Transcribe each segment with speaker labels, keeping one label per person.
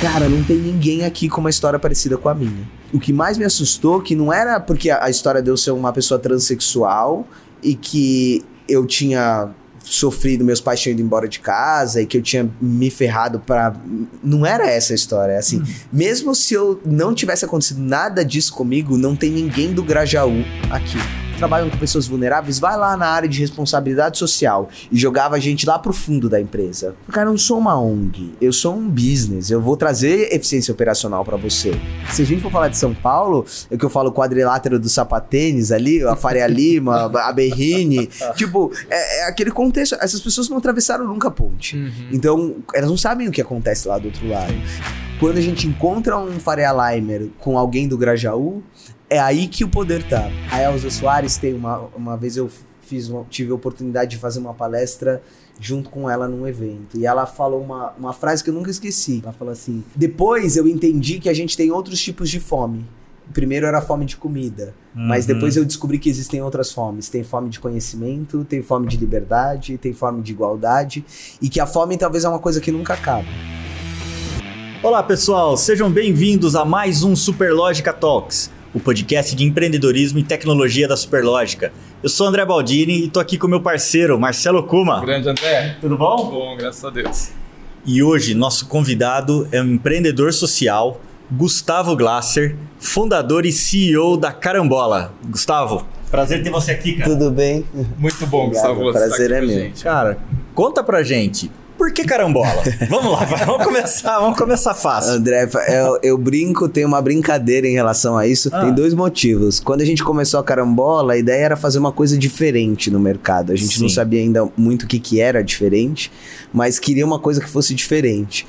Speaker 1: cara, não tem ninguém aqui com uma história parecida com a minha. O que mais me assustou que não era porque a história de eu ser uma pessoa transexual e que eu tinha sofrido, meus pais tinham ido embora de casa e que eu tinha me ferrado para não era essa a história, assim. Uhum. Mesmo se eu não tivesse acontecido nada disso comigo, não tem ninguém do Grajaú aqui trabalham com pessoas vulneráveis, vai lá na área de responsabilidade social e jogava a gente lá pro fundo da empresa. Cara, eu não sou uma ONG, eu sou um business, eu vou trazer eficiência operacional para você. Se a gente for falar de São Paulo, é que eu falo quadrilátero do sapatênis ali, a Faria Lima, a Berrine, tipo, é, é, aquele contexto, essas pessoas não atravessaram nunca a ponte. Uhum. Então, elas não sabem o que acontece lá do outro lado. Quando a gente encontra um Faria Limer com alguém do Grajaú, é aí que o poder tá. A Elza Soares tem uma, uma vez eu fiz uma, tive a oportunidade de fazer uma palestra junto com ela num evento. E ela falou uma, uma frase que eu nunca esqueci. Ela falou assim: Depois eu entendi que a gente tem outros tipos de fome. Primeiro era a fome de comida, uhum. mas depois eu descobri que existem outras fomes. Tem fome de conhecimento, tem fome de liberdade, tem fome de igualdade, e que a fome talvez é uma coisa que nunca acaba.
Speaker 2: Olá pessoal, sejam bem-vindos a mais um Superlógica Talks o podcast de empreendedorismo e tecnologia da Superlógica. Eu sou André Baldini e estou aqui com meu parceiro, Marcelo Kuma.
Speaker 3: Grande André.
Speaker 2: Tudo bom?
Speaker 3: Bom, graças a Deus.
Speaker 2: E hoje, nosso convidado é um empreendedor social, Gustavo Glasser, fundador e CEO da Carambola. Gustavo, prazer ter você aqui, cara.
Speaker 1: Tudo bem?
Speaker 3: Muito bom, Obrigado, Gustavo.
Speaker 1: Prazer é meu.
Speaker 2: Gente. Cara, conta pra gente por que carambola? vamos lá, vamos começar, vamos começar fácil.
Speaker 1: André, eu, eu brinco, tem uma brincadeira em relação a isso. Ah. Tem dois motivos. Quando a gente começou a carambola, a ideia era fazer uma coisa diferente no mercado. A gente Sim. não sabia ainda muito o que, que era diferente, mas queria uma coisa que fosse diferente.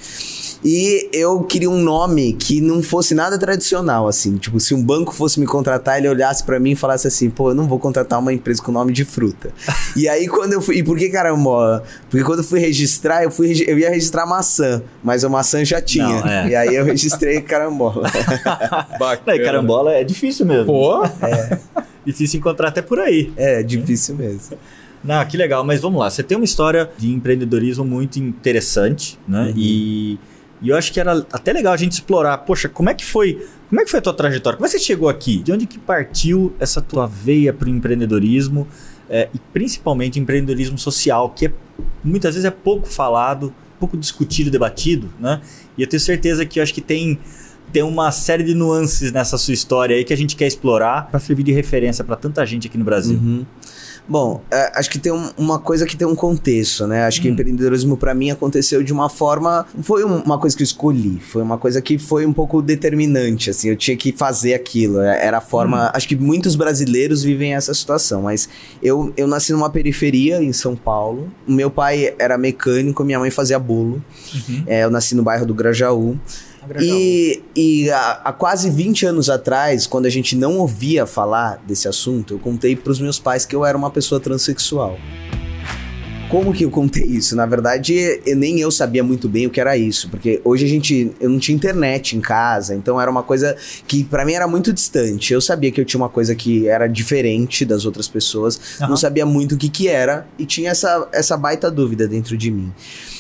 Speaker 1: E eu queria um nome que não fosse nada tradicional, assim. Tipo, se um banco fosse me contratar, ele olhasse para mim e falasse assim: pô, eu não vou contratar uma empresa com nome de fruta. e aí, quando eu fui. E por que caramba? Porque quando eu fui registrar, eu, fui, eu ia registrar maçã, mas a maçã já tinha. Não, é. E aí eu registrei carambola.
Speaker 2: Bacana. E carambola é difícil mesmo. Pô! É. difícil encontrar até por aí.
Speaker 1: É, difícil mesmo.
Speaker 2: Não, que legal, mas vamos lá. Você tem uma história de empreendedorismo muito interessante, né? Uhum. E e eu acho que era até legal a gente explorar, poxa, como é que foi, como é que foi a tua trajetória? Como é que você chegou aqui? De onde que partiu essa tua veia para o empreendedorismo? É, e principalmente empreendedorismo social, que é, muitas vezes é pouco falado, pouco discutido, debatido, né? E eu tenho certeza que eu acho que tem tem uma série de nuances nessa sua história aí que a gente quer explorar para servir de referência para tanta gente aqui no Brasil.
Speaker 1: Uhum. Bom, é, acho que tem um, uma coisa que tem um contexto, né? Acho hum. que empreendedorismo para mim aconteceu de uma forma. Foi uma coisa que eu escolhi, foi uma coisa que foi um pouco determinante, assim. Eu tinha que fazer aquilo. É, era a forma. Hum. Acho que muitos brasileiros vivem essa situação, mas eu, eu nasci numa periferia em São Paulo. Meu pai era mecânico, minha mãe fazia bolo. Uhum. É, eu nasci no bairro do Grajaú. E, e há, há, quase 20 anos atrás, quando a gente não ouvia falar desse assunto, eu contei para os meus pais que eu era uma pessoa transexual. Como que eu contei isso? Na verdade, eu, nem eu sabia muito bem o que era isso, porque hoje a gente eu não tinha internet em casa, então era uma coisa que para mim era muito distante. Eu sabia que eu tinha uma coisa que era diferente das outras pessoas, uhum. não sabia muito o que que era e tinha essa essa baita dúvida dentro de mim.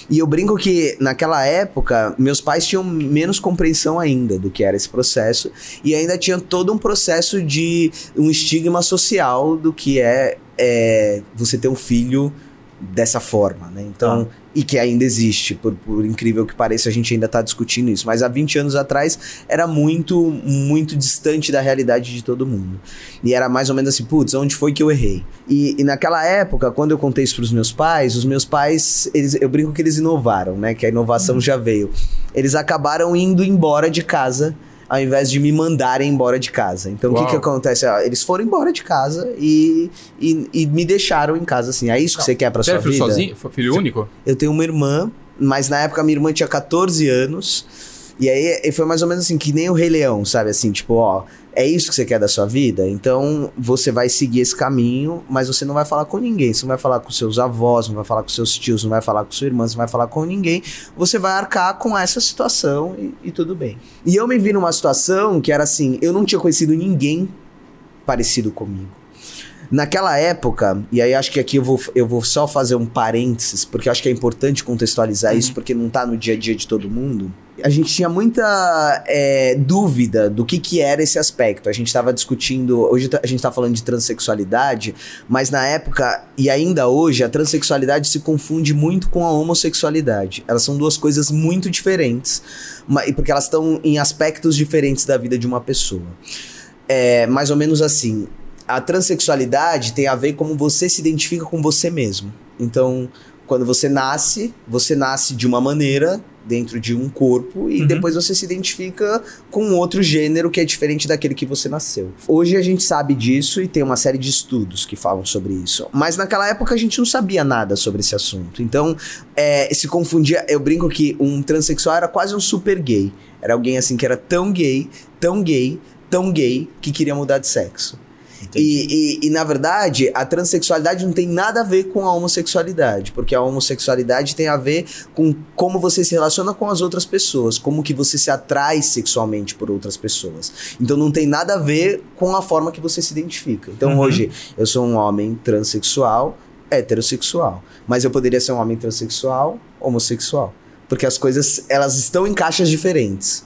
Speaker 1: E eu brinco que naquela época, meus pais tinham menos compreensão ainda do que era esse processo e ainda tinha todo um processo de um estigma social do que é, é você ter um filho dessa forma, né? Então, ah. E que ainda existe, por, por, incrível que pareça, a gente ainda está discutindo isso. Mas há 20 anos atrás era muito, muito distante da realidade de todo mundo. E era mais ou menos assim, putz, onde foi que eu errei? E, e naquela época, quando eu contei isso para os meus pais, os meus pais, eles, eu brinco que eles inovaram, né? Que a inovação uhum. já veio. Eles acabaram indo embora de casa ao invés de me mandarem embora de casa. Então, o que que acontece? Ah, eles foram embora de casa e, e, e, me deixaram em casa, assim. É isso que Não. você quer pra você sua
Speaker 3: filho
Speaker 1: vida?
Speaker 3: sozinho? Filho único?
Speaker 1: Eu tenho uma irmã, mas na época minha irmã tinha 14 anos. E aí foi mais ou menos assim, que nem o Rei Leão, sabe? Assim, tipo, ó, é isso que você quer da sua vida? Então você vai seguir esse caminho, mas você não vai falar com ninguém. Você não vai falar com seus avós, não vai falar com seus tios, não vai falar com sua irmã, você não vai falar com ninguém. Você vai arcar com essa situação e, e tudo bem. E eu me vi numa situação que era assim: eu não tinha conhecido ninguém parecido comigo. Naquela época, e aí acho que aqui eu vou, eu vou só fazer um parênteses, porque acho que é importante contextualizar uhum. isso, porque não tá no dia a dia de todo mundo a gente tinha muita é, dúvida do que, que era esse aspecto. A gente estava discutindo, hoje a gente está falando de transexualidade, mas na época e ainda hoje a transexualidade se confunde muito com a homossexualidade. Elas são duas coisas muito diferentes, porque elas estão em aspectos diferentes da vida de uma pessoa. É mais ou menos assim. A transexualidade tem a ver como você se identifica com você mesmo. Então, quando você nasce, você nasce de uma maneira dentro de um corpo e uhum. depois você se identifica com outro gênero que é diferente daquele que você nasceu. Hoje a gente sabe disso e tem uma série de estudos que falam sobre isso. Mas naquela época a gente não sabia nada sobre esse assunto. Então, é, se confundia. Eu brinco que um transexual era quase um super gay. Era alguém assim que era tão gay, tão gay, tão gay que queria mudar de sexo. E, e, e, na verdade, a transexualidade não tem nada a ver com a homossexualidade, porque a homossexualidade tem a ver com como você se relaciona com as outras pessoas, como que você se atrai sexualmente por outras pessoas. Então não tem nada a ver com a forma que você se identifica. Então uhum. hoje eu sou um homem transexual, heterossexual, mas eu poderia ser um homem transexual, homossexual, porque as coisas elas estão em caixas diferentes.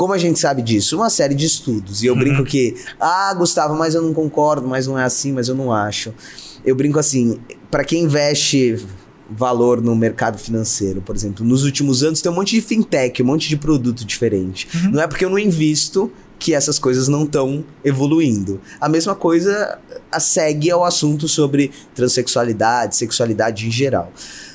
Speaker 1: Como a gente sabe disso? Uma série de estudos. E eu uhum. brinco que, ah, Gustavo, mas eu não concordo, mas não é assim, mas eu não acho. Eu brinco assim, para quem investe valor no mercado financeiro, por exemplo, nos últimos anos tem um monte de fintech, um monte de produto diferente. Uhum. Não é porque eu não invisto que essas coisas não estão evoluindo. A mesma coisa segue ao assunto sobre transexualidade, sexualidade em geral.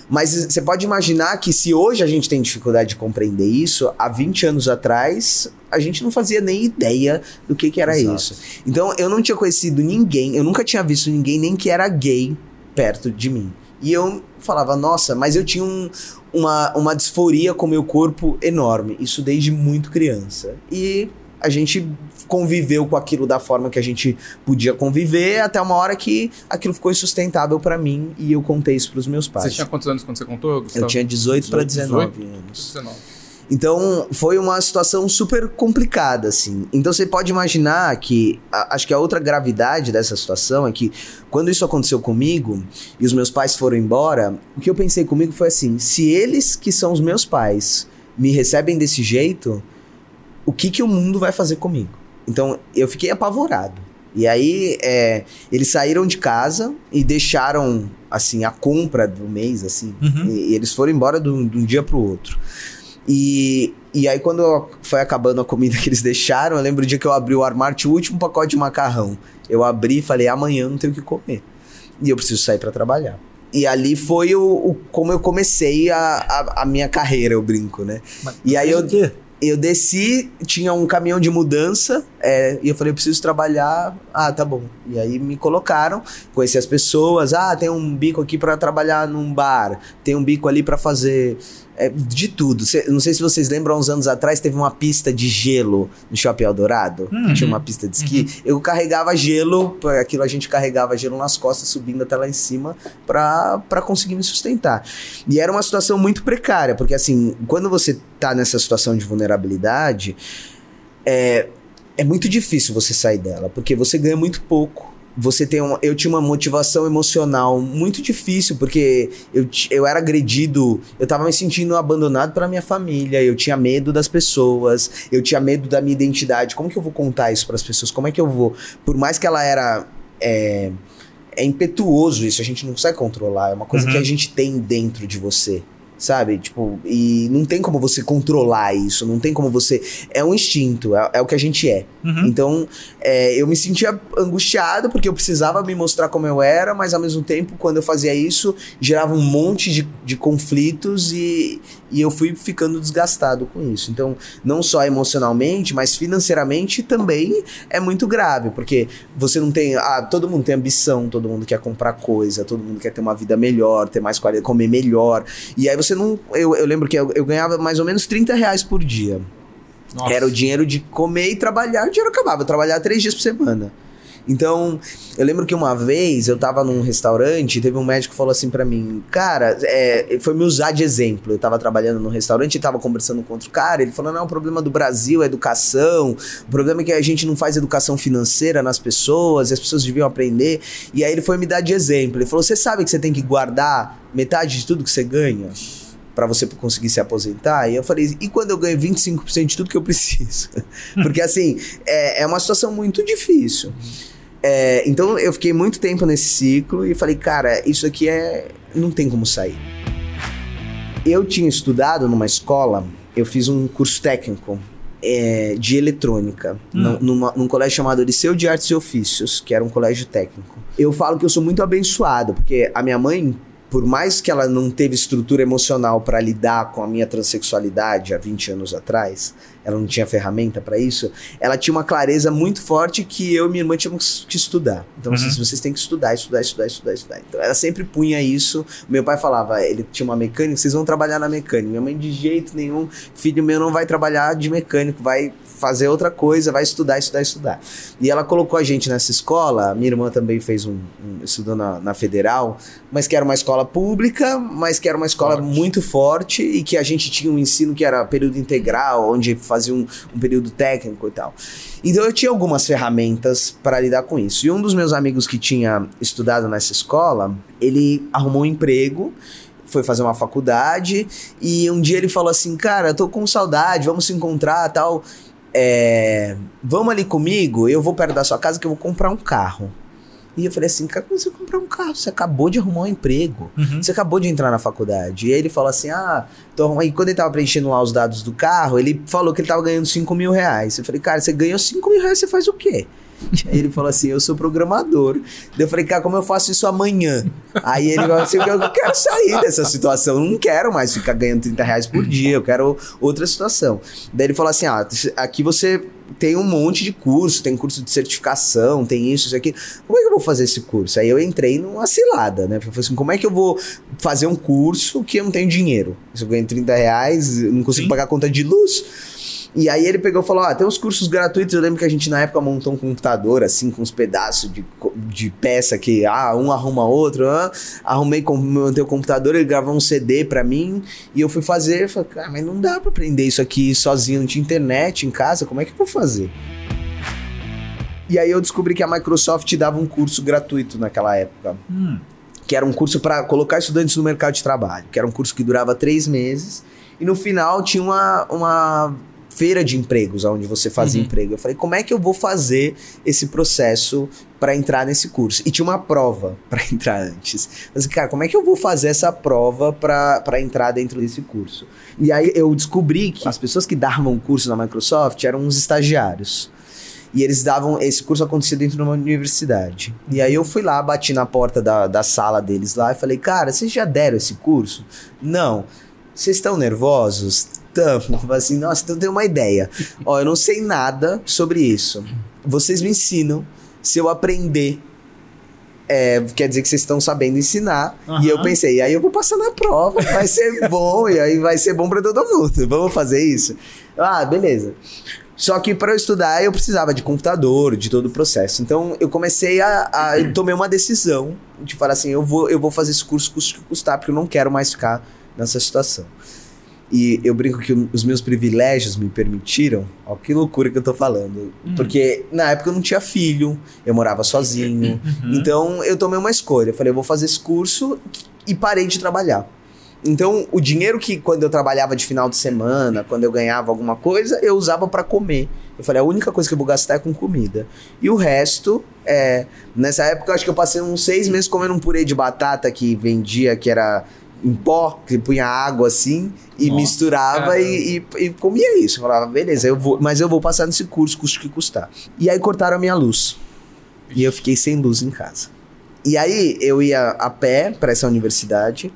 Speaker 1: Mas você pode imaginar que se hoje a gente tem dificuldade de compreender isso, há 20 anos atrás a gente não fazia nem ideia do que, que era Exato. isso. Então eu não tinha conhecido ninguém, eu nunca tinha visto ninguém nem que era gay perto de mim. E eu falava, nossa, mas eu tinha um, uma, uma disforia com o meu corpo enorme. Isso desde muito criança. E a gente conviveu com aquilo da forma que a gente podia conviver, até uma hora que aquilo ficou insustentável para mim e eu contei isso pros meus pais.
Speaker 3: Você tinha quantos anos quando você contou, Gustavo?
Speaker 1: Eu tinha 18, para 19 18? anos. 19. Então, foi uma situação super complicada, assim. Então, você pode imaginar que. A, acho que a outra gravidade dessa situação é que, quando isso aconteceu comigo e os meus pais foram embora, o que eu pensei comigo foi assim: se eles, que são os meus pais, me recebem desse jeito, o que, que o mundo vai fazer comigo? Então eu fiquei apavorado. E aí é, eles saíram de casa e deixaram assim a compra do mês assim. Uhum. E, e, eles foram embora de um dia pro outro. E, e aí quando foi acabando a comida que eles deixaram, eu lembro o dia que eu abri o armário, tinha o último pacote de macarrão. Eu abri e falei, amanhã eu não tenho o que comer. E eu preciso sair para trabalhar. E ali foi o, o, como eu comecei a, a, a, minha carreira, eu brinco, né?
Speaker 2: Mas, e aí eu. O quê?
Speaker 1: Eu desci, tinha um caminhão de mudança, é, e eu falei, eu preciso trabalhar. Ah, tá bom. E aí me colocaram, conheci as pessoas. Ah, tem um bico aqui para trabalhar num bar, tem um bico ali para fazer é, de tudo. Cê, não sei se vocês lembram, uns anos atrás teve uma pista de gelo no Shopping Eldorado. Uhum. Tinha uma pista de esqui. Uhum. Eu carregava gelo, aquilo a gente carregava gelo nas costas, subindo até lá em cima, pra, pra conseguir me sustentar. E era uma situação muito precária, porque assim, quando você tá nessa situação de vulnerabilidade, é, é muito difícil você sair dela, porque você ganha muito pouco você tem uma, eu tinha uma motivação emocional muito difícil porque eu, eu era agredido, eu tava me sentindo abandonado pela minha família, eu tinha medo das pessoas, eu tinha medo da minha identidade. Como que eu vou contar isso para as pessoas? Como é que eu vou? Por mais que ela era é, é impetuoso isso, a gente não consegue controlar, é uma coisa uhum. que a gente tem dentro de você sabe? Tipo, e não tem como você controlar isso, não tem como você. É um instinto, é, é o que a gente é. Uhum. Então, é, eu me sentia angustiado porque eu precisava me mostrar como eu era, mas ao mesmo tempo, quando eu fazia isso, gerava um monte de, de conflitos e, e eu fui ficando desgastado com isso. Então, não só emocionalmente, mas financeiramente também é muito grave, porque você não tem. Ah, todo mundo tem ambição, todo mundo quer comprar coisa, todo mundo quer ter uma vida melhor, ter mais qualidade, comer melhor. E aí você não. Eu, eu lembro que eu, eu ganhava mais ou menos 30 reais por dia. Nossa. Era o dinheiro de comer e trabalhar, o dinheiro acabava. Eu trabalhava três dias por semana. Então, eu lembro que uma vez eu tava num restaurante e teve um médico que falou assim para mim, cara, é, foi me usar de exemplo. Eu tava trabalhando num restaurante e tava conversando com outro cara, ele falou: não, o problema do Brasil é educação, o problema é que a gente não faz educação financeira nas pessoas, as pessoas deviam aprender. E aí ele foi me dar de exemplo. Ele falou: você sabe que você tem que guardar metade de tudo que você ganha? para você conseguir se aposentar? E eu falei, e quando eu ganho 25% de tudo que eu preciso? Porque assim, é, é uma situação muito difícil. É, então eu fiquei muito tempo nesse ciclo e falei, cara, isso aqui é. não tem como sair. Eu tinha estudado numa escola, eu fiz um curso técnico é, de eletrônica, hum. numa, num colégio chamado Liceu de Artes e Ofícios, que era um colégio técnico. Eu falo que eu sou muito abençoado, porque a minha mãe por mais que ela não teve estrutura emocional para lidar com a minha transexualidade há 20 anos atrás, ela não tinha ferramenta para isso, ela tinha uma clareza muito forte que eu e minha irmã tínhamos que estudar. Então, uhum. vocês, vocês têm que estudar, estudar, estudar, estudar, estudar. Então, ela sempre punha isso. Meu pai falava, ele tinha uma mecânica, vocês vão trabalhar na mecânica. Minha mãe, de jeito nenhum, filho meu não vai trabalhar de mecânico, vai fazer outra coisa, vai estudar, estudar, estudar. E ela colocou a gente nessa escola, minha irmã também fez um, um estudou na, na Federal, mas que era uma escola pública, mas que era uma escola forte. muito forte e que a gente tinha um ensino que era período integral, onde fazia um, um período técnico e tal. Então eu tinha algumas ferramentas para lidar com isso. E um dos meus amigos que tinha estudado nessa escola, ele arrumou um emprego foi fazer uma faculdade e um dia ele falou assim, cara, tô com saudade, vamos se encontrar tal é, vamos ali comigo, eu vou perto da sua casa que eu vou comprar um carro. E eu falei assim, cara, como você comprar um carro? Você acabou de arrumar um emprego. Uhum. Você acabou de entrar na faculdade. E aí ele falou assim, ah, então, aí quando ele tava preenchendo lá os dados do carro, ele falou que ele tava ganhando 5 mil reais. Eu falei, cara, você ganhou 5 mil reais, você faz o quê? Aí ele falou assim: Eu sou programador. eu falei, cara, como eu faço isso amanhã? Aí ele falou assim: Eu quero sair dessa situação. Eu não quero mais ficar ganhando 30 reais por dia. Eu quero outra situação. Daí ele falou assim: Ah, aqui você tem um monte de curso, tem curso de certificação, tem isso, isso aqui. Como é que eu vou fazer esse curso? Aí eu entrei numa cilada, né? Eu falei assim, como é que eu vou fazer um curso que eu não tenho dinheiro? Se eu ganho 30 reais, não consigo Sim. pagar a conta de luz. E aí ele pegou e falou: Ah, tem uns cursos gratuitos. Eu lembro que a gente na época montou um computador, assim, com uns pedaços de, de peça que, ah, um arruma outro. Ah, arrumei, montei o computador, ele gravou um CD pra mim. E eu fui fazer. Falei, cara, mas não dá pra aprender isso aqui sozinho, não tinha internet em casa, como é que eu vou fazer? E aí eu descobri que a Microsoft dava um curso gratuito naquela época. Hum. Que era um curso para colocar estudantes no mercado de trabalho. Que era um curso que durava três meses. E no final tinha uma, uma feira de empregos, onde você fazia uhum. emprego. Eu falei, como é que eu vou fazer esse processo para entrar nesse curso? E tinha uma prova para entrar antes. Eu falei, cara, como é que eu vou fazer essa prova para entrar dentro desse curso? E aí eu descobri que as pessoas que davam o curso na Microsoft eram uns estagiários. E eles davam. Esse curso acontecia dentro de uma universidade. E aí eu fui lá, bati na porta da, da sala deles lá e falei, cara, vocês já deram esse curso? Não. Vocês estão nervosos? Tamo. Assim, nossa, então tem uma ideia. Ó, eu não sei nada sobre isso. Vocês me ensinam. Se eu aprender, é, quer dizer que vocês estão sabendo ensinar. Uhum. E eu pensei, aí eu vou passar na prova, vai ser bom, e aí vai ser bom para todo mundo. Vamos fazer isso? Ah, beleza. Só que para eu estudar eu precisava de computador, de todo o processo. Então eu comecei a, a eu tomei uma decisão de falar assim, eu vou eu vou fazer esse curso custo que custar, porque eu não quero mais ficar nessa situação. E eu brinco que os meus privilégios me permitiram. Ó, que loucura que eu tô falando. Uhum. Porque na época eu não tinha filho, eu morava sozinho. Uhum. Então eu tomei uma escolha. Eu falei, eu vou fazer esse curso e parei de trabalhar. Então, o dinheiro que quando eu trabalhava de final de semana, quando eu ganhava alguma coisa, eu usava para comer. Eu falei, a única coisa que eu vou gastar é com comida. E o resto, é. Nessa época, eu acho que eu passei uns seis meses comendo um purê de batata que vendia, que era em pó, que punha água assim, e Nossa, misturava e, e, e, comia isso. Eu falava, beleza, eu vou, mas eu vou passar nesse curso, custo que custar. E aí cortaram a minha luz. E eu fiquei sem luz em casa. E aí eu ia a pé para essa universidade.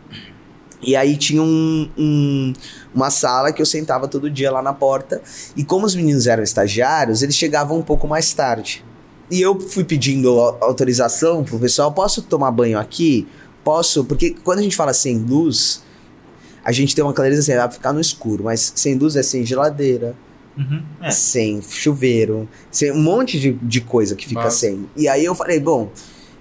Speaker 1: E aí tinha um, um, uma sala que eu sentava todo dia lá na porta. E como os meninos eram estagiários, eles chegavam um pouco mais tarde. E eu fui pedindo autorização pro pessoal: posso tomar banho aqui? Posso. Porque quando a gente fala sem luz, a gente tem uma clareza assim, dá pra ficar no escuro, mas sem luz é sem geladeira. Uhum, é. Sem chuveiro, sem um monte de, de coisa que fica Nossa. sem. E aí eu falei, bom,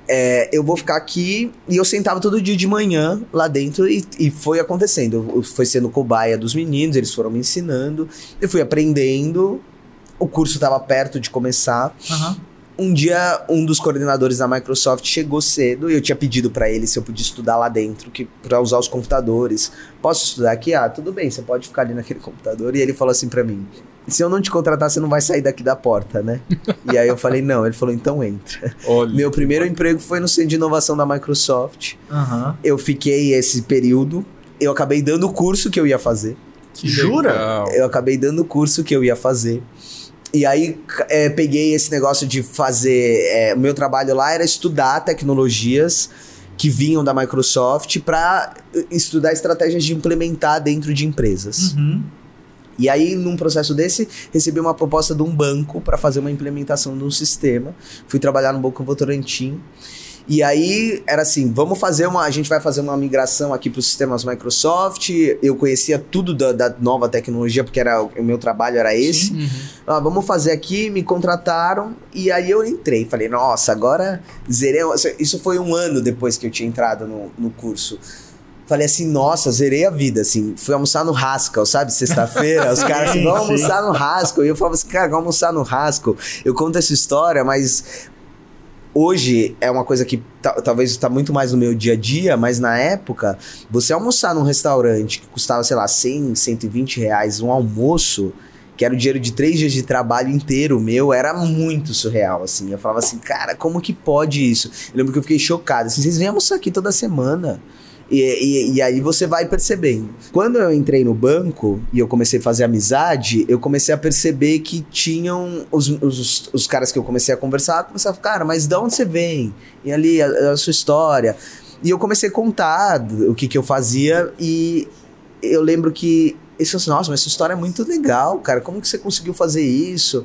Speaker 1: é, eu vou ficar aqui. E eu sentava todo dia de manhã lá dentro e, e foi acontecendo. Eu, foi sendo cobaia dos meninos, eles foram me ensinando. Eu fui aprendendo. O curso estava perto de começar. Uhum. Um dia um dos coordenadores da Microsoft chegou cedo e eu tinha pedido para ele se eu podia estudar lá dentro, que para usar os computadores. Posso estudar aqui? Ah, tudo bem, você pode ficar ali naquele computador. E ele falou assim para mim: se eu não te contratar, você não vai sair daqui da porta, né? e aí eu falei, não. Ele falou, então entra.
Speaker 3: Olha.
Speaker 1: Meu primeiro emprego foi no centro de inovação da Microsoft.
Speaker 2: Aham.
Speaker 1: Eu fiquei esse período. Eu acabei dando o curso que eu ia fazer.
Speaker 3: Que
Speaker 2: Jura?
Speaker 3: legal.
Speaker 1: Eu acabei dando o curso que eu ia fazer. E aí é, peguei esse negócio de fazer. é, o meu trabalho lá era estudar tecnologias que vinham da Microsoft para estudar estratégias de implementar dentro de empresas.
Speaker 2: Uhum.
Speaker 1: E aí, num processo desse, recebi uma proposta de um banco para fazer uma implementação de um sistema. Fui trabalhar no Banco Votorantim. E aí era assim, vamos fazer uma, a gente vai fazer uma migração aqui para os sistemas Microsoft. Eu conhecia tudo da, da nova tecnologia porque era o meu trabalho era esse.
Speaker 3: Uhum.
Speaker 1: Ah, vamos fazer aqui, me contrataram e aí eu entrei. Falei, nossa, agora zerei. Isso foi um ano depois que eu tinha entrado no, no curso. Falei assim, nossa, zerei a vida, assim. Fui almoçar no Haskell, sabe? Sexta-feira, os caras assim, vamos almoçar no Haskell. E eu falava assim, cara, vamos almoçar no Haskell. Eu conto essa história, mas hoje é uma coisa que ta- talvez está muito mais no meu dia a dia, mas na época, você almoçar num restaurante que custava, sei lá, 100, 120 reais, um almoço, que era o dinheiro de três dias de trabalho inteiro meu, era muito surreal, assim. Eu falava assim, cara, como que pode isso? Eu lembro que eu fiquei chocado, assim, vocês vêm almoçar aqui toda semana. E, e- e aí você vai percebendo. Quando eu entrei no banco e eu comecei a fazer amizade, eu comecei a perceber que tinham os, os, os caras que eu comecei a conversar, falar, cara, mas de onde você vem? E ali a, a sua história. E eu comecei a contar o que, que eu fazia e eu lembro que falaram assim, nossa, mas essa história é muito legal, cara. Como que você conseguiu fazer isso?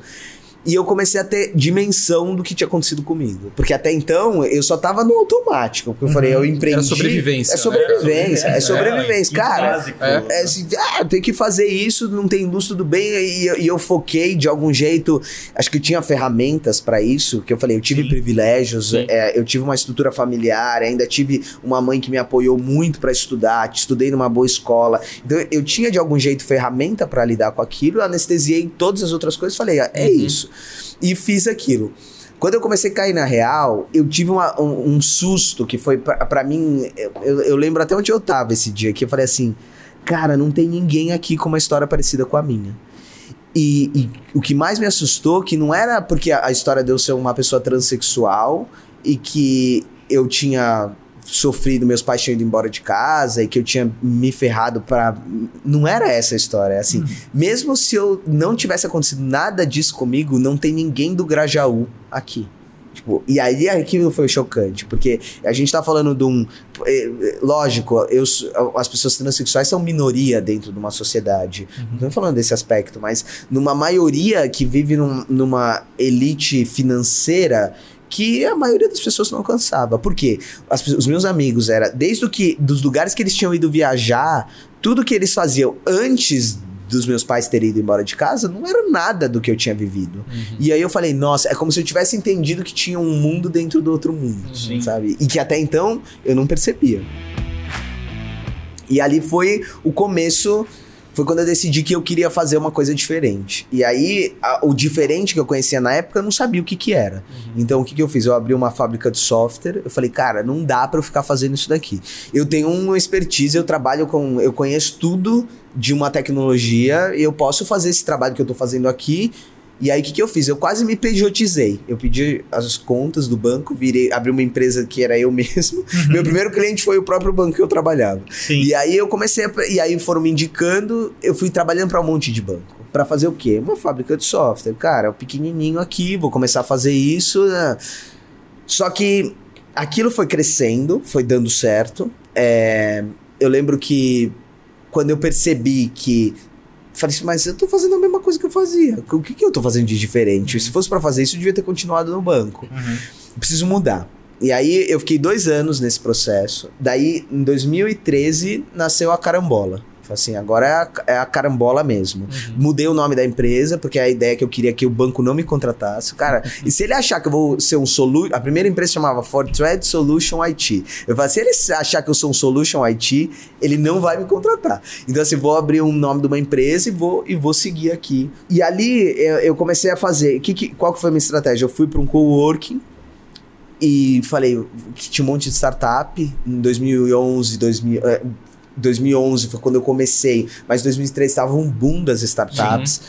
Speaker 1: E eu comecei a ter dimensão do que tinha acontecido comigo. Porque até então eu só tava no automático. Porque eu falei, eu empreendi.
Speaker 3: Era sobrevivência,
Speaker 1: É
Speaker 3: né?
Speaker 1: sobrevivência. É
Speaker 2: É,
Speaker 1: sobrevivência. Cara,
Speaker 2: básico.
Speaker 3: É.
Speaker 1: é assim, ah, tem que fazer isso, não tem luz, tudo bem. E, eu- e eu foquei de algum jeito. Acho que eu tinha ferramentas pra isso, que eu falei, eu tive
Speaker 2: Sim.
Speaker 1: privilégios,
Speaker 2: Sim.
Speaker 1: é, eu tive uma estrutura familiar, ainda tive uma mãe que me apoiou muito pra estudar, estudei numa boa escola. Então eu tinha de algum jeito ferramenta pra lidar com aquilo, anestesiei todas as outras coisas, falei, ah, é
Speaker 3: Uhum.
Speaker 1: isso. E fiz aquilo. Quando eu comecei a cair na real, eu tive uma- um, um susto que foi pra mim. Eu, eu- eu lembro até onde eu tava esse dia, que eu falei assim: cara, não tem ninguém aqui com uma história parecida com a minha. E, e o que mais me assustou que não era porque a, a história de eu ser uma pessoa transexual e que eu tinha sofrido, meus pais tinham ido embora de casa e que eu tinha me ferrado pra. Não era essa a história. Assim, mesmo se eu não tivesse acontecido nada disso comigo, não tem ninguém do Grajaú aqui. Tipo, e aí aquilo foi chocante, porque a gente tá falando de um. eh, eh, Lógico, eu, as pessoas transexuais são minoria dentro de uma sociedade. Não tô falando desse aspecto, mas numa maioria que vive num- numa elite financeira que a maioria das pessoas não alcançava. Por quê? As os meus amigos era desde o que dos lugares que eles tinham ido viajar, tudo que eles faziam antes dos meus pais terem ido embora de casa não era nada do que eu tinha vivido. E aí eu falei, nossa, é como se eu tivesse entendido que tinha um mundo dentro do outro mundo,
Speaker 2: Sim.
Speaker 1: sabe? E que até então eu não percebia. E ali foi o começo, foi quando eu decidi que eu queria fazer uma coisa diferente. E aí, a- o diferente que eu conhecia na época, eu não sabia o que que era. Então, o que que eu fiz? Eu abri uma fábrica de software, eu falei, cara, não dá pra eu ficar fazendo isso daqui. Eu tenho uma expertise, eu trabalho com, eu conheço tudo de uma tecnologia, e eu posso fazer esse trabalho que eu tô fazendo aqui. E aí, o que, que eu fiz? Eu quase me pejotizei. Eu pedi as contas do banco, virei, abri uma empresa que era eu mesmo. Meu primeiro cliente foi o próprio banco que eu trabalhava.
Speaker 2: Sim.
Speaker 1: E aí eu comecei a, e aí foram me indicando, eu fui trabalhando para um monte de banco. Pra fazer o quê? Uma fábrica de software. Cara, pequenininho aqui, vou começar a fazer isso. né? Só que aquilo foi crescendo, foi dando certo. É, eu lembro que quando eu percebi que falei assim, mas eu tô fazendo a mesma coisa que eu fazia. O que, que eu tô fazendo de diferente? Se fosse pra fazer isso, eu devia ter continuado no banco
Speaker 2: Uhum.
Speaker 1: preciso mudar. E aí eu fiquei dois anos nesse processo. Daí, em 2013, nasceu a Carambola. Assim, agora é a, é a carambola mesmo. Mudei o nome da empresa, porque a ideia é que eu queria que o banco não me contratasse. Cara, e se ele achar que eu vou ser um solution. A primeira empresa chamava Fortred Solution IT. Eu falei, se ele achar que eu sou um Solution IT, ele não vai me contratar. Então, assim, vou abrir um nome de uma empresa e vou, e vou seguir aqui. E ali eu, eu comecei a fazer. Que, que, qual que foi a minha estratégia? Eu fui para um coworking e falei que tinha um monte de startup em 2011, 2000, eh, 2011 foi quando eu comecei, mas 2003 estava um boom das startups.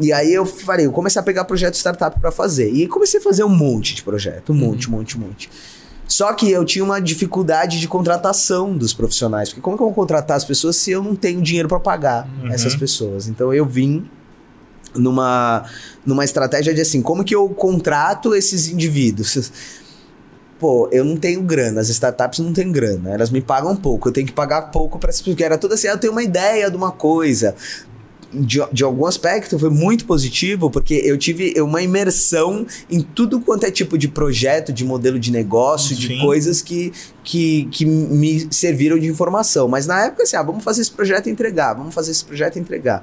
Speaker 1: E aí eu falei, eu comecei a pegar projeto startup para fazer. E comecei a fazer um monte de projeto, um monte, um monte, um monte. Só que eu tinha uma dificuldade de contratação dos profissionais, porque como que eu vou contratar as pessoas se eu não tenho dinheiro para pagar essas pessoas? Então eu vim numa numa estratégia de assim, como que eu contrato esses indivíduos? Pô, eu não tenho grana, as startups não têm grana, elas me pagam pouco, eu tenho que pagar pouco para essas pessoas, porque era tudo assim, ah, eu tenho uma ideia de uma coisa. De, de algum aspecto foi muito positivo, porque eu tive uma imersão em tudo quanto é tipo de projeto, de modelo de negócio, de
Speaker 2: Sim.
Speaker 1: coisas que, que, que me serviram de informação. Mas na época, assim, ah, vamos fazer esse projeto e entregar, vamos fazer esse projeto e entregar.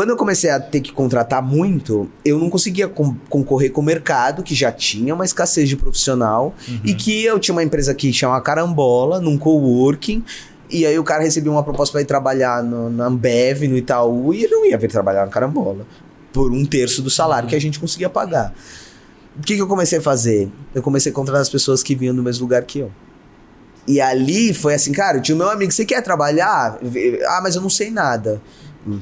Speaker 1: Quando eu comecei a ter que contratar muito, eu não conseguia com- concorrer com o mercado, que já tinha uma escassez de profissional, e que eu tinha uma empresa que chama Carambola, num coworking, e aí o cara recebia uma proposta para ir trabalhar no, na Ambev, no Itaú, e ele não ia vir trabalhar na Carambola, por um terço do salário que a gente conseguia pagar. O que, que eu comecei a fazer? Eu comecei a contratar as pessoas que vinham do mesmo lugar que eu. E ali foi assim, cara, eu tinha o meu amigo, você quer trabalhar? Ah, mas eu não sei nada.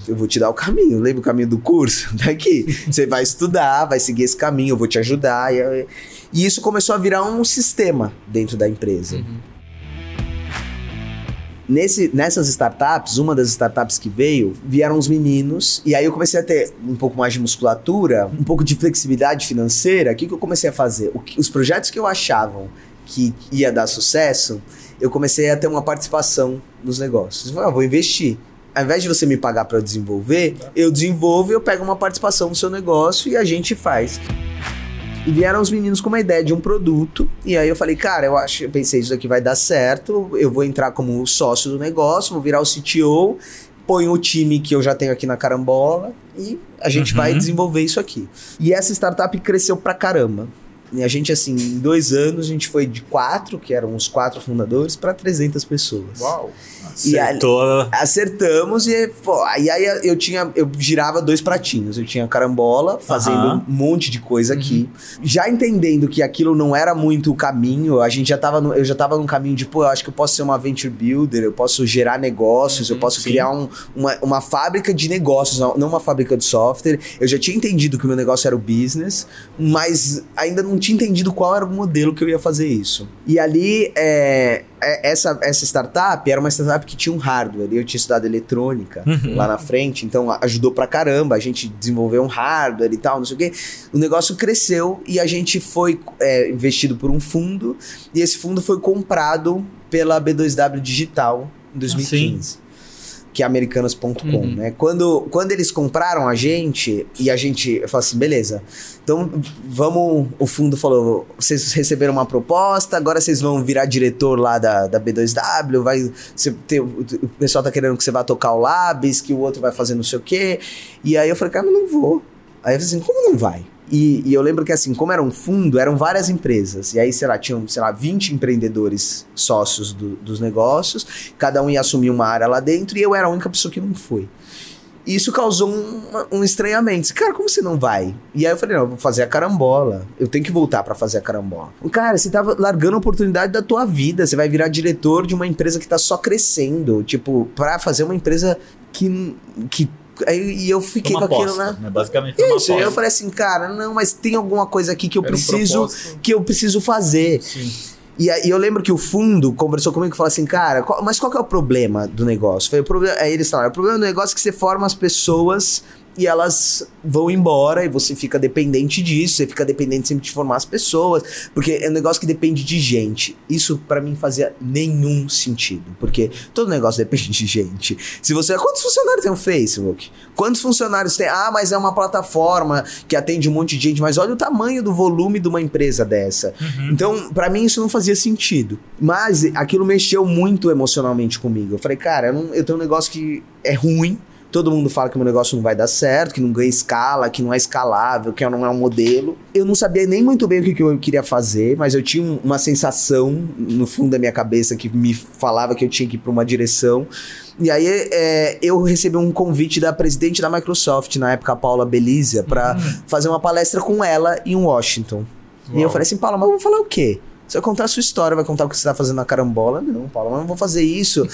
Speaker 1: Eu vou te dar o caminho, lembra o caminho do curso? Daqui. Você vai estudar, vai seguir esse caminho, eu vou te ajudar. E, e isso começou a virar um sistema dentro da empresa. Nesse, nessas startups, uma das startups que veio, vieram os meninos, e aí eu comecei a ter um pouco mais de musculatura, um pouco de flexibilidade financeira. O que, que eu comecei a fazer? Que- os projetos que eu achavam que ia dar sucesso, eu comecei a ter uma participação nos negócios. Eu falei, ah, vou investir. Ao invés de você me pagar para desenvolver, eu desenvolvo e eu pego uma participação no seu negócio e a gente faz. E vieram os meninos com uma ideia de um produto. E aí eu falei, cara, eu acho, eu pensei, isso aqui vai dar certo. Eu vou entrar como sócio do negócio, vou virar o CTO, ponho o time que eu já tenho aqui na carambola e a gente vai desenvolver isso aqui. E essa startup cresceu pra caramba. E a gente, assim, em dois anos, a gente foi de quatro, que eram os quatro fundadores, para 300 pessoas.
Speaker 3: Uau.
Speaker 1: E aí-
Speaker 2: Acertou.
Speaker 1: Acertamos e, pô, e aí eu tinha, eu girava dois pratinhos. Eu tinha carambola, fazendo
Speaker 2: Aham.
Speaker 1: um monte de coisa aqui. Já entendendo que aquilo não era muito o caminho, a gente já tava no, eu já tava num caminho de, pô, eu acho que eu posso ser uma venture builder, eu posso gerar negócios, eu posso
Speaker 2: sim.
Speaker 1: criar um- uma, uma fábrica de negócios, não não uma fábrica de software. Eu já tinha entendido que o meu negócio era o business, mas ainda não tinha entendido qual era o modelo que eu ia fazer isso. E ali, é, é, essa, essa startup era uma startup que tinha um hardware. Eu tinha estudado eletrônica
Speaker 2: Uhum.
Speaker 1: lá na frente, então ajudou pra caramba. A gente desenvolveu um hardware e tal, não sei o quê. O negócio cresceu e a gente foi é, investido por um fundo, e esse fundo foi comprado pela B2W Digital em 2015. Que é americanas.com,
Speaker 3: Uhum.
Speaker 1: né? Quando, quando eles compraram a gente, e a gente eu falei assim, beleza, então vamos. O fundo falou: vocês receberam uma proposta, agora vocês vão virar diretor lá da, da B2W, vai. Ter, o pessoal tá querendo que você vá tocar o Labs, que o outro vai fazer não sei o quê. E aí eu falei, cara, não vou. Aí eu falei assim, como não vai? E, e eu lembro que assim, como era um fundo, eram várias empresas. E aí, sei lá, tinham, sei lá, 20 empreendedores sócios do- dos negócios, cada um ia assumir uma área lá dentro, e eu era a única pessoa que não foi. E isso causou um, um estranhamento. Cara, como você não vai? E aí eu falei, não, eu vou fazer a carambola. Eu tenho que voltar pra fazer a carambola. Cara, você tava largando a oportunidade da tua vida. Você vai virar diretor de uma empresa que tá só crescendo. Tipo, pra fazer uma empresa que... que aí, e eu fiquei
Speaker 2: Uma
Speaker 1: com aquilo,
Speaker 2: aposta,
Speaker 1: né?
Speaker 2: né? Basicamente foi uma
Speaker 1: Isso, eu falei assim, cara, não, mas tem alguma coisa aqui que eu
Speaker 3: Era um
Speaker 1: preciso
Speaker 3: propósito.
Speaker 1: que eu preciso fazer.
Speaker 2: Sim.
Speaker 1: E aí eu lembro que o fundo conversou comigo e falou assim, cara, qual- mas qual que é o problema do negócio? Foi o problema, aí eles falaram, o problema do negócio é que você forma as pessoas e elas vão embora e você fica dependente disso, você fica dependente sempre de formar as pessoas, porque é um negócio que depende de gente. Isso para mim fazia nenhum sentido, porque todo negócio depende de gente. Se você, quantos funcionários tem o Facebook? Quantos funcionários tem? Ah, mas é uma plataforma que atende um monte de gente, mas olha o tamanho do volume de uma empresa dessa.
Speaker 2: Uhum.
Speaker 1: Então, para mim isso não fazia sentido. Mas aquilo mexeu muito emocionalmente comigo. Eu falei, cara, eu, não- eu tenho um negócio que é ruim. Todo mundo fala que o meu negócio não vai dar certo, que não ganha escala, que não é escalável, que não é um modelo. Eu não sabia nem muito bem o que, que eu queria fazer, mas eu tinha um- uma sensação no fundo da minha cabeça que me falava que eu tinha que ir para uma direção. E aí é, eu recebi um convite da presidente da Microsoft, na época, a Paula Belizia, para fazer uma palestra com ela em Washington. E eu
Speaker 3: Uau.
Speaker 1: falei assim, Paula, mas eu vou falar o quê? Você vai contar a sua história, vai contar o que você tá fazendo na carambola? Não, Paula, mas não vou fazer isso.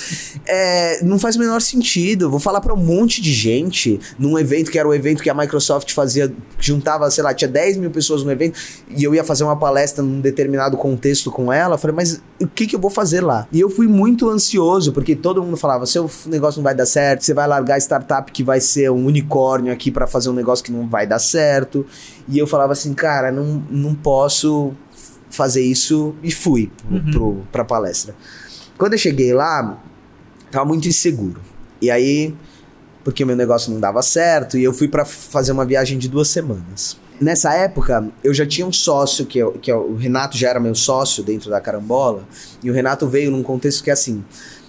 Speaker 1: É, não faz o menor sentido. Vou falar pra um monte de gente num evento que era o evento que a Microsoft fazia, juntava, sei lá, tinha 10 mil pessoas no evento, e eu ia fazer uma palestra num determinado contexto com ela. Eu falei, mas o que, que eu vou fazer lá? E eu fui muito ansioso, porque todo mundo falava: seu negócio não vai dar certo, você vai largar a startup que vai ser um unicórnio aqui pra fazer um negócio que não vai dar certo. E eu falava assim, cara, não, não posso fazer isso e fui pro, pra palestra. Quando eu cheguei lá, tava muito inseguro. E aí, porque o meu negócio não dava certo, e eu fui pra fazer uma viagem de duas semanas. Nessa época, eu já tinha um sócio, que, é, que é o Renato já era meu sócio dentro da Carambola, e o Renato veio num contexto que é assim.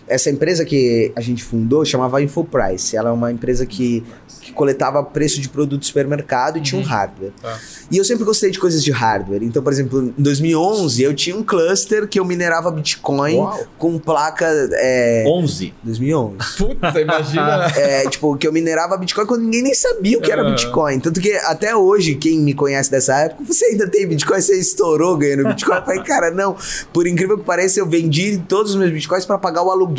Speaker 1: Essa empresa que a gente fundou chamava Infoprice. Ela é uma empresa que, que coletava preço de produto de supermercado e tinha um hardware.
Speaker 3: Tá.
Speaker 1: E eu sempre gostei de coisas de hardware. Então, por exemplo, em 2011 eu tinha um cluster que eu minerava Bitcoin
Speaker 3: Uau.
Speaker 1: com placa. É,
Speaker 2: 11.
Speaker 1: 2011.
Speaker 3: Puta, imagina.
Speaker 1: É, tipo, que eu minerava Bitcoin quando ninguém nem sabia o que era
Speaker 3: Aham.
Speaker 1: Bitcoin. Tanto que até hoje, quem me conhece dessa época, você ainda tem Bitcoin, você estourou ganhando Bitcoin. Eu falei, cara, não. Por incrível que pareça, eu vendi todos os meus Bitcoins pra pagar o aluguel.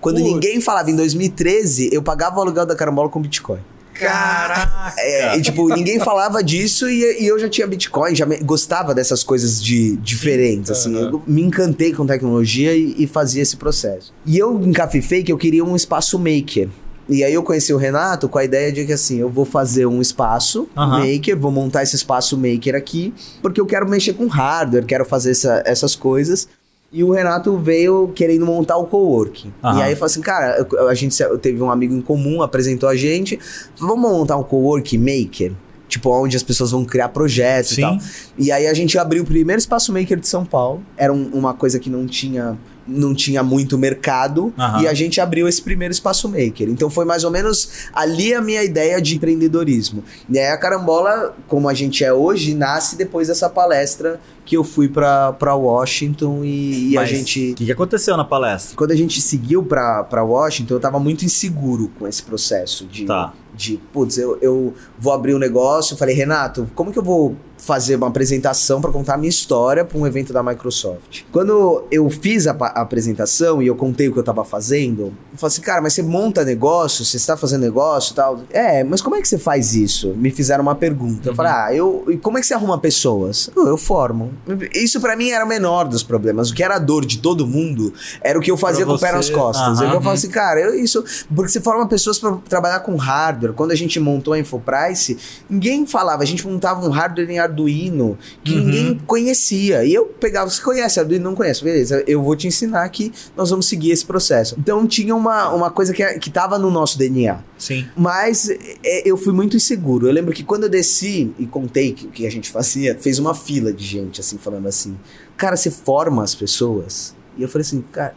Speaker 1: Quando
Speaker 3: Putz.
Speaker 1: ninguém falava em 2013, eu pagava o aluguel da carambola com Bitcoin.
Speaker 2: Caraca!
Speaker 1: É, e, tipo, ninguém falava disso e, e eu já tinha Bitcoin, já me- gostava dessas coisas de diferentes, assim. Eu me encantei com tecnologia e, e fazia esse processo. E eu encafifei que eu queria um espaço maker. E aí eu conheci o Renato com a ideia de que assim, eu vou fazer um espaço maker, vou montar esse espaço maker aqui, porque eu quero mexer com hardware, quero fazer essa- essas coisas. E o Renato veio querendo montar o coworking.
Speaker 2: Aham.
Speaker 1: E aí eu falei assim, cara, a gente teve um amigo em comum, apresentou a gente, vamos montar um coworking maker? Tipo, onde as pessoas vão criar projetos e tal.
Speaker 2: Sim.
Speaker 1: E aí a gente abriu o primeiro espaço maker de São Paulo. Era um- uma coisa que não tinha não tinha muito mercado
Speaker 2: Aham.
Speaker 1: e a gente abriu esse primeiro espaço maker. Então foi mais ou menos ali a minha ideia de empreendedorismo. E aí a Carambola, como a gente é hoje, nasce depois dessa palestra que eu fui pra pra Washington e, e a gente
Speaker 2: O que, que aconteceu na palestra?
Speaker 1: quando a gente seguiu pra, pra Washington, eu tava muito inseguro com esse processo de,
Speaker 2: Tá.
Speaker 1: de putz, eu, eu vou abrir um negócio. Eu falei, Renato, como que eu vou fazer uma apresentação pra contar a minha história pra um evento da Microsoft? Quando eu fiz a, a apresentação e eu contei o que eu tava fazendo, eu falei assim, cara, mas você monta negócio, você está fazendo negócio e tal? É, mas como é que você faz isso? Me fizeram uma pergunta. Eu falei, ah, eu, e como é que você arruma pessoas? Eu, eu formo. Isso pra mim era o menor dos problemas. O que era a dor de todo mundo era o que eu fazia
Speaker 2: Pra
Speaker 1: com o pé nas costas.
Speaker 2: aham.
Speaker 1: Eu falo assim, cara, eu, isso. Porque você forma pessoas pra trabalhar com hardware. Quando a gente montou a Infoprice, ninguém falava. A gente montava um hardware em Arduino que
Speaker 2: Uhum.
Speaker 1: ninguém conhecia. E eu pegava, você conhece Arduino? Não conhece? Beleza, eu vou te ensinar que nós vamos seguir esse processo. Então tinha uma, uma coisa que, que tava no nosso DNA.
Speaker 2: Sim.
Speaker 1: Mas é, eu fui muito inseguro. Eu lembro que quando eu desci e contei que- o que a gente fazia, fez uma fila de gente, assim, falando assim: Cara, você forma as pessoas? E eu falei assim, cara.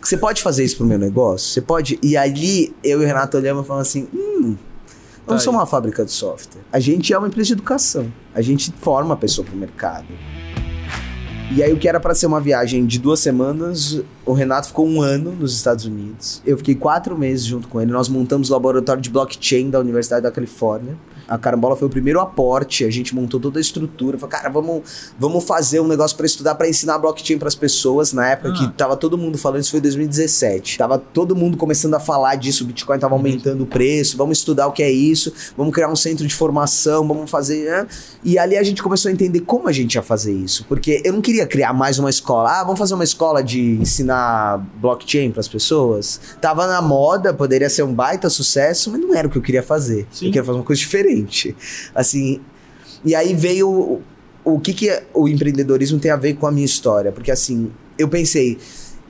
Speaker 1: Você pode fazer isso pro meu negócio? Você pode. E ali eu e o Renato olhamos e falamos assim: hum, não
Speaker 3: Tá
Speaker 1: somos uma fábrica de software. A gente é uma empresa de educação. A gente forma a pessoa pro mercado. E aí, o que era para ser uma viagem de duas semanas, o Renato ficou um ano nos Estados Unidos. Eu fiquei quatro meses junto com ele. Nós montamos o laboratório de blockchain da Universidade da Califórnia. A Carambola foi o primeiro aporte, a gente montou toda a estrutura. Falei, cara, vamos, vamos fazer um negócio para estudar, para ensinar blockchain para as pessoas. Na época
Speaker 2: Ah.
Speaker 1: que tava todo mundo falando, isso foi em 2017. Tava todo mundo começando a falar disso, o Bitcoin tava aumentando o preço. Vamos estudar o que é isso, vamos criar um centro de formação, vamos fazer. né? E ali a gente começou a entender como a gente ia fazer isso. Porque eu não queria criar mais uma escola. Ah, vamos fazer uma escola de ensinar ensinar blockchain para as pessoas. Tava na moda, poderia ser um baita sucesso, mas não era o que eu queria fazer.
Speaker 2: Sim.
Speaker 1: Eu queria fazer uma coisa diferente. Assim, e aí veio o, o que que o empreendedorismo tem a ver com a minha história, porque assim, eu pensei,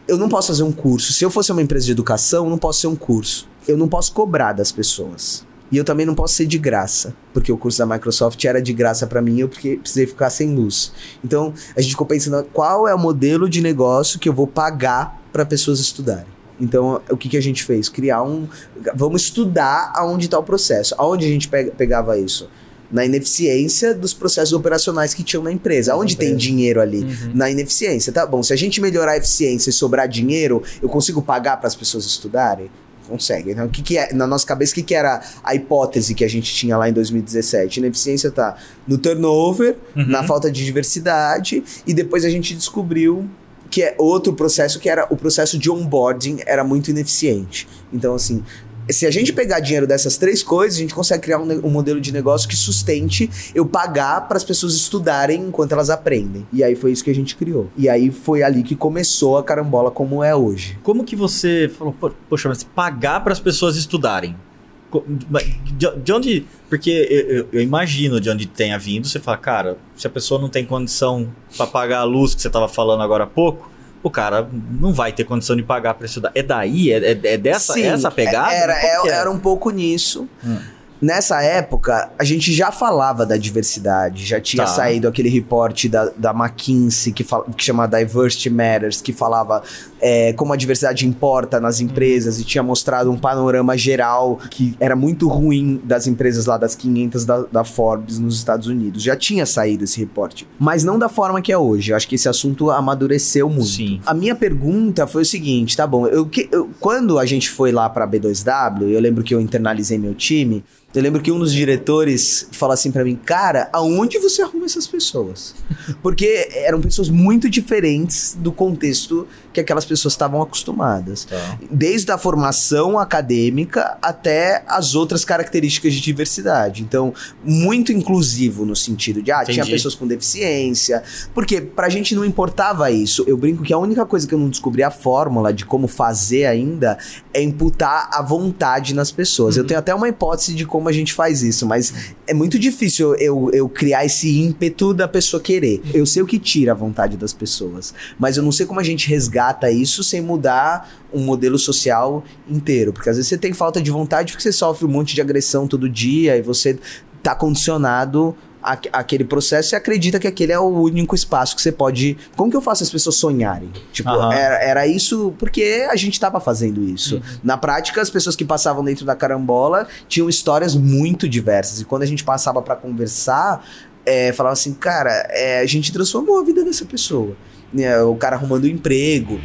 Speaker 1: eu não posso fazer um curso. Se eu fosse uma empresa de educação, eu não posso ser um curso. Eu não posso cobrar das pessoas. E eu também não posso ser de graça, porque o curso da Microsoft era de graça para mim, eu precisei ficar sem luz. Então, a gente ficou pensando qual é o modelo de negócio que eu vou pagar para pessoas estudarem. Então, o que, que a gente fez? Criar um. Vamos estudar aonde está o processo. Aonde a gente pega- pegava isso? Na ineficiência dos processos operacionais que tinham na empresa. Aonde tem dinheiro ali? Na ineficiência. Tá bom, se a gente melhorar a eficiência e sobrar dinheiro, eu consigo pagar para as pessoas estudarem? Consegue. Então, o que, que é, na nossa cabeça, o que, que era a hipótese que a gente tinha lá em 2017? Ineficiência tá no turnover, na falta de diversidade, e depois a gente descobriu que é outro processo que era o processo de onboarding era muito ineficiente. Então, assim, se a gente pegar dinheiro dessas três coisas, a gente consegue criar um, um modelo de negócio que sustente eu pagar para as pessoas estudarem enquanto elas aprendem. E aí foi isso que a gente criou. E aí foi ali que começou a carambola como é hoje.
Speaker 2: Como que você falou, "Pô, poxa, mas pagar para as pessoas estudarem? De onde. Porque eu, eu- eu imagino de onde tenha vindo, você fala, cara, se a pessoa não tem condição para pagar a luz que você estava falando agora há pouco, o cara não vai ter condição de pagar para estudar. É daí? É, é- é dessa
Speaker 1: Sim,
Speaker 2: essa pegada?
Speaker 1: Era, é- era um pouco nisso.
Speaker 2: Hum.
Speaker 1: Nessa época, a gente já falava da diversidade, já tinha
Speaker 2: Tá.
Speaker 1: saído aquele reporte da, da McKinsey que, fala, que chama Diversity Matters, que falava é, como a diversidade importa nas empresas e tinha mostrado um panorama geral que era muito ruim das empresas lá das 500 da, da Forbes nos Estados Unidos. Já tinha saído esse reporte, mas não da forma que é hoje. Eu acho que esse assunto amadureceu muito.
Speaker 2: Sim.
Speaker 1: A minha pergunta foi o seguinte, tá bom, eu, eu- quando a gente foi lá pra B2W, eu lembro que eu internalizei meu time, eu lembro que um dos diretores falou assim pra mim, cara, aonde você arruma essas pessoas? Porque eram pessoas muito diferentes do contexto que aquelas pessoas estavam acostumadas.
Speaker 2: Tá.
Speaker 1: Desde a formação acadêmica até as outras características de diversidade. Então, muito inclusivo no sentido de, ah, tinha
Speaker 2: Entendi.
Speaker 1: pessoas com deficiência. Porque pra gente não importava isso. Eu brinco que a única coisa que eu não descobri a fórmula de como fazer ainda é imputar a vontade nas pessoas. Eu tenho até uma hipótese de como a gente faz isso, mas é muito difícil eu, eu criar esse ímpeto da pessoa querer. Eu sei o que tira a vontade das pessoas, mas eu não sei como a gente resgata isso sem mudar um modelo social inteiro. Porque às vezes você tem falta de vontade porque você sofre um monte de agressão todo dia e você tá condicionado a- aquele processo e acredita que aquele é o único espaço que você pode. Como que eu faço as pessoas sonharem? Tipo,
Speaker 2: Aham.
Speaker 1: era, era isso porque a gente tava fazendo isso. Na prática, as pessoas que passavam dentro da carambola tinham histórias muito diversas. E quando a gente passava pra conversar, é, falava assim, cara, é, a gente transformou a vida dessa pessoa. Né, o cara arrumando um emprego.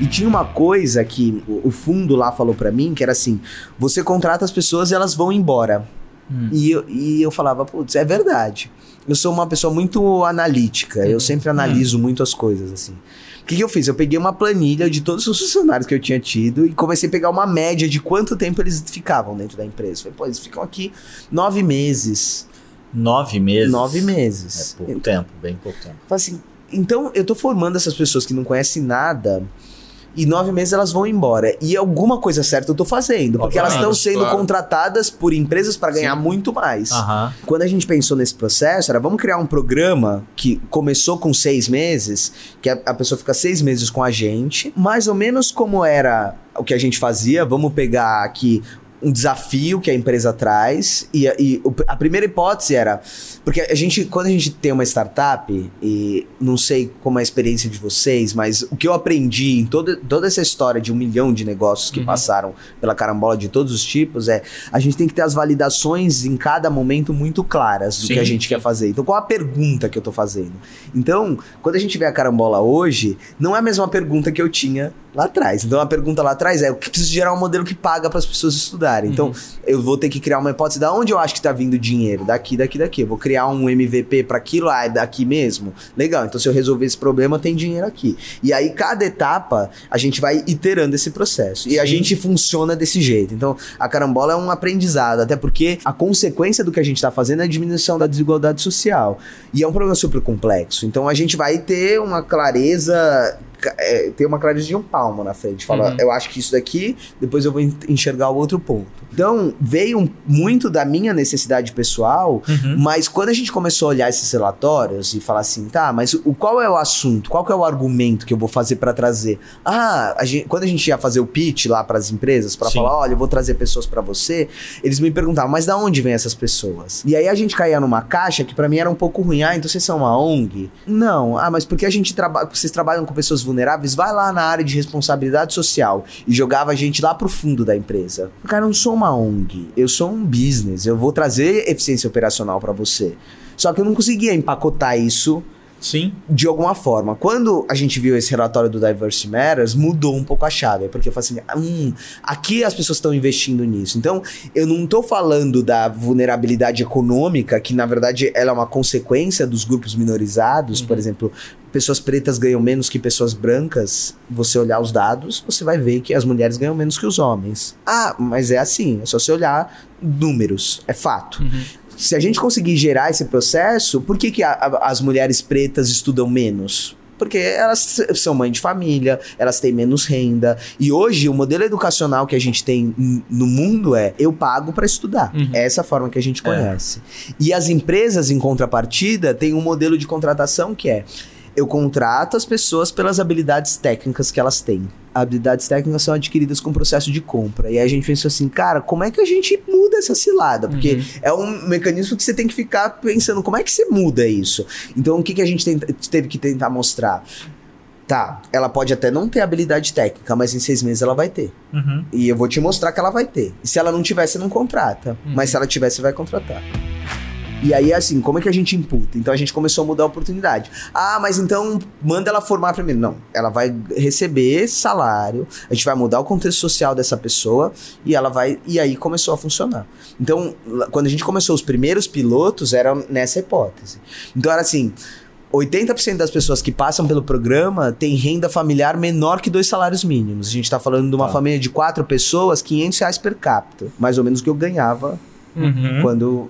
Speaker 1: E tinha uma coisa que o fundo lá falou pra mim, que era assim: você contrata as pessoas e elas vão embora.
Speaker 2: Hum.
Speaker 1: E, eu, e eu falava, putz, é verdade. Eu sou uma pessoa muito analítica, eu sempre analiso muito as coisas, assim. O que, que eu fiz? Eu peguei uma planilha de todos os funcionários que eu tinha tido e comecei a pegar uma média de quanto tempo eles ficavam dentro da empresa. Falei, pô, eles ficam aqui nove meses.
Speaker 2: Nove meses.
Speaker 1: Nove
Speaker 2: É
Speaker 1: meses.
Speaker 2: pouco tempo, bem pouco tempo.
Speaker 1: Falei assim, então eu tô formando essas pessoas que não conhecem nada e nove meses elas vão embora. E alguma coisa certa eu tô fazendo, porque elas estão
Speaker 3: Obviamente,
Speaker 1: sendo
Speaker 3: claro.
Speaker 1: contratadas por empresas para ganhar
Speaker 3: Sim.
Speaker 1: muito mais.
Speaker 2: Aham.
Speaker 1: Quando a gente pensou nesse processo, era vamos criar um programa que começou com seis meses, que a, a pessoa fica seis meses com a gente, mais ou menos como era o que a gente fazia. Vamos pegar aqui um desafio que a empresa traz e, e a primeira hipótese era porque a gente quando a gente tem uma startup e não sei como é a experiência de vocês mas o que eu aprendi em toda, toda essa história de um milhão de negócios que
Speaker 3: Uhum.
Speaker 1: passaram pela carambola de todos os tipos é a gente tem que ter as validações em cada momento muito claras do
Speaker 3: Sim,
Speaker 1: que a gente
Speaker 3: sim.
Speaker 1: quer fazer. Então, qual a pergunta que eu tô fazendo? Então, quando a gente vê a carambola hoje, não é a mesma pergunta que eu tinha lá atrás. Então, a pergunta lá atrás é: o que precisa gerar um modelo que paga para as pessoas estudarem? Então, eu vou ter que criar uma hipótese da onde eu acho que tá vindo dinheiro, daqui, daqui, daqui. Eu vou criar um MVP para aquilo, ah, é daqui mesmo. Legal. Então, se eu resolver esse problema, tem dinheiro aqui. E aí, cada etapa, a gente vai iterando esse processo. E a
Speaker 2: Sim.
Speaker 1: gente funciona desse jeito. Então, a carambola é um aprendizado, até porque a consequência do que a gente está fazendo é a diminuição da desigualdade social. E é um problema super complexo. Então, a gente vai ter uma clareza é, tem uma clareza de um palmo na frente. Fala,
Speaker 3: Uhum.
Speaker 1: eu acho que isso daqui, depois eu vou en- enxergar o outro ponto. Então, veio muito da minha necessidade pessoal,
Speaker 2: Uhum.
Speaker 1: mas quando a gente começou a olhar esses relatórios e falar assim, tá, mas o, qual é o assunto? Qual é o argumento que eu vou fazer pra trazer? Ah, a gente- quando a gente ia fazer o pitch lá pras empresas, pra
Speaker 2: Sim.
Speaker 1: falar, olha, eu vou trazer pessoas pra você, eles me perguntavam, mas da onde vêm essas pessoas? E aí a gente caía numa caixa que pra mim era um pouco ruim. Ah, então vocês são uma ONG? Não. Ah, mas porque a gente trabalha, vocês trabalham com pessoas vulneráveis? Vai lá na área de responsabilidade social e jogava a gente lá pro fundo da empresa. Cara, eu não sou uma ONG, eu sou um business. Eu vou trazer eficiência operacional pra você. Só que eu não conseguia empacotar isso
Speaker 2: Sim.
Speaker 1: de alguma forma. Quando a gente viu esse relatório do Diversity Matters, mudou um pouco a chave, porque eu falei assim, hum, aqui as pessoas estão investindo nisso. Então, eu não tô falando da vulnerabilidade econômica, que na verdade ela é uma consequência dos grupos minorizados, por exemplo, pessoas pretas ganham menos que pessoas brancas. Você olhar os dados, você vai ver que as mulheres ganham menos que os homens. Ah, mas é assim, é só você olhar números, é fato. Se a gente conseguir gerar esse processo, por que, que a- a- as mulheres pretas estudam menos? Porque elas são mãe de família, elas têm menos renda. E hoje o modelo educacional que a gente tem no mundo é eu pago para estudar.
Speaker 3: Uhum.
Speaker 1: É essa forma que a gente
Speaker 2: É.
Speaker 1: conhece. E as empresas, em contrapartida, têm um modelo de contratação que é eu contrato as pessoas pelas habilidades técnicas que elas têm. Habilidades técnicas são adquiridas com o processo de compra. E aí a gente pensou assim, cara, como é que a gente muda essa cilada? Porque
Speaker 3: Uhum.
Speaker 1: é um mecanismo que você tem que ficar pensando, como é que você muda isso? Então, o que, que a gente tenta- teve que tentar mostrar? Tá, ela pode até não ter habilidade técnica, mas em seis meses ela vai ter.
Speaker 2: Uhum.
Speaker 1: E eu vou te mostrar que ela vai ter. E se ela não tiver, você não contrata.
Speaker 3: Uhum.
Speaker 1: Mas se ela tiver, você vai contratar. E aí, assim, como é que a gente imputa? Então a gente começou a mudar a oportunidade. Ah, mas então manda ela formar primeiro. Não, ela vai receber salário, a gente vai mudar o contexto social dessa pessoa e ela vai. E aí começou a funcionar. Então, quando a gente começou os primeiros pilotos, era nessa hipótese. Então era assim. 80% das pessoas que passam pelo programa têm renda familiar menor que dois salários mínimos. A gente está falando de uma
Speaker 2: Tá.
Speaker 1: família de quatro pessoas, 500 reais per capita. Mais ou menos o que eu ganhava
Speaker 2: Uhum.
Speaker 1: quando.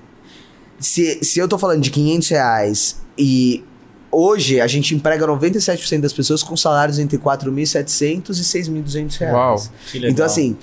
Speaker 1: Se, se eu tô falando de 500 reais e hoje a gente emprega 97% das pessoas com salários entre 4.700 e 6.200 reais.
Speaker 3: Uau.
Speaker 2: Que legal.
Speaker 1: Então, assim,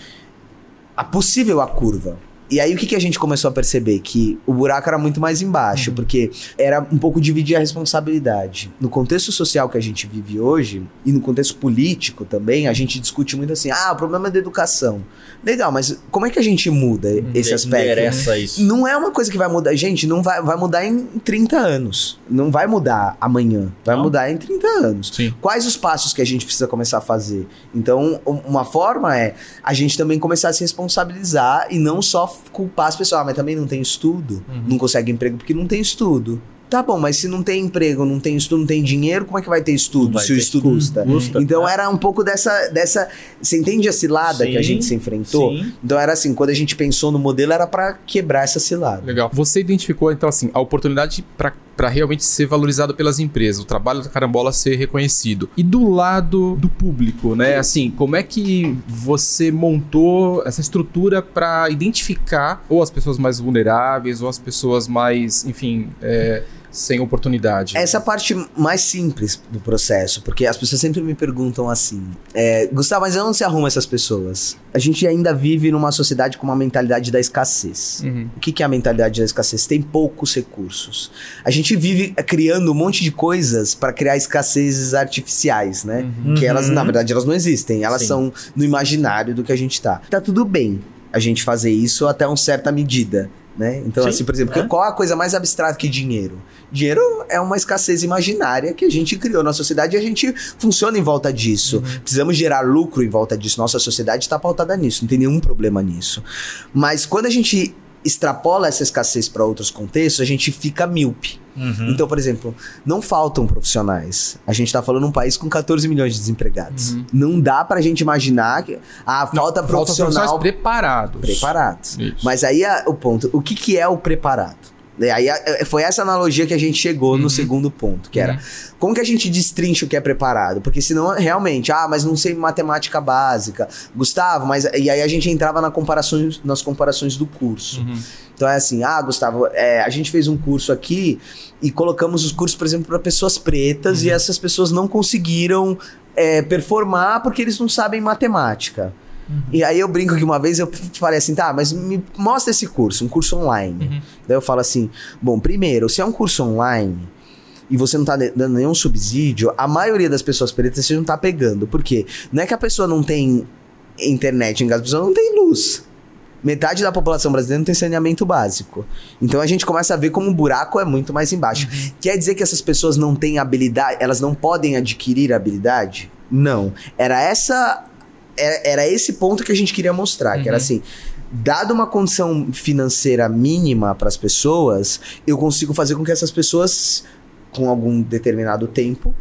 Speaker 1: a possível a curva. E aí, o que, que a gente começou a perceber? Que o buraco era muito mais embaixo, porque era um pouco dividir a responsabilidade. No contexto social que a gente vive hoje, e no contexto político também, a gente discute muito assim: ah, o problema é da educação. Legal, mas como é que a gente muda esse aspecto?
Speaker 2: Interessa isso.
Speaker 1: Não é uma coisa que vai mudar. Gente, não vai, vai mudar em 30 anos. Não vai mudar amanhã. Vai
Speaker 2: Não.
Speaker 1: mudar em 30 anos.
Speaker 3: Sim.
Speaker 1: Quais os passos que a gente precisa começar a fazer? Então, um- uma forma é a gente também começar a se responsabilizar e não só culpar as pessoas. Ah, mas também não tem estudo.
Speaker 3: Uhum.
Speaker 1: Não consegue emprego porque não tem estudo. Tá bom, mas se não tem emprego, não tem estudo, não tem dinheiro, como é que vai ter estudo
Speaker 2: vai
Speaker 1: se o
Speaker 2: ter
Speaker 1: estudo custa?
Speaker 2: Custa,
Speaker 1: Então
Speaker 2: tá?
Speaker 1: era um pouco dessa, dessa. Você entende a cilada que a
Speaker 2: Sim,
Speaker 1: gente se enfrentou?
Speaker 2: sim.
Speaker 1: Então era assim, quando a gente pensou no modelo, era pra quebrar essa cilada.
Speaker 3: Legal. Você identificou, então, assim, a oportunidade para realmente ser valorizado pelas empresas, o trabalho da Carambola ser reconhecido. E do lado do público, né? Assim, como é que você montou essa estrutura para identificar ou as pessoas mais vulneráveis ou as pessoas mais, enfim, é, sem oportunidade?
Speaker 1: Essa é a parte mais simples do processo, porque as pessoas sempre me perguntam assim: é, Gustavo, mas onde se arruma essas pessoas? A gente ainda vive numa sociedade com uma mentalidade da escassez.
Speaker 3: Uhum.
Speaker 1: O que, que é a mentalidade da escassez? Tem poucos recursos. A gente vive eh, criando um monte de coisas para criar escassezes artificiais, né?
Speaker 3: Uhum.
Speaker 1: Que elas, na verdade, elas não existem. Elas
Speaker 2: Sim.
Speaker 1: são no imaginário do que a gente tá. Tá tudo bem a gente fazer isso até uma certa medida. Né? Então,
Speaker 2: Sim,
Speaker 1: assim, por exemplo,
Speaker 2: é.
Speaker 1: qual a coisa mais abstrata que dinheiro? Dinheiro é uma escassez imaginária que a gente criou na sociedade e a gente funciona em volta disso. Precisamos gerar lucro em volta disso. Nossa sociedade está pautada nisso, não tem nenhum problema nisso. Mas quando a gente extrapola essa escassez para outros contextos, a gente fica míope.
Speaker 2: Uhum.
Speaker 1: Então, por exemplo, não faltam profissionais. A gente tá falando um país com 14 milhões de desempregados.
Speaker 3: Uhum.
Speaker 1: Não dá pra gente imaginar que ah, falta
Speaker 3: Falta
Speaker 1: profissional
Speaker 3: profissionais preparados.
Speaker 1: preparados.
Speaker 3: Isso.
Speaker 1: Mas aí a- o ponto, o que, que é o preparado? É, aí a- foi essa analogia que a gente chegou
Speaker 3: Uhum.
Speaker 1: no segundo ponto, que era
Speaker 3: Uhum.
Speaker 1: como que a gente destrincha o que é preparado? Porque senão, realmente, ah, mas não sei matemática básica. Gustavo, mas. E aí a gente entrava na comparações, nas comparações do curso.
Speaker 3: Uhum.
Speaker 1: Então é assim, ah, Gustavo, é, a gente fez um curso aqui e colocamos os cursos, por exemplo, para pessoas pretas
Speaker 3: Uhum.
Speaker 1: e essas pessoas não conseguiram é, performar porque eles não sabem matemática. Uhum. E aí eu brinco que uma vez eu falei assim, tá, mas me mostra esse curso, um curso online. Uhum. Daí eu falo assim, bom, primeiro, se é um curso online e você não tá dando nenhum subsídio, a maioria das pessoas pretas você não tá pegando. Por quê? Não é que a pessoa não tem internet em casa, a pessoa não tem luz. Metade da população brasileira não tem saneamento básico. Então a gente começa a ver como o buraco é muito mais embaixo. Uhum. Quer dizer que essas pessoas não têm habilidade, elas não podem adquirir habilidade? Não. Era essa era, era esse ponto que a gente queria mostrar, uhum. que era uhum. assim, dada uma condição financeira mínima para as pessoas, eu consigo fazer com que essas pessoas com algum determinado tempo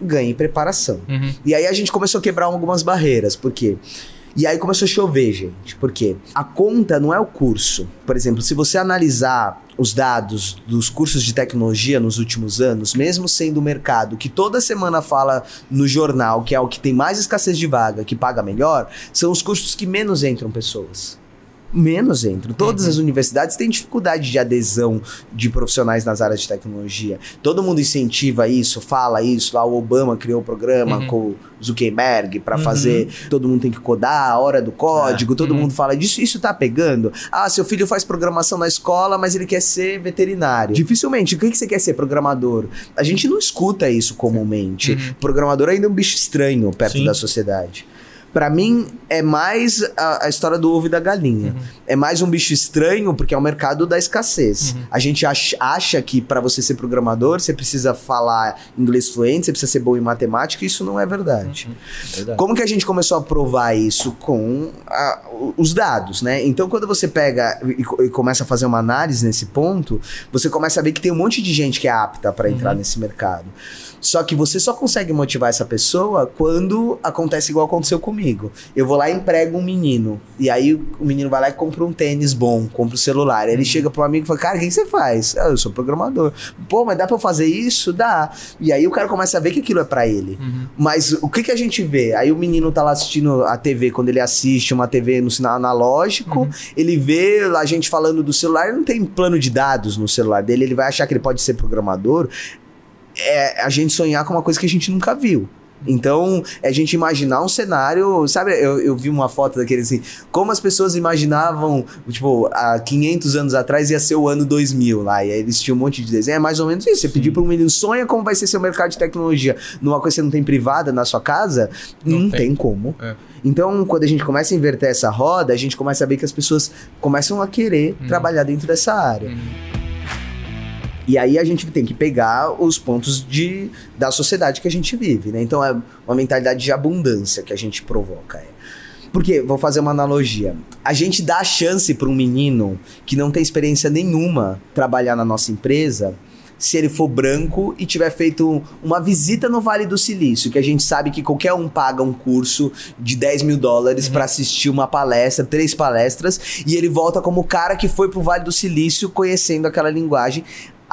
Speaker 1: ganhem preparação. Uhum. E aí a gente começou a quebrar algumas barreiras, porque quê? E aí começou a chover, gente. Porque a conta não é o curso. Por exemplo, se você analisar os dados dos cursos de tecnologia nos últimos anos, mesmo sendo o mercado que toda semana fala no jornal que é o que tem mais escassez de vaga, que paga melhor, são os cursos que menos entram pessoas menos entram. Todas uhum. as universidades têm dificuldade de adesão de profissionais nas áreas de tecnologia. Todo mundo incentiva isso, fala isso. Lá o Obama criou o um programa uhum. com o Zuckerberg para uhum. fazer. Todo mundo tem que codar a hora do código. É. Todo uhum. mundo fala disso. Isso tá pegando. Ah, seu filho faz programação na escola, mas ele quer ser veterinário. Dificilmente. O que, que você quer ser? Programador. A gente não escuta isso comumente. Uhum. Programador ainda é um bicho estranho perto Sim. da sociedade para mim é mais a, a, história do ovo e da galinha. Uhum. É mais um bicho estranho porque é o mercado da escassez. Uhum. A gente acha, acha que para você ser programador você precisa falar inglês fluente, você precisa ser bom em matemática, e isso não é verdade. Uhum. É verdade. Como que a gente começou a provar isso com a, os dados, né? Então quando você pega e, e, começa a fazer uma análise nesse ponto, você começa a ver que tem um monte de gente que é apta para entrar uhum. nesse mercado. Só que você só consegue motivar essa pessoa quando acontece igual aconteceu comigo. Eu vou lá e emprego um menino. E aí o menino vai lá e compra um tênis bom, compra um celular. Aí ele uhum. chega pro amigo e fala: Cara, o que você faz? Ah, eu sou programador. Pô, mas dá pra eu fazer isso? Dá. E aí o cara começa a ver que aquilo é para ele. Uhum. Mas o que, que a gente vê? Aí o menino tá lá assistindo a TV, quando ele assiste uma TV no sinal analógico, uhum. ele vê a gente falando do celular, ele não tem plano de dados no celular dele, ele vai achar que ele pode ser programador é a gente sonhar com uma coisa que a gente nunca viu. Então, é a gente imaginar um cenário, sabe? Eu, eu vi uma foto daquele assim, como as pessoas imaginavam, tipo, há 500 anos atrás ia ser o ano 2000 lá, e aí eles tinham um monte de desenho, é mais ou menos isso. Você pedir para um menino, sonha como vai ser seu mercado de tecnologia numa coisa que você não tem privada na sua casa, não, não tem. tem. como. É. Então, quando a gente começa a inverter essa roda, a gente começa a ver que as pessoas começam a querer hum. trabalhar dentro dessa área. Hum. E aí a gente tem que pegar os pontos de, da sociedade que a gente vive, né? Então é uma mentalidade de abundância que a gente provoca. É. Porque, vou fazer uma analogia. A gente dá a chance para um menino que não tem experiência nenhuma trabalhar na nossa empresa se ele for branco e tiver feito uma visita no Vale do Silício, que a gente sabe que qualquer um paga um curso de 10 mil dólares uhum. para assistir uma palestra, três palestras, e ele volta como o cara que foi pro Vale do Silício conhecendo aquela linguagem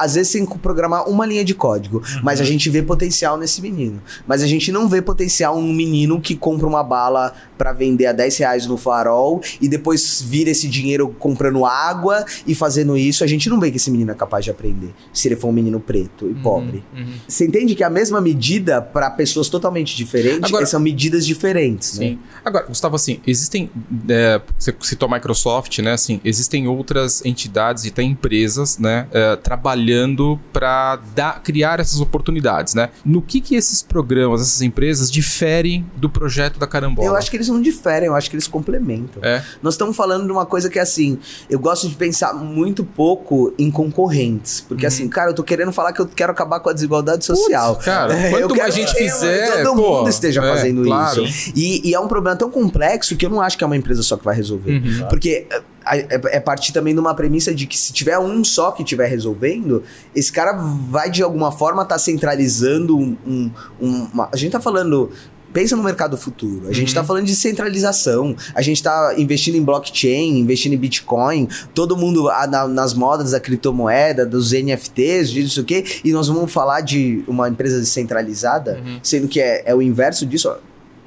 Speaker 1: às vezes tem que programar uma linha de código, uhum. mas a gente vê potencial nesse menino. Mas a gente não vê potencial num menino que compra uma bala para vender a 10 reais no farol e depois vira esse dinheiro comprando água e fazendo isso. A gente não vê que esse menino é capaz de aprender, se ele for um menino preto e uhum. pobre. Uhum. Você entende que a mesma medida para pessoas totalmente diferentes Agora, são medidas diferentes, né? sim.
Speaker 3: né? Agora, Gustavo, assim, existem. É, você citou a Microsoft, né? Assim, existem outras entidades e até empresas, né? É, trabalhando trabalhando para criar essas oportunidades, né? No que que esses programas, essas empresas diferem do projeto da Carambola?
Speaker 1: Eu acho que eles não diferem, eu acho que eles complementam. É. Nós estamos falando de uma coisa que é assim, eu gosto de pensar muito pouco em concorrentes, porque uhum. assim, cara, eu tô querendo falar que eu quero acabar com a desigualdade social.
Speaker 3: Putz, cara, é, quanto mais gente fizer,
Speaker 1: todo pô, mundo esteja é, fazendo claro. isso. E, e, é um problema tão complexo que eu não acho que é uma empresa só que vai resolver. Uhum. Porque é, é partir também de uma premissa de que se tiver um só que estiver resolvendo, esse cara vai de alguma forma estar tá centralizando um, um, uma, a gente tá falando pensa no mercado futuro. A gente está uhum. falando de centralização. A gente está investindo em blockchain, investindo em Bitcoin. Todo mundo a, na, nas modas da criptomoeda, dos NFTs, disso o quê. E nós vamos falar de uma empresa descentralizada, uhum. sendo que é, é o inverso disso.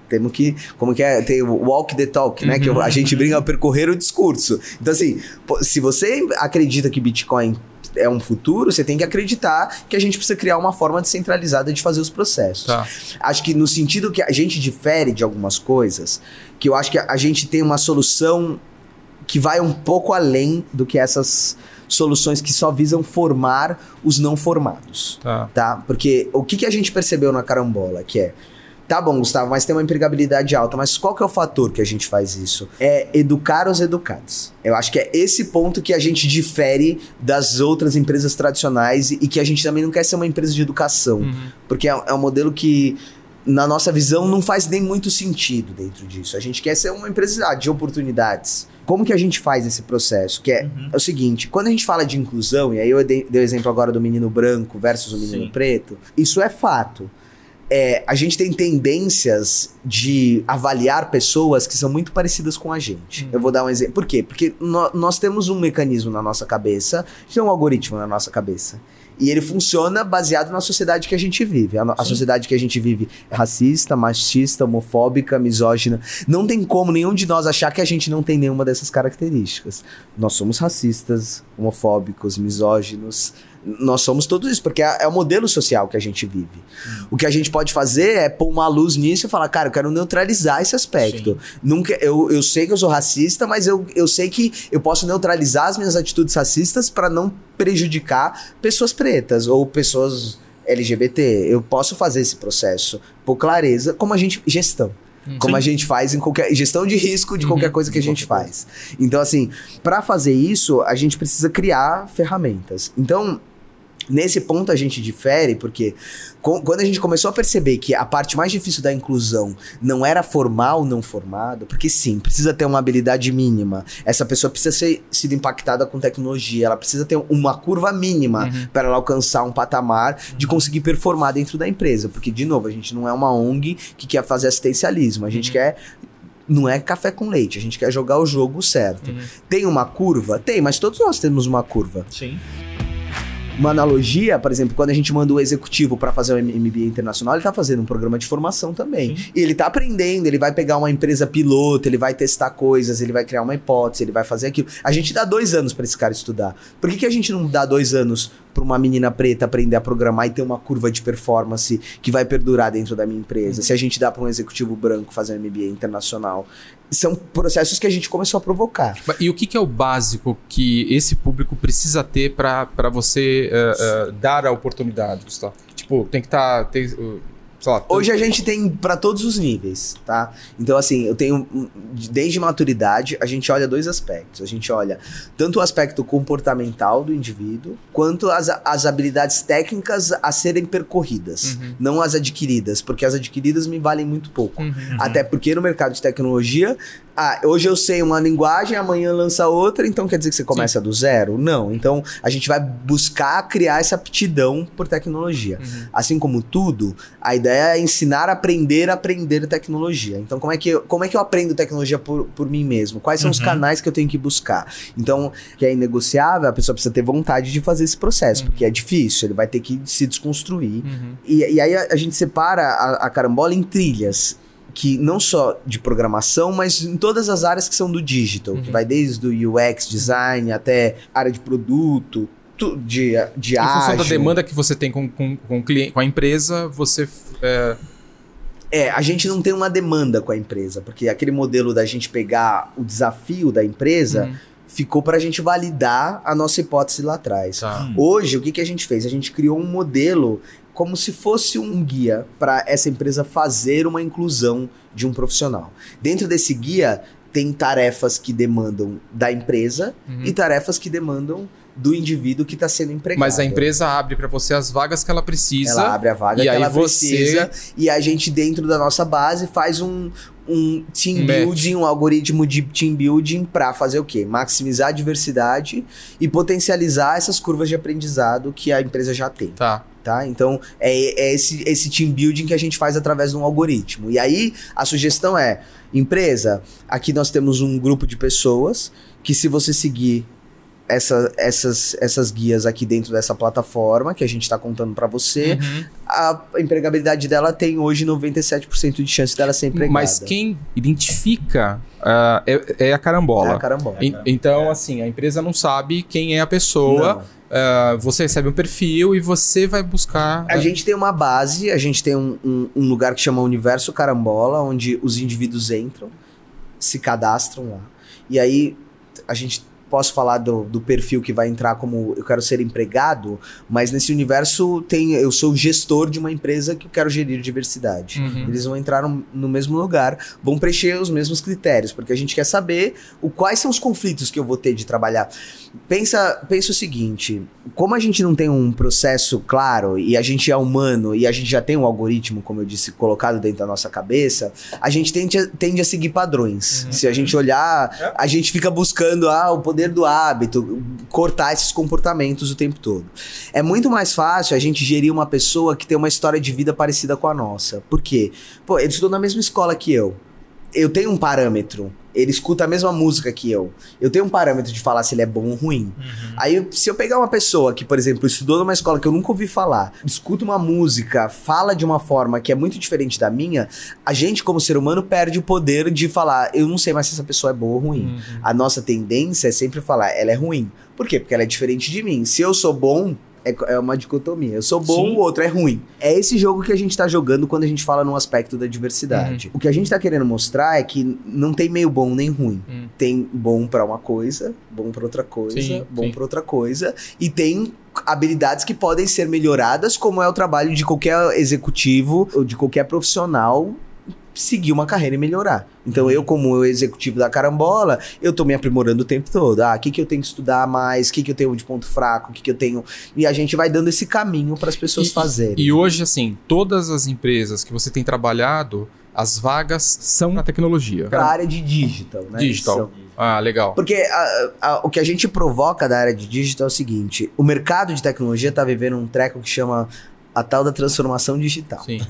Speaker 1: Temos que, como que é? Tem o walk the talk, né? Uhum. Que a gente brinca a percorrer o discurso. Então, assim, se você acredita que Bitcoin é um futuro, você tem que acreditar que a gente precisa criar uma forma descentralizada de fazer os processos.
Speaker 3: Tá.
Speaker 1: Acho que no sentido que a gente difere de algumas coisas, que eu acho que a gente tem uma solução que vai um pouco além do que essas soluções que só visam formar os não formados,
Speaker 3: Tá.
Speaker 1: tá? Porque o que, que a gente percebeu na carambola, que é, tá bom, Gustavo, mas tem uma empregabilidade alta, mas qual que é o fator que a gente faz isso? É educar os educados. Eu acho que é esse ponto que a gente difere das outras empresas tradicionais e, que a gente também não quer ser uma empresa de educação,
Speaker 3: Uhum.
Speaker 1: porque é, é um modelo que na nossa visão não faz nem muito sentido dentro disso. A gente quer ser uma empresa ah, de oportunidades. Como que a gente faz esse processo? Que é, é o seguinte, quando a gente fala de inclusão, e aí eu dei, dei o exemplo agora do menino branco versus o menino
Speaker 2: Sim.
Speaker 1: preto, isso é fato. É, a gente tem tendências de avaliar pessoas que são muito parecidas com a gente.
Speaker 3: Hum.
Speaker 1: Eu vou dar um exemplo. Por quê? Porque nó- nós temos um mecanismo na nossa cabeça, a gente tem um algoritmo na nossa cabeça. E ele funciona baseado na sociedade que a gente vive. A, no- a sociedade que a gente vive é racista, machista, homofóbica, misógina. Não tem como nenhum de nós achar que a gente não tem nenhuma dessas características. Nós somos racistas, homofóbicos, misóginos. Nós somos tudo isso, porque é, é o modelo social que a gente vive. O que a gente pode fazer é pôr uma luz nisso e falar, cara, eu quero neutralizar esse aspecto. Nunca, eu, eu sei que eu sou racista, mas eu, eu sei que eu posso neutralizar as minhas atitudes racistas para não prejudicar pessoas pretas ou pessoas LGBT. Eu posso fazer esse processo por clareza, como a gente. Gestão. Como a gente faz em qualquer. Gestão de risco de
Speaker 3: Uhum,
Speaker 1: qualquer coisa que a gente faz. Então, assim, para fazer isso, a gente precisa criar ferramentas. Então. Nesse ponto a gente difere, porque quando a gente começou a perceber que a parte mais difícil da inclusão não era formar ou não formado, porque sim, precisa ter uma habilidade mínima. Essa pessoa precisa ser sido impactada com tecnologia, ela precisa ter uma curva mínima
Speaker 3: Uhum.
Speaker 1: para ela alcançar um patamar de conseguir performar dentro da empresa. Porque, de novo, a gente não é uma ONG que quer fazer assistencialismo, a gente
Speaker 3: Uhum.
Speaker 1: quer. Não é café com leite, a gente quer jogar o jogo certo.
Speaker 3: Uhum.
Speaker 1: Tem uma curva? Tem, mas todos nós temos uma curva.
Speaker 2: Sim.
Speaker 1: Uma analogia, por exemplo, quando a gente manda o executivo para fazer o MBA internacional, ele tá fazendo um programa de formação também.
Speaker 2: Sim.
Speaker 1: E ele tá aprendendo, ele vai pegar uma empresa piloto, ele vai testar coisas, ele vai criar uma hipótese, ele vai fazer aquilo. A gente dá dois anos para esse cara estudar. Por que, que a gente não dá dois anos para uma menina preta aprender a programar e ter uma curva de performance que vai perdurar dentro da minha empresa? Se a gente dá para um executivo branco fazer um MBA internacional. São processos que a gente começou a provocar.
Speaker 3: E o que, que é o básico que esse público precisa ter para você eh, eh, dar a oportunidade, Gustavo? Tipo, tem que estar. sei lá,
Speaker 1: Hoje a gente tem para todos os níveis, tá? Então, assim, eu tenho. Desde maturidade, a gente olha dois aspectos. A gente olha tanto o aspecto comportamental do indivíduo, quanto as, as habilidades técnicas a serem percorridas,
Speaker 3: Uhum.
Speaker 1: não as adquiridas, porque as adquiridas me valem muito pouco.
Speaker 3: Uhum.
Speaker 1: Até porque no mercado de tecnologia, ah, hoje eu sei uma linguagem, amanhã lança outra, então quer dizer que você começa do zero? Não. Então a gente vai buscar criar essa aptidão por tecnologia.
Speaker 3: Uhum.
Speaker 1: Assim como tudo, a ideia é ensinar a aprender a aprender tecnologia. Então, como é que eu, como é que eu aprendo tecnologia por, por mim mesmo? Quais são os
Speaker 2: Uhum.
Speaker 1: canais que eu tenho que buscar? Então, que é inegociável, a pessoa precisa ter vontade de fazer esse processo,
Speaker 3: Uhum.
Speaker 1: porque é difícil, ele vai ter que se desconstruir.
Speaker 3: Uhum.
Speaker 1: E, e aí a, a gente separa a, a carambola em trilhas. Que não só de programação, mas em todas as áreas que são do digital, que
Speaker 3: Uhum.
Speaker 1: vai desde o UX, design, até área de produto, de, de
Speaker 3: Em função da
Speaker 1: ágil.
Speaker 3: demanda que você tem com, com, com, o cliente, com a empresa, você. eh,
Speaker 1: É, a gente não tem uma demanda com a empresa, porque aquele modelo da gente pegar o desafio da empresa
Speaker 3: uhum.
Speaker 1: ficou para a gente validar a nossa hipótese lá atrás.
Speaker 3: Tá.
Speaker 1: Hoje, o que, que a gente fez? A gente criou um modelo como se fosse um guia para essa empresa fazer uma inclusão de um profissional. Dentro desse guia, tem tarefas que demandam da empresa
Speaker 3: Uhum.
Speaker 1: e tarefas que demandam do indivíduo que está sendo empregado.
Speaker 3: Mas a empresa abre para você as vagas que ela precisa.
Speaker 1: Ela abre a vaga
Speaker 3: e
Speaker 1: que
Speaker 3: aí
Speaker 1: ela
Speaker 3: você-
Speaker 1: precisa e a gente, dentro da nossa base, faz um, um team
Speaker 3: Um match.
Speaker 1: building, um algoritmo de team building para fazer o quê? Maximizar a diversidade e potencializar essas curvas de aprendizado que a empresa já tem.
Speaker 3: Tá.
Speaker 1: Tá? Então, é, é esse, esse team building que a gente faz através de um algoritmo. E aí, a sugestão é: empresa, aqui nós temos um grupo de pessoas que, se você seguir essa, essas, essas guias aqui dentro dessa plataforma que a gente está contando para você.
Speaker 3: Uhum.
Speaker 1: A empregabilidade dela tem hoje 97% de chance dela ser empregada.
Speaker 3: Mas quem identifica ah, é, é a carambola.
Speaker 1: É a carambola.
Speaker 3: En- então, assim, a empresa não sabe quem é a pessoa.
Speaker 1: Não.
Speaker 3: ah, você recebe um perfil e você vai buscar.
Speaker 1: A gente tem uma base, a gente tem um, um- um lugar que chama Universo Carambola, onde os indivíduos entram, se cadastram lá. E aí a gente posso falar do, do perfil que vai entrar como eu quero ser empregado, mas nesse universo tem eu sou gestor de uma empresa que eu quero gerir diversidade.
Speaker 3: Uhum.
Speaker 1: Eles vão entrar no, no mesmo lugar, vão preencher os mesmos critérios, porque a gente quer saber o, quais são os conflitos que eu vou ter de trabalhar. Pensa, pensa o seguinte: como a gente não tem um processo claro e a gente é humano e a gente já tem um algoritmo, como eu disse, colocado dentro da nossa cabeça, a gente tende a, tende a seguir padrões. Se a gente olhar, a gente fica buscando ah, o poder do hábito, cortar esses comportamentos o tempo todo. É muito mais fácil a gente gerir uma pessoa que tem uma história de vida parecida com a nossa. Por quê? Pô, ele estudou na mesma escola que eu. Eu tenho um parâmetro. Ele escuta a mesma música que eu. Eu tenho um parâmetro de falar se ele é bom ou ruim. Aí, se eu pegar uma pessoa que, por exemplo, estudou numa escola que eu nunca ouvi falar, escuta uma música, fala de uma forma que é muito diferente da minha, a gente, como ser humano, perde o poder de falar, eu não sei mais se essa pessoa é boa ou ruim.
Speaker 3: Uhum.
Speaker 1: A nossa tendência é sempre falar, ela é ruim. Por quê? Porque ela é diferente de mim. Se eu sou bom, é, é uma dicotomia. Eu sou bom,
Speaker 2: Sim.
Speaker 1: o outro é ruim. É esse jogo que a gente tá jogando quando a gente fala num aspecto da diversidade. O que a gente tá querendo mostrar é que não tem meio bom nem ruim.
Speaker 3: Hum.
Speaker 1: Tem bom pra uma coisa, bom pra outra coisa,
Speaker 3: Sim,
Speaker 1: bom pra outra coisa. E tem habilidades que podem ser melhoradas, como é o trabalho de qualquer executivo ou de qualquer profissional seguir uma carreira e melhorar. Então eu, como executivo da carambola, eu tô me aprimorando o tempo todo. Ah, o que, que eu tenho que estudar mais? O que, que eu tenho de ponto fraco? O que, que eu tenho... E a gente vai dando esse caminho para as pessoas
Speaker 3: E-
Speaker 1: fazerem.
Speaker 3: E hoje, assim, todas as empresas que você tem trabalhado, as vagas são na tecnologia.
Speaker 1: Pra área de digital, né?
Speaker 3: Digital. Ah, legal.
Speaker 1: Porque a- a- o que a gente provoca da área de digital é o seguinte: o mercado de tecnologia tá vivendo um treco que chama a tal da transformação digital.
Speaker 3: Sim.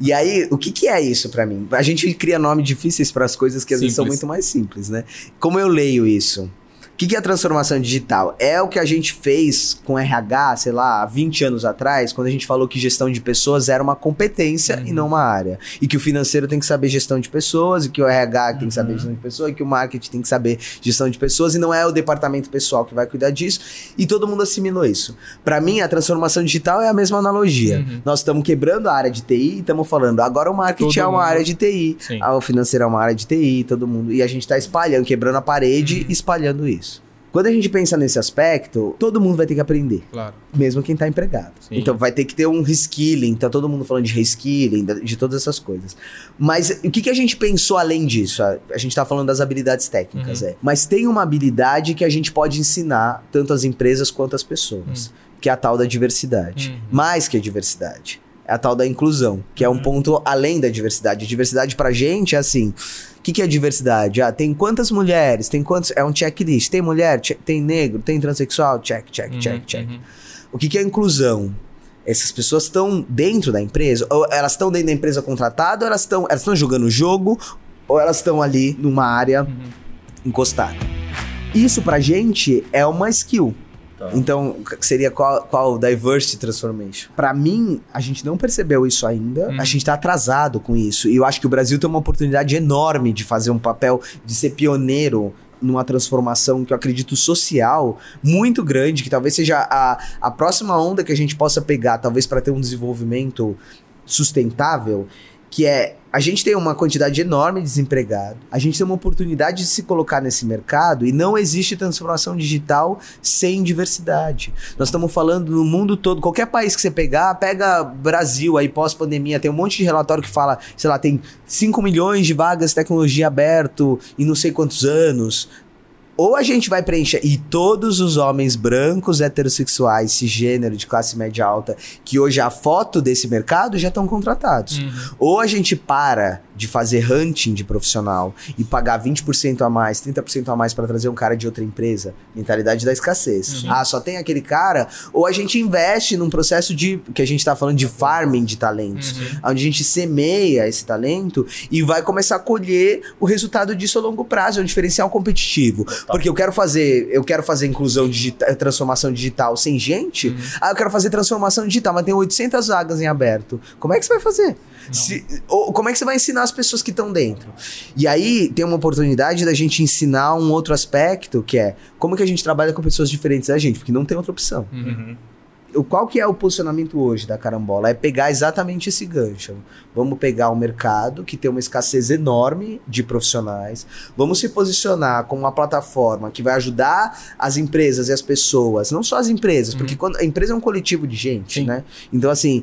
Speaker 1: E aí, o que, que é isso pra mim? A gente cria nomes difíceis para as coisas que às vezes são
Speaker 3: Simples.
Speaker 1: muito mais simples, né? Como eu leio isso? O que, que é a transformação digital? É o que a gente fez com RH, sei lá, há 20 anos atrás, quando a gente falou que gestão de pessoas era uma competência e não uma área. E que o financeiro tem que saber gestão de pessoas, e que o RH tem que saber gestão de pessoas, e que o marketing tem que saber gestão de pessoas, e não é o departamento pessoal que vai cuidar disso. E todo mundo assimilou isso. Pra mim, a transformação digital é a mesma analogia.
Speaker 3: Uhum.
Speaker 1: Nós estamos quebrando a área de TI e estamos falando, agora o marketing
Speaker 3: Todo
Speaker 1: é uma
Speaker 3: mundo.
Speaker 1: área de TI,
Speaker 3: Sim.
Speaker 1: a- o financeiro é uma área de TI, todo mundo. E a gente tá espalhando, quebrando a parede
Speaker 3: Uhum.
Speaker 1: e espalhando isso. Quando a gente pensa nesse aspecto, todo mundo vai ter que aprender,
Speaker 3: Claro.
Speaker 1: mesmo quem tá empregado.
Speaker 3: Sim.
Speaker 1: Então vai ter que ter um reskilling, tá todo mundo falando de reskilling, de todas essas coisas. Mas o que, que a gente pensou além disso? A, a gente tá falando das habilidades técnicas,
Speaker 3: Uhum.
Speaker 1: é. Mas tem uma habilidade que a gente pode ensinar tanto às empresas quanto às pessoas, que é a tal da diversidade.
Speaker 3: Uhum.
Speaker 1: Mais que a diversidade. É a tal da inclusão, que é um ponto além da diversidade. A diversidade pra gente é assim. O que, que é diversidade? Ah, tem quantas mulheres? Tem quantos. É um checklist. Tem mulher? Che- Tem negro? Tem transexual? Check, check,
Speaker 3: Uhum,
Speaker 1: check, check.
Speaker 3: uhum.
Speaker 1: O que, que é inclusão? Essas pessoas estão dentro da empresa? Ou elas estão dentro da empresa contratada? Ou elas estão elas jogando o jogo? Ou elas estão ali numa área
Speaker 3: Uhum.
Speaker 1: encostada? Isso pra gente é uma skill.
Speaker 2: Tá.
Speaker 1: Então, seria qual, qual diversity transformation? Pra mim, a gente não percebeu isso ainda.
Speaker 3: Hum.
Speaker 1: A gente tá atrasado com isso. E eu acho que o Brasil tem uma oportunidade enorme de fazer um papel de ser pioneiro numa transformação que eu acredito social muito grande, que talvez seja a, a próxima onda que a gente possa pegar, talvez para ter um desenvolvimento sustentável, que é a gente tem uma quantidade enorme de desempregado, a gente tem uma oportunidade de se colocar nesse mercado e não existe transformação digital sem diversidade. Nós estamos falando no mundo todo, qualquer país que você pegar, pega Brasil aí pós-pandemia, tem um monte de relatório que fala, sei lá, tem 5 milhões de vagas de tecnologia aberto em não sei quantos anos. Ou a gente vai preencher e todos os homens brancos, heterossexuais, cisgênero, de classe média alta, que hoje é a foto desse mercado, já estão contratados.
Speaker 3: Uhum.
Speaker 1: Ou a gente para de fazer hunting de profissional e pagar 20% a mais, 30% a mais para trazer um cara de outra empresa, mentalidade da escassez.
Speaker 3: Uhum.
Speaker 1: Ah, só tem aquele cara, ou a gente investe num processo de que a gente tá falando de farming de talentos,
Speaker 3: Uhum.
Speaker 1: onde a gente semeia esse talento e vai começar a colher o resultado disso a longo prazo, é um diferencial competitivo. Porque eu quero fazer, eu quero fazer inclusão digital, transformação digital sem gente.
Speaker 3: Uhum.
Speaker 1: Ah, eu quero fazer transformação digital, mas tem 800 vagas em aberto. Como é que você vai fazer? Se- ou como é que você vai ensinar as pessoas que estão dentro? E aí tem uma oportunidade da gente ensinar um outro aspecto, que é como que a gente trabalha com pessoas diferentes da gente, porque não tem outra opção.
Speaker 2: Uhum.
Speaker 1: O- Qual que é o posicionamento hoje da Carambola? É pegar exatamente esse gancho. Vamos pegar um mercado que tem uma escassez enorme de profissionais. Vamos se posicionar como uma plataforma que vai ajudar as empresas e as pessoas, não só as empresas, porque quando a empresa é um coletivo de gente,
Speaker 3: Sim.
Speaker 1: né? Então assim,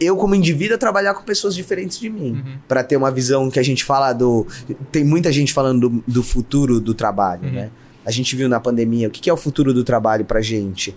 Speaker 1: eu como indivíduo trabalhar com pessoas diferentes de mim,
Speaker 3: Uhum.
Speaker 1: Pra ter uma visão que a gente fala do tem muita gente falando do, do futuro do trabalho,
Speaker 3: Uhum.
Speaker 1: né? A gente viu na pandemia o que que é o futuro do trabalho pra gente.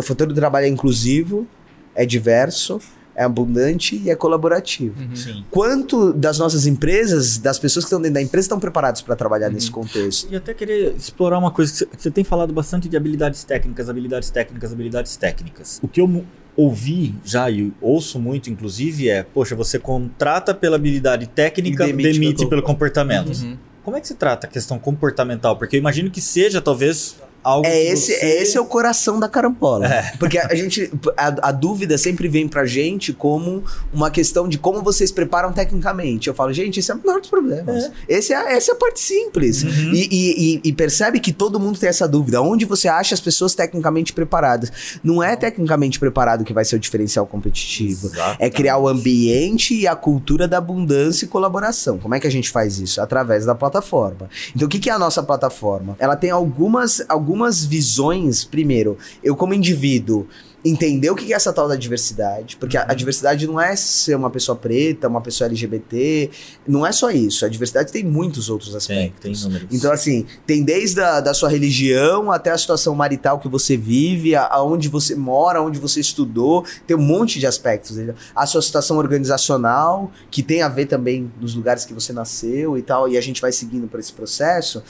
Speaker 1: O futuro do trabalho é inclusivo, é diverso, é abundante e é colaborativo.
Speaker 3: Uhum.
Speaker 2: Sim.
Speaker 1: Quanto das nossas empresas, das pessoas que estão dentro da empresa, estão preparados para trabalhar
Speaker 3: Uhum.
Speaker 1: nesse contexto?
Speaker 2: E até querer explorar uma coisa que você- tem falado bastante de habilidades técnicas, habilidades técnicas, habilidades técnicas. O que eu ouvi já e ouço muito, inclusive, é: poxa, você contrata pela habilidade técnica,
Speaker 1: E demite
Speaker 2: demite,
Speaker 1: pelo-
Speaker 2: pelo comportamento.
Speaker 3: Uhum.
Speaker 2: Como é que se trata a questão comportamental? Porque eu imagino que seja, talvez, algo.
Speaker 1: É esse,
Speaker 2: você-
Speaker 1: é esse é o coração da carambola.
Speaker 2: É.
Speaker 1: Porque a gente. A, a dúvida sempre vem pra gente como uma questão de como vocês preparam tecnicamente. Eu falo, gente, esse é o menor dos problemas. Esse é, essa é a parte simples.
Speaker 2: Uhum.
Speaker 1: E, e- e- e percebe que todo mundo tem essa dúvida. Onde você acha as pessoas tecnicamente preparadas? Não é tecnicamente preparado que vai ser o diferencial competitivo.
Speaker 2: Exatamente.
Speaker 1: É criar o ambiente e a cultura da abundância e colaboração. Como é que a gente faz isso? Através da plataforma. Então, o que que é a nossa plataforma? Ela tem algumas, algumas visões. Primeiro, eu como indivíduo entender o que é essa tal da diversidade, porque a, a diversidade não é ser uma pessoa preta, uma pessoa LGBT, não é só isso. A diversidade tem muitos outros
Speaker 2: Tem,
Speaker 1: aspectos.
Speaker 2: tem números.
Speaker 1: Então, assim, tem desde a da sua religião até a situação marital que você vive, aonde você mora, onde você estudou, tem um monte de aspectos. A sua situação organizacional, que tem a ver também nos lugares que você nasceu e tal, e a gente vai seguindo por esse processo.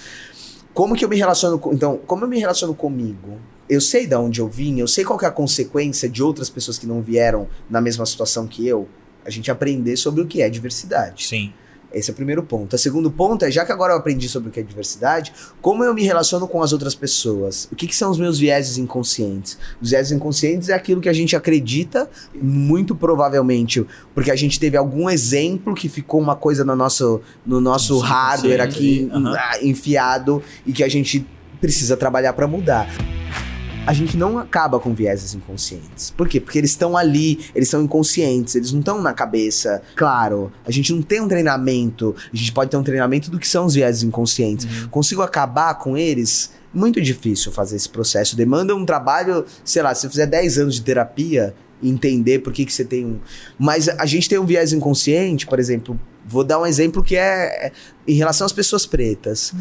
Speaker 1: Como que eu me relaciono com. Então, como eu me relaciono comigo? Eu sei de onde eu vim, eu sei qual é a consequência de outras pessoas que não vieram na mesma situação que eu. A gente aprender sobre o que é diversidade.
Speaker 2: Sim.
Speaker 1: Esse é o primeiro ponto. O segundo ponto é, já que agora eu aprendi sobre o que é diversidade, como eu me relaciono com as outras pessoas? O que, que são os meus vieses inconscientes? Os vieses inconscientes é aquilo que a gente acredita, muito provavelmente, porque a gente teve algum exemplo que ficou uma coisa no nosso, no nosso hardware aqui ah, enfiado e que a gente precisa trabalhar para mudar. A gente não acaba com vieses inconscientes. Por quê? Porque eles estão ali, eles são inconscientes, eles não estão na cabeça. Claro, a gente não tem um treinamento, a gente pode ter um treinamento do que são os vieses inconscientes. Consigo acabar com eles? Muito difícil fazer esse processo. Demanda um trabalho, sei lá, se você fizer 10 anos de terapia, entender por que, que você tem um. Mas a gente tem um viés inconsciente, por exemplo. Vou dar um exemplo que é é em relação às pessoas pretas.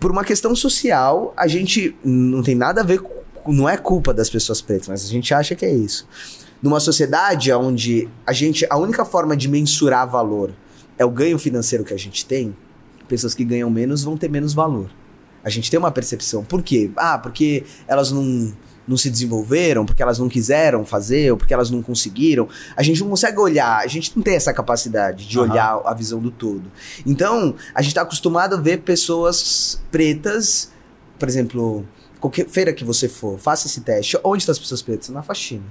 Speaker 1: Por uma questão social, a gente não tem nada a ver com. Não é culpa das pessoas pretas, mas a gente acha que é isso. Numa sociedade onde a gente. A única forma de mensurar valor é o ganho financeiro que a gente tem, pessoas que ganham menos vão ter menos valor. A gente tem uma percepção. Por quê? Ah, porque elas não, não se desenvolveram, porque elas não quiseram fazer, ou porque elas não conseguiram. A gente não consegue olhar, a gente não tem essa capacidade de
Speaker 2: Aham.
Speaker 1: olhar a visão do todo. Então, a gente está acostumado a ver pessoas pretas, por exemplo, qualquer feira que você for, faça esse teste. Onde estão as pessoas pretas? Na faxina.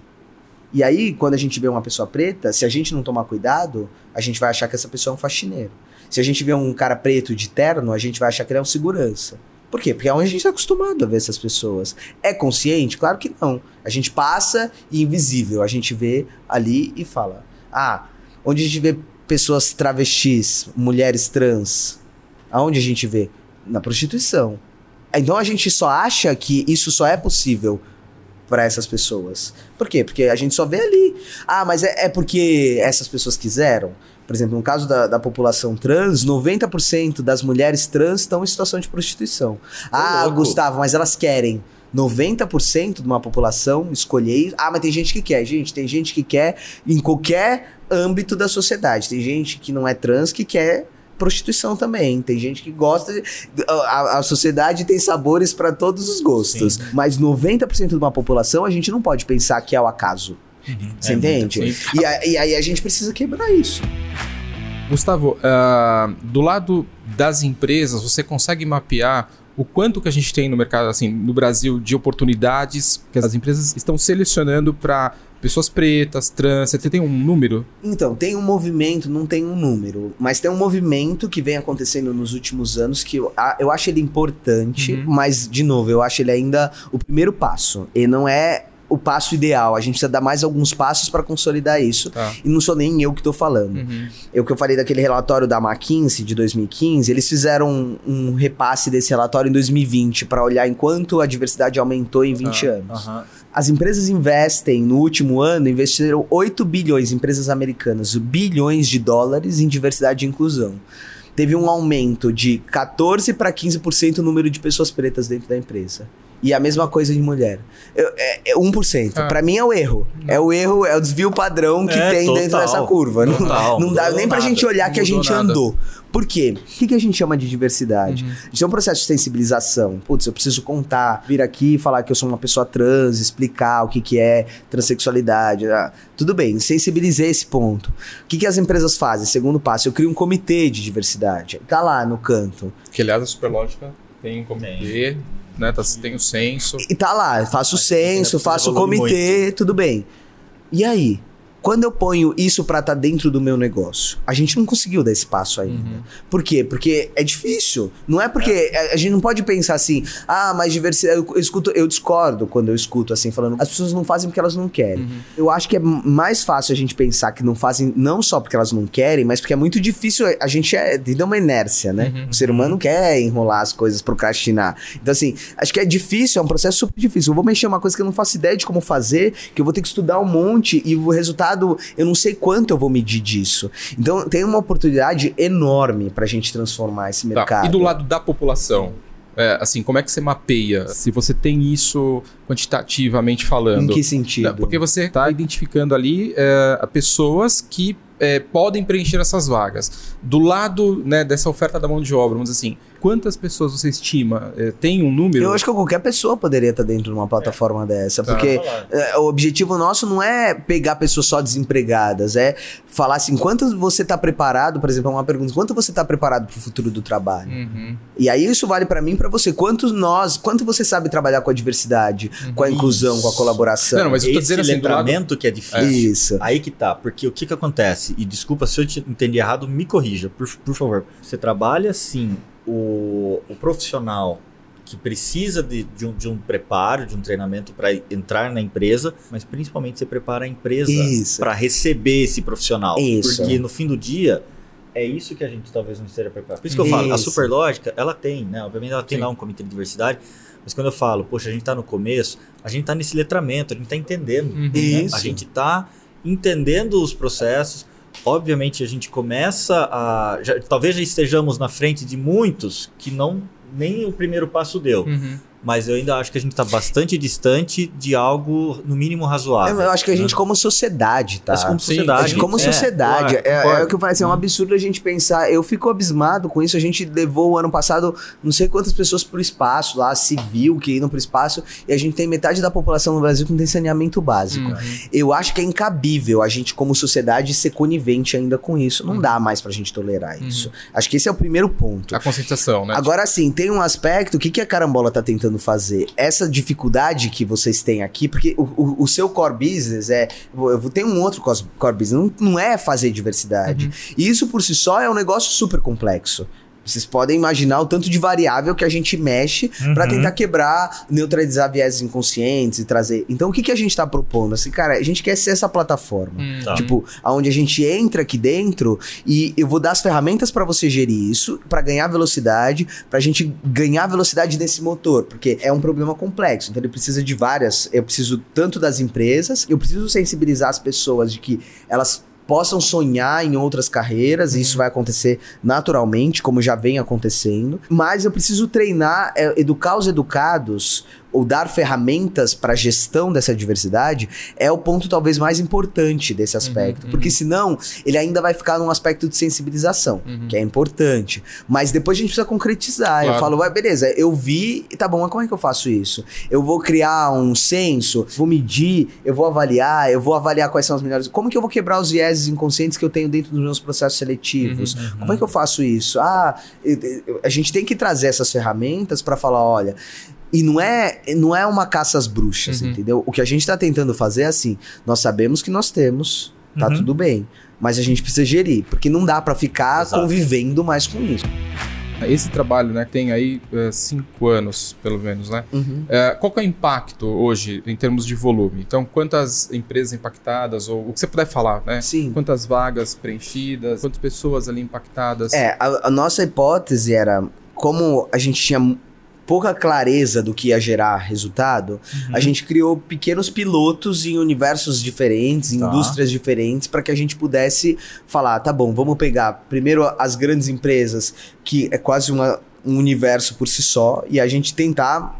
Speaker 1: E aí, quando a gente vê uma pessoa preta, se a gente não tomar cuidado, a gente vai achar que essa pessoa é um faxineiro. Se a gente vê um cara preto de terno, a gente vai achar que ele é um segurança. Por quê? Porque é onde a gente está acostumado a ver essas pessoas. É consciente? Claro que não. A gente passa e invisível. A gente vê ali e fala. Ah, onde a gente vê pessoas travestis, mulheres trans, aonde a gente vê? Na prostituição. Então a gente só acha que isso só é possível para essas pessoas. Por quê? Porque a gente só vê ali. Ah, mas é, é porque essas pessoas quiseram? Por exemplo, no caso da, da população trans, 90% das mulheres trans estão em situação de prostituição. Ah,
Speaker 2: louco.
Speaker 1: Gustavo, mas elas querem. 90% de uma população escolher isso. Ah, mas tem gente que quer. Gente, tem gente que quer em qualquer âmbito da sociedade. Tem gente que não é trans que quer prostituição também. Tem gente que gosta. De, a, a sociedade tem sabores para todos os gostos. Mas 90% de uma população a gente não pode pensar que é o acaso. Você
Speaker 2: É
Speaker 1: entende? E, a- e aí a gente precisa quebrar isso.
Speaker 3: Gustavo, ah, do lado das empresas, você consegue mapear o quanto que a gente tem no mercado, assim, no Brasil, de oportunidades que as empresas estão selecionando para pessoas pretas, trans, você tem um número?
Speaker 1: Então, tem um movimento, não tem um número, mas tem um movimento que vem acontecendo nos últimos anos que eu, eu acho ele importante, uhum. mas, de novo, eu acho ele ainda o primeiro passo. E não é o passo ideal. A gente precisa dar mais alguns passos para consolidar isso. Tá. E não sou nem eu que estou falando. Uhum. Eu que eu falei daquele relatório da McKinsey de 2015, eles fizeram um, um repasse desse relatório em 2020 para olhar enquanto a diversidade aumentou em 20 ah, anos. Uhum. As empresas investem no último ano, investiram 8 bilhões, empresas americanas, bilhões de dólares em diversidade e inclusão teve um aumento de 14 para 15% o número de pessoas pretas dentro da empresa. E a mesma coisa de mulher. Eu, é, é 1%. Ah. Pra mim é o erro. É o erro, é o desvio padrão que é, tem total, dentro dessa curva. Total, não, não dá nem pra nada. gente olhar que a gente nada. andou. Por quê? O que, que a gente chama de diversidade? Uhum. Isso é um processo de sensibilização. Putz, eu preciso contar, vir aqui e falar que eu sou uma pessoa trans, explicar o que, que é transexualidade. Ah, tudo bem, sensibilizei esse ponto. O que, que as empresas fazem? Segundo passo, eu crio um comitê de diversidade. Tá lá no canto.
Speaker 3: Que aliás a Superlógica tem um comitê. Tem né? Tá, tem o censo.
Speaker 1: E tá lá, faço o censo, faço o comitê, muito. tudo bem. E aí? Quando eu ponho isso para estar tá dentro do meu negócio, a gente não conseguiu dar esse passo ainda. Uhum. Por quê? Porque é difícil. Não é porque é. a gente não pode pensar assim, ah, mas diversidade. Eu, eu, escuto, eu discordo quando eu escuto assim, falando, as pessoas não fazem porque elas não querem. Uhum. Eu acho que é mais fácil a gente pensar que não fazem não só porque elas não querem, mas porque é muito difícil. A gente é de uma inércia, né? Uhum. O ser humano quer enrolar as coisas, procrastinar. Então, assim, acho que é difícil, é um processo super difícil. Eu vou mexer uma coisa que eu não faço ideia de como fazer, que eu vou ter que estudar um monte e o resultado eu não sei quanto eu vou medir disso. Então tem uma oportunidade enorme para a gente transformar esse mercado.
Speaker 3: Tá. E do lado da população? É, assim, como é que você mapeia? Se você tem isso quantitativamente falando.
Speaker 1: Em que sentido?
Speaker 3: Porque você está identificando ali é, pessoas que é, podem preencher essas vagas. Do lado né, dessa oferta da mão de obra, vamos dizer assim, quantas pessoas você estima? É, tem um número?
Speaker 1: Eu acho que qualquer pessoa poderia estar dentro de uma plataforma é. dessa, tá. porque é, o objetivo nosso não é pegar pessoas só desempregadas, é falar assim, quanto você está preparado, por exemplo, uma pergunta, quanto você está preparado para o futuro do trabalho? Uhum. E aí isso vale para mim e para você. Quanto nós, quanto você sabe trabalhar com a diversidade. Com a inclusão, isso. com a colaboração? Não,
Speaker 2: mas eu tô Esse dizendo assim, letramento lado... que é difícil.
Speaker 1: Isso.
Speaker 2: Aí que tá, porque o que que acontece? E desculpa se eu te entendi errado, me corrija, por, por favor. Você trabalha sim o, o profissional que precisa de, de, um, de um preparo, de um treinamento para entrar na empresa, mas principalmente você prepara a empresa para receber esse profissional. Isso. Porque no fim do dia, é isso que a gente talvez não esteja preparado. Por isso que eu falo, a Superlógica, ela tem, né? Obviamente ela tem Sim. lá um comitê de diversidade, mas quando eu falo, poxa, a gente está no começo, a gente está nesse letramento, a gente está entendendo. Uhum. Né? A gente está entendendo os processos, obviamente a gente começa a. Já, talvez já estejamos na frente de muitos que não nem o primeiro passo deu. Uhum mas eu ainda acho que a gente está bastante distante de algo, no mínimo, razoável.
Speaker 1: Eu acho que a gente, né? como sociedade, tá?
Speaker 2: Mas como sociedade.
Speaker 1: Sim, como é, sociedade. Claro, é, é, o que eu falei assim, é um absurdo a gente pensar. Eu fico abismado com isso. A gente levou o ano passado não sei quantas pessoas para o espaço, lá, civil, que iam para o espaço, e a gente tem metade da população no Brasil que não tem saneamento básico. Uhum. Eu acho que é incabível a gente, como sociedade, ser conivente ainda com isso. Não uhum. dá mais para a gente tolerar uhum. isso. Acho que esse é o primeiro ponto.
Speaker 3: A conscientização, né?
Speaker 1: Agora, sim, tem um aspecto, o que, que a carambola tá tentando fazer. Essa dificuldade que vocês têm aqui, porque o, o, o seu core business é. Eu tenho um outro core business, não, não é fazer diversidade. Uhum. E isso por si só é um negócio super complexo. Vocês podem imaginar o tanto de variável que a gente mexe uhum. para tentar quebrar, neutralizar viés inconscientes e trazer. Então, o que, que a gente tá propondo? Assim, cara, a gente quer ser essa plataforma. Uhum. Tipo, aonde a gente entra aqui dentro e eu vou dar as ferramentas para você gerir isso, para ganhar velocidade, pra gente ganhar velocidade nesse motor, porque é um problema complexo. Então, ele precisa de várias. Eu preciso tanto das empresas, eu preciso sensibilizar as pessoas de que elas possam sonhar em outras carreiras, uhum. e isso vai acontecer naturalmente, como já vem acontecendo. Mas eu preciso treinar, é, educar os educados o dar ferramentas para gestão dessa diversidade é o ponto talvez mais importante desse
Speaker 3: Uhum,
Speaker 1: aspecto, porque senão ele ainda vai ficar num aspecto de sensibilização,
Speaker 3: Uhum.
Speaker 1: que é importante, mas depois a gente precisa concretizar. Eu
Speaker 3: Claro.
Speaker 1: falo, "Ué, beleza, eu vi, e tá bom, mas como é que eu faço isso? Eu vou criar um censo, vou medir, eu vou avaliar, eu vou avaliar quais são as melhores. Como que eu vou quebrar os vieses inconscientes que eu tenho dentro dos meus processos seletivos?
Speaker 3: Uhum,
Speaker 1: Como é que eu faço isso? Ah, eu- eu- a gente tem que trazer essas ferramentas para falar, olha, e não é, não é uma caça às bruxas,
Speaker 3: Uhum.
Speaker 1: entendeu? O que a gente tá tentando fazer é assim, nós sabemos que nós temos, tá
Speaker 2: Uhum.
Speaker 1: tudo bem, mas a gente precisa gerir, porque não dá para ficar
Speaker 2: Exato.
Speaker 1: convivendo mais com isso.
Speaker 3: Esse trabalho, né, tem aí é, cinco anos, pelo menos, né? É, qual que é o impacto hoje em termos de volume? Então, quantas empresas impactadas, ou o que você puder falar, né?
Speaker 1: Sim.
Speaker 3: Quantas vagas preenchidas, quantas pessoas ali impactadas?
Speaker 1: É, a, a nossa hipótese era, como a gente tinha pouca clareza do que ia gerar resultado,
Speaker 2: Uhum.
Speaker 1: a gente criou pequenos pilotos em universos diferentes, em
Speaker 2: Tá.
Speaker 1: indústrias diferentes, para que a gente pudesse falar, tá bom, vamos pegar primeiro as grandes empresas, que é quase uma- um universo por si só, e a gente tentar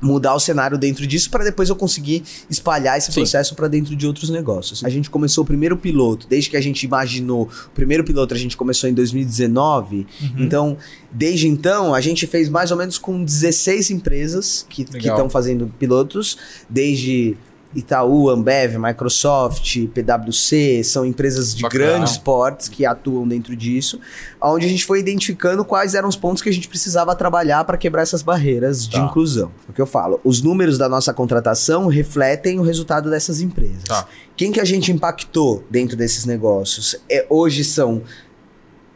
Speaker 1: mudar o cenário dentro disso para depois eu conseguir espalhar esse
Speaker 3: Sim.
Speaker 1: processo para dentro de outros negócios. A gente começou o primeiro piloto, desde que a gente imaginou, o primeiro piloto a gente começou em 2019,
Speaker 2: Uhum.
Speaker 1: então, desde então, a gente fez mais ou menos com 16 empresas que estão fazendo pilotos, desde Itaú, Ambev, Microsoft, PwC, são empresas de
Speaker 3: Bacana.
Speaker 1: grandes portes que atuam dentro disso, onde a gente foi identificando quais eram os pontos que a gente precisava trabalhar para quebrar essas barreiras de
Speaker 2: Tá.
Speaker 1: inclusão. O que eu falo, os números da nossa contratação refletem o resultado dessas empresas.
Speaker 3: Tá.
Speaker 1: Quem que a gente impactou dentro desses negócios? É, hoje são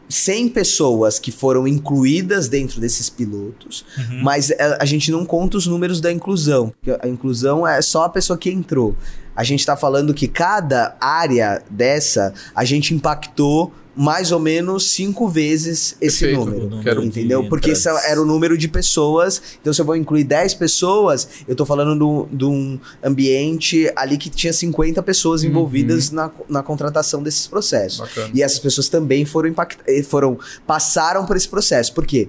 Speaker 1: 100 pessoas que foram incluídas dentro desses pilotos,
Speaker 2: Uhum.
Speaker 1: mas é, a gente não conta os números da inclusão. porque A inclusão é só a pessoa que entrou. A gente está falando que cada área dessa a gente impactou mais ou menos cinco vezes esse
Speaker 3: Perfeito.
Speaker 1: número.
Speaker 3: Quero-
Speaker 1: Entendeu?
Speaker 2: de
Speaker 1: Porque esse era o número de pessoas. Então, se eu vou incluir 10 pessoas, eu tô falando do- de um ambiente ali que tinha 50 pessoas
Speaker 3: Uhum.
Speaker 1: envolvidas na, na contratação desses processos.
Speaker 3: Bacana.
Speaker 1: E essas pessoas também foram impactadas, foram passaram por esse processo. Por quê?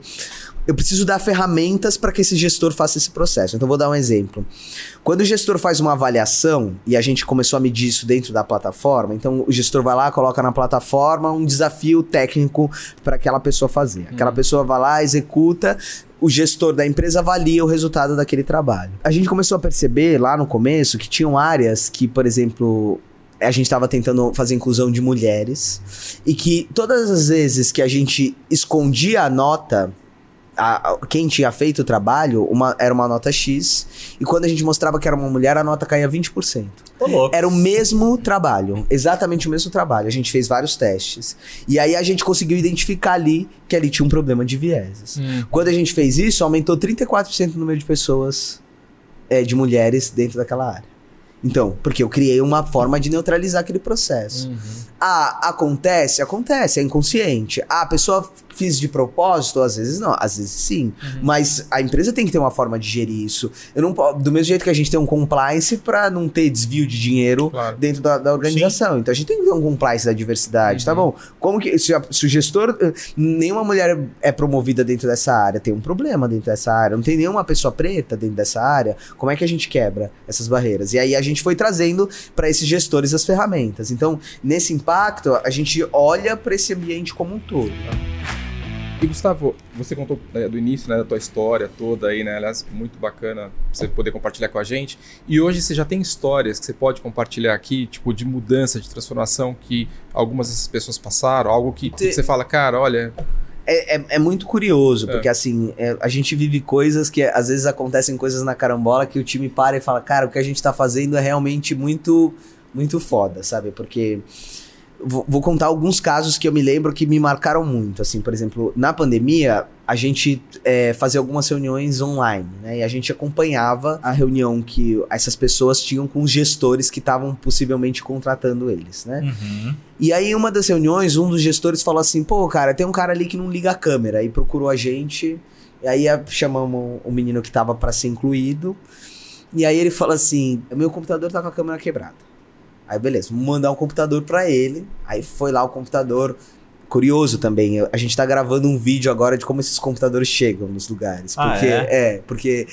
Speaker 1: Eu preciso dar ferramentas para que esse gestor faça esse processo. Então, vou dar um exemplo. Quando o gestor faz uma avaliação, e a gente começou a medir isso dentro da plataforma, então o gestor vai lá, coloca na plataforma um desafio técnico para aquela pessoa fazer. Aquela
Speaker 3: Hum.
Speaker 1: pessoa vai lá, executa, o gestor da empresa avalia o resultado daquele trabalho. A gente começou a perceber lá no começo que tinham áreas que, por exemplo, a gente estava tentando fazer inclusão de mulheres e que todas as vezes que a gente escondia a nota, a- a- quem tinha feito o trabalho, uma, era uma nota X, e quando a gente mostrava que era uma mulher, a nota caía 20%.
Speaker 2: Ô, louco.
Speaker 1: Era o mesmo trabalho, exatamente o mesmo trabalho. A gente fez vários testes. E aí a gente conseguiu identificar ali que ali tinha um problema de vieses.
Speaker 3: Hum.
Speaker 1: Quando a gente fez isso, aumentou 34% o número de pessoas, é, de mulheres dentro daquela área. Então, porque eu criei uma forma de neutralizar aquele processo.
Speaker 3: Uhum.
Speaker 1: Ah, acontece? Acontece, é inconsciente. Ah, a pessoa fiz de propósito? Às vezes não, às vezes sim. Mas a empresa tem que ter uma forma de gerir isso. Eu não do mesmo jeito que a gente tem um compliance para não ter desvio de dinheiro
Speaker 3: Claro.
Speaker 1: dentro da, da organização. Então a gente tem que ter um compliance da diversidade, tá bom? Como que se, a- se o gestor eh, nenhuma mulher é promovida dentro dessa área, tem um problema dentro dessa área, não tem nenhuma pessoa preta dentro dessa área, como é que a gente quebra essas barreiras? E aí a gente foi trazendo para esses gestores as ferramentas. Então, nesse impacto, a gente olha para esse ambiente como um todo.
Speaker 3: E Gustavo, você contou é, do início né, da tua história toda aí, né? Aliás, muito bacana você poder compartilhar com a gente. E hoje você já tem histórias que você pode compartilhar aqui, tipo, de mudança, de transformação que algumas dessas pessoas passaram, algo que você fala, cara, olha,
Speaker 1: É, é, é muito curioso,
Speaker 3: É.
Speaker 1: porque assim, é, a gente vive coisas que às vezes acontecem coisas na carambola que o time para e fala, cara, o que a gente tá fazendo é realmente muito, muito foda, sabe? Porque. Vou, vou contar alguns casos que eu me lembro que me marcaram muito. Assim, por exemplo, na pandemia, a gente é, fazia algumas reuniões online, né? E a gente acompanhava a reunião que essas pessoas tinham com os gestores que estavam possivelmente contratando eles, né?
Speaker 2: Uhum.
Speaker 1: E aí, uma das reuniões, um dos gestores falou assim: pô, cara, tem um cara ali que não liga a câmera. E procurou a gente. E aí chamamos o menino que tava pra ser incluído. E aí ele fala assim: meu computador tá com a câmera quebrada. Aí, beleza, vamos mandar um computador pra ele. Aí foi lá o computador. Curioso também, a gente tá gravando um vídeo agora de como esses computadores chegam nos lugares.
Speaker 2: Ah,
Speaker 1: Porque,
Speaker 2: é?
Speaker 1: é, porque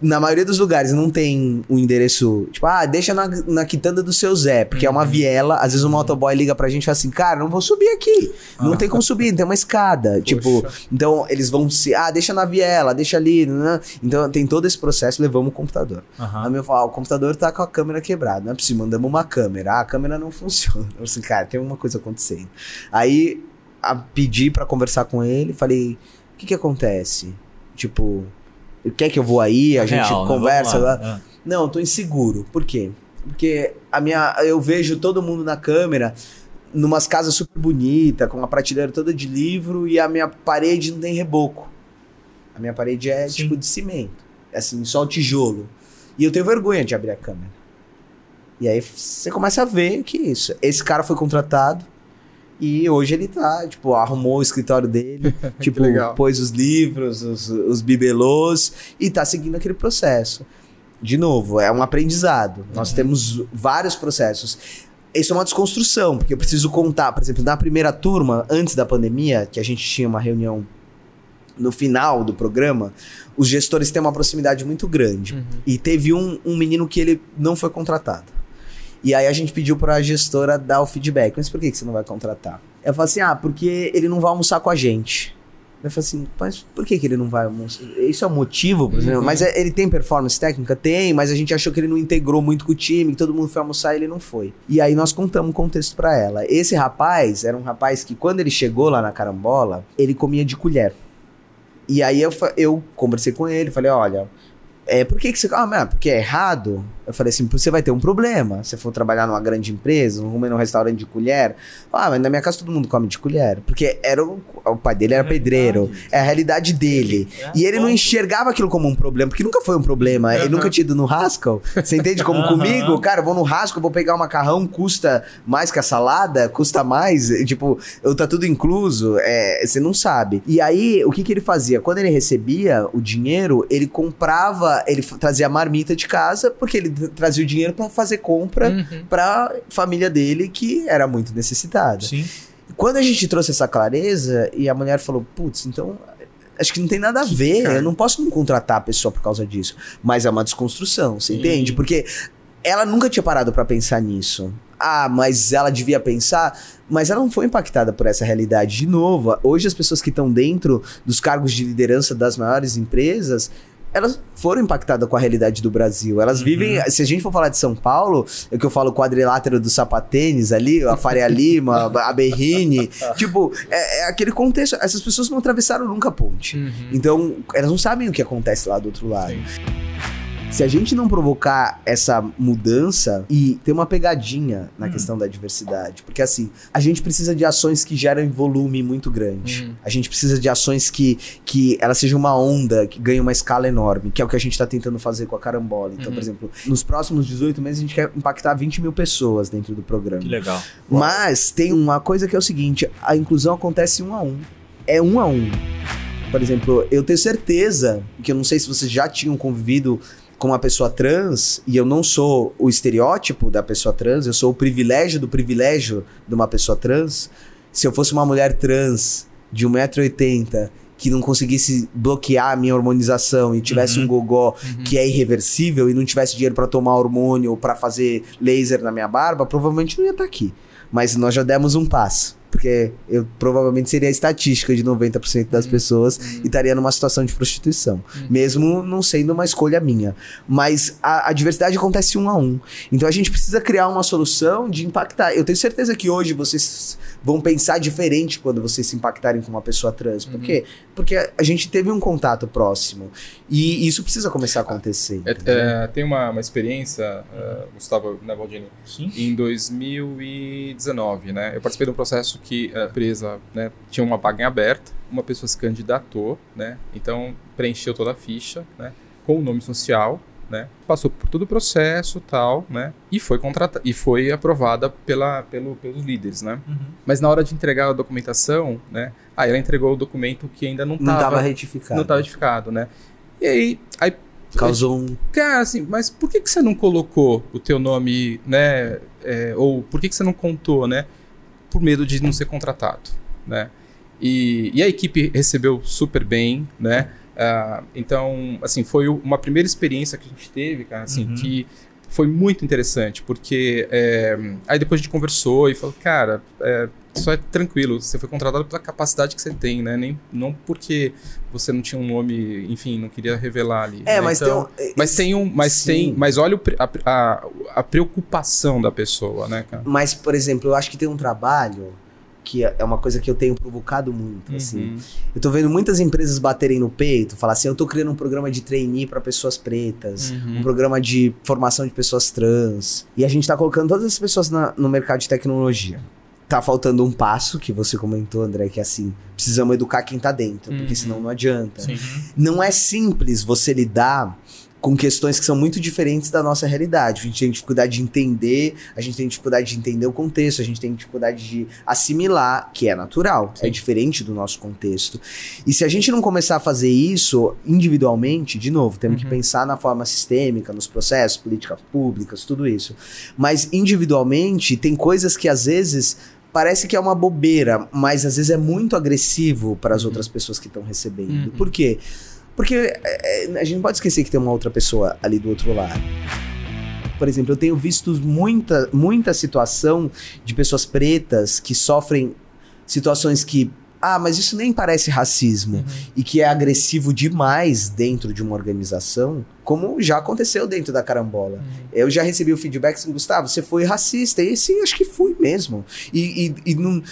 Speaker 1: na maioria dos lugares não tem um endereço, tipo, ah, deixa na, na quitanda do seu Zé, porque é uma
Speaker 2: Uhum.
Speaker 1: viela. Às vezes o motoboy liga pra gente e fala assim, cara, não vou subir aqui. Não
Speaker 2: Ah.
Speaker 1: tem como subir, tem uma escada. Tipo, então eles vão se, ah, deixa na viela, deixa ali. Né? Então tem todo esse processo, levamos o computador.
Speaker 2: Aham.
Speaker 1: Aí meu fala, ah, o computador tá com a câmera quebrada, não é possível, mandamos uma câmera. Ah, a câmera não funciona. Eu assim, cara, tem uma coisa acontecendo. Aí a, pedi pra conversar com ele, falei, o que que acontece? Tipo, quer que eu vou aí, a gente
Speaker 2: Real, né?
Speaker 1: conversa?
Speaker 2: Lá.
Speaker 1: Não, eu tô inseguro. Por quê? Porque a minha, eu vejo todo mundo na câmera numas casas super bonitas, com uma prateleira toda de livro e a minha parede não tem reboco. A minha parede é
Speaker 2: Sim.
Speaker 1: tipo de cimento, assim, só o tijolo. E eu tenho vergonha de abrir a câmera. E aí você começa a ver que isso. Esse cara foi contratado e hoje ele tá, tipo, arrumou o escritório dele, tipo, pôs os livros, os, os bibelôs e tá seguindo aquele processo. De novo, é um aprendizado. Nós temos vários processos. Isso é uma desconstrução, porque eu preciso contar, por exemplo, na primeira turma, antes da pandemia, que a gente tinha uma reunião no final do programa, os gestores têm uma proximidade muito grande.
Speaker 3: Uhum.
Speaker 1: E teve um, um menino que ele não foi contratado. E aí a gente pediu pra gestora dar o feedback. Mas por que, que você não vai contratar? Eu falei assim, ah, porque ele não vai almoçar com a gente. Eu falei assim, mas por que, que ele não vai almoçar? Isso é o motivo, por exemplo.
Speaker 3: Uhum.
Speaker 1: Mas é- ele tem performance técnica? Tem, mas a gente achou que ele não integrou muito com o time, que todo mundo foi almoçar e ele não foi. E aí nós contamos o contexto pra ela. Esse rapaz era um rapaz que, quando ele chegou lá na carambola, ele comia de colher. E aí eu, eu conversei com ele, falei, olha, é, por que, que você. Ah, mas porque é errado? Eu falei assim, você vai ter um problema. Se for trabalhar numa grande empresa, um num restaurante de colher. Ah, mas na minha casa todo mundo come de colher. Porque era o, o pai dele era pedreiro. É a realidade dele.
Speaker 2: É,
Speaker 1: E ele não enxergava aquilo como um problema, porque nunca foi um problema. Ele nunca tinha ido no Haskell. Você entende como
Speaker 2: Aham.
Speaker 1: comigo? Cara, eu vou no Haskell, vou pegar um macarrão, custa mais que a salada, custa mais. Tipo, eu tá tudo incluso. É, você não sabe. E aí, o que, que ele fazia? Quando ele recebia o dinheiro, ele comprava, ele trazia marmita de casa, porque ele trazia o dinheiro pra fazer compra
Speaker 3: Uhum.
Speaker 1: pra família dele, que era muito necessitada.
Speaker 2: Sim.
Speaker 1: Quando a gente trouxe essa clareza e a mulher falou, putz, então acho que não tem nada a ver,
Speaker 3: cara.
Speaker 1: eu não posso não contratar a pessoa por causa disso. Mas é uma desconstrução, você
Speaker 2: Sim.
Speaker 1: entende? Porque ela nunca tinha parado pra pensar nisso. Ah, mas ela devia pensar, mas ela não foi impactada por essa realidade. De novo, hoje as pessoas que estão dentro dos cargos de liderança das maiores empresas, elas foram impactadas com a realidade do Brasil. Elas
Speaker 2: Uhum.
Speaker 1: vivem, se a gente for falar de São Paulo, é que eu falo quadrilátero do sapatênis ali, a Faria Lima, a Berrine, tipo, é, é aquele contexto. Essas pessoas não atravessaram nunca a ponte.
Speaker 3: Uhum.
Speaker 1: Então, elas não sabem o que acontece lá do outro lado.
Speaker 3: Sim.
Speaker 1: Se a gente não provocar essa mudança e ter uma pegadinha na
Speaker 2: Hum.
Speaker 1: questão da diversidade, porque assim, a gente precisa de ações que geram volume muito grande.
Speaker 3: Hum.
Speaker 1: A gente precisa de ações que, que ela seja uma onda, que ganhe uma escala enorme, que é o que a gente está tentando fazer com a carambola. Então,
Speaker 3: Uhum.
Speaker 1: por exemplo, nos próximos 18 meses a gente quer impactar 20 mil pessoas dentro do programa.
Speaker 2: Que legal.
Speaker 1: Mas tem uma coisa que é o seguinte: a inclusão acontece um a um. É um a um. Por exemplo, eu tenho certeza que eu não sei se vocês já tinham convivido com uma pessoa trans, e eu não sou o estereótipo da pessoa trans, eu sou o privilégio do privilégio de uma pessoa trans. Se eu fosse uma mulher trans de 1,80m que não conseguisse bloquear a minha hormonização e tivesse
Speaker 2: Uhum.
Speaker 1: um gogó
Speaker 3: Uhum.
Speaker 1: que é irreversível e não tivesse dinheiro pra tomar hormônio ou pra fazer laser na minha barba, provavelmente não ia estar aqui. Mas nós já demos um passo. Porque eu provavelmente seria a estatística de 90% das pessoas e estaria numa situação de prostituição. Mesmo não sendo uma escolha minha. Mas a, a diversidade acontece um a um. Então a gente precisa criar uma solução de impactar. Eu tenho certeza que hoje vocês vão pensar diferente quando vocês se impactarem com uma pessoa trans. Por quê? Porque a gente teve um contato próximo. E isso precisa começar a acontecer.
Speaker 3: É, é, tem uma, uma experiência, uh, Gustavo né, Baldini,
Speaker 2: Sim.
Speaker 3: em 2019, né? Eu participei de um processo que a empresa né, tinha uma vaga em aberta, uma pessoa se candidatou, né? Então preencheu toda a ficha, né? Com o nome social, né? Passou por todo o processo, tal, né? E foi contratada e foi aprovada pela, pelo, pelos líderes, né?
Speaker 2: Uhum.
Speaker 3: Mas na hora de entregar a documentação, né? Aí ela entregou o documento que ainda não
Speaker 1: não estava
Speaker 3: estava
Speaker 1: retificado.
Speaker 3: não estava retificado, né? E aí, aí
Speaker 1: Causou um.
Speaker 3: Cara, assim, mas por que, que você não colocou o teu nome, né? é, ou por que, que você não contou, né? Por medo de não ser contratado, né? E, e a equipe recebeu super bem, né? Uh, então, assim, foi uma primeira experiência que a gente teve, cara, assim, uhum. que foi muito interessante, porque é, aí depois a gente conversou e falou, cara, é, só é tranquilo, você foi contratado pela capacidade que você tem, né? Nem, não porque você não tinha um nome, enfim, não queria revelar ali.
Speaker 1: É,
Speaker 3: né?
Speaker 1: mas
Speaker 3: então,
Speaker 1: tem um,
Speaker 3: Mas tem um. Mas sim. tem. Mas olha o, a, a, a preocupação da pessoa, né, cara?
Speaker 1: Mas, por exemplo, eu acho que tem um trabalho que é uma coisa que eu tenho provocado muito, assim. uhum. assim. Eu tô vendo muitas empresas baterem no peito, falar assim, eu tô criando um programa de trainee para pessoas pretas, uhum. um programa de formação de pessoas trans, e a gente tá colocando todas as pessoas na, no mercado de tecnologia. Tá faltando um passo, que você comentou, André, que é assim, precisamos educar quem tá dentro, uhum. porque senão não adianta. Sim. Não é simples você lidar com questões que são muito diferentes da nossa realidade. A gente tem dificuldade de entender, a gente tem dificuldade de entender o contexto, a gente tem dificuldade de assimilar, que é natural, é Sim. é diferente do nosso contexto. E se a gente não começar a fazer isso individualmente, de novo, temos uhum. que pensar na forma sistêmica, nos processos, políticas públicas, tudo isso. Mas individualmente, tem coisas que às vezes parece que é uma bobeira, mas às vezes é muito agressivo para as uhum. outras pessoas que estão recebendo. Uhum. Por quê? Porque é, é, a gente não pode esquecer que tem uma outra pessoa ali do outro lado. Por exemplo, eu tenho visto muita, muita situação de pessoas pretas que sofrem situações que ah, mas isso nem parece racismo uhum. e que é agressivo demais dentro de uma organização, como já aconteceu dentro da carambola. Uhum. Eu já recebi o feedback assim, Gustavo, você foi racista. E sim, acho que fui mesmo. E, e, e não,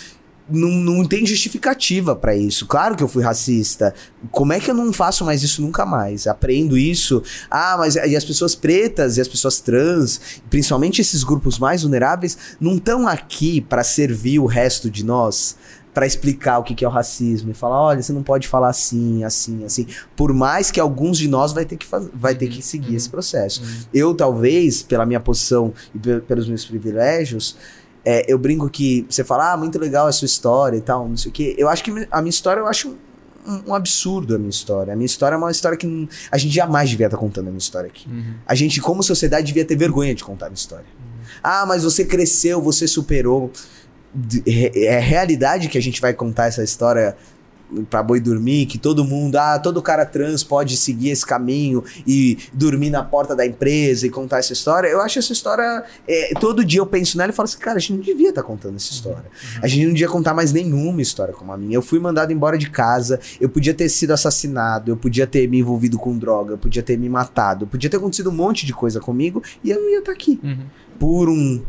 Speaker 1: não, não tem justificativa para isso. Claro que eu fui racista. Como é que eu não faço mais isso nunca mais? Aprendo isso. Ah, mas e as pessoas pretas e as pessoas trans, principalmente esses grupos mais vulneráveis, não estão aqui para servir o resto de nós? para explicar o que, é o racismo e falar, olha, você não pode falar assim, assim, assim. Por mais que alguns de nós vai ter que, faz... vai ter que seguir uhum. esse processo. Uhum. Eu, talvez, pela minha posição e pelos meus privilégios, é, eu brinco que você fala, ah, muito legal a sua história e tal, não sei o quê. Eu acho que a minha história, eu acho um, um absurdo a minha história. A minha história é uma história que a gente jamais devia estar contando a minha história aqui. Uhum. A gente, como sociedade, devia ter vergonha de contar a minha história. Uhum. Ah, mas você cresceu, você superou. É realidade que a gente vai contar essa história para boi dormir, que todo mundo, ah, todo cara trans pode seguir esse caminho e dormir na porta da empresa e contar essa história. Eu acho essa história. É, todo dia eu penso nela e falo assim, cara, a gente não devia estar tá contando essa história. Uhum. A gente não devia contar mais nenhuma história como a minha. Eu fui mandado embora de casa, eu podia ter sido assassinado, eu podia ter me envolvido com droga, eu podia ter me matado, podia ter acontecido um monte de coisa comigo e eu não ia estar tá aqui. Uhum. Por um,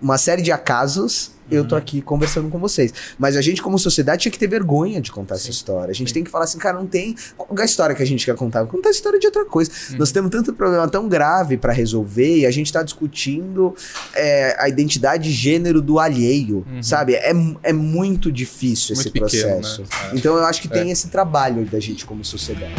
Speaker 1: uma série de acasos eu tô uhum. aqui conversando com vocês. Mas a gente, como sociedade, tinha que ter vergonha de contar Sim. essa história. A gente Sim. tem que falar assim, cara, não tem. Qual é a história que a gente quer contar? Contar a história de outra coisa. Uhum. Nós temos tanto problema tão grave para resolver e a gente tá discutindo é, a identidade de gênero do alheio, uhum. sabe? É, é muito difícil muito esse pequeno, processo. Né? Então eu acho que é. tem esse trabalho da gente como sociedade.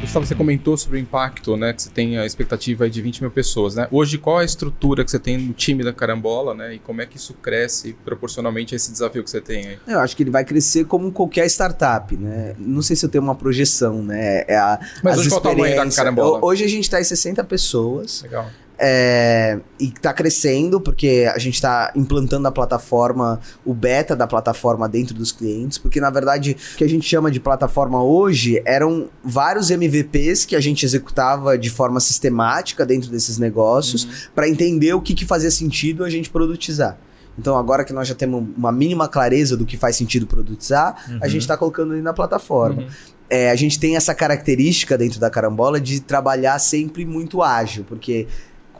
Speaker 3: Gustavo, você comentou sobre o impacto, né? Que você tem a expectativa de 20 mil pessoas, né? Hoje, qual a estrutura que você tem no time da Carambola, né? E como é que isso cresce proporcionalmente a esse desafio que você tem aí?
Speaker 1: Eu acho que ele vai crescer como qualquer startup, né? Não sei se eu tenho uma projeção, né? É a,
Speaker 3: Mas hoje qual o tamanho da Carambola?
Speaker 1: Hoje a gente está em 60 pessoas.
Speaker 3: Legal.
Speaker 1: É, e está crescendo porque a gente está implantando a plataforma, o beta da plataforma dentro dos clientes, porque na verdade o que a gente chama de plataforma hoje eram vários MVPs que a gente executava de forma sistemática dentro desses negócios uhum. para entender o que, que fazia sentido a gente produtizar. Então, agora que nós já temos uma mínima clareza do que faz sentido produtizar, uhum. a gente está colocando ali na plataforma. Uhum. É, a gente tem essa característica dentro da carambola de trabalhar sempre muito ágil, porque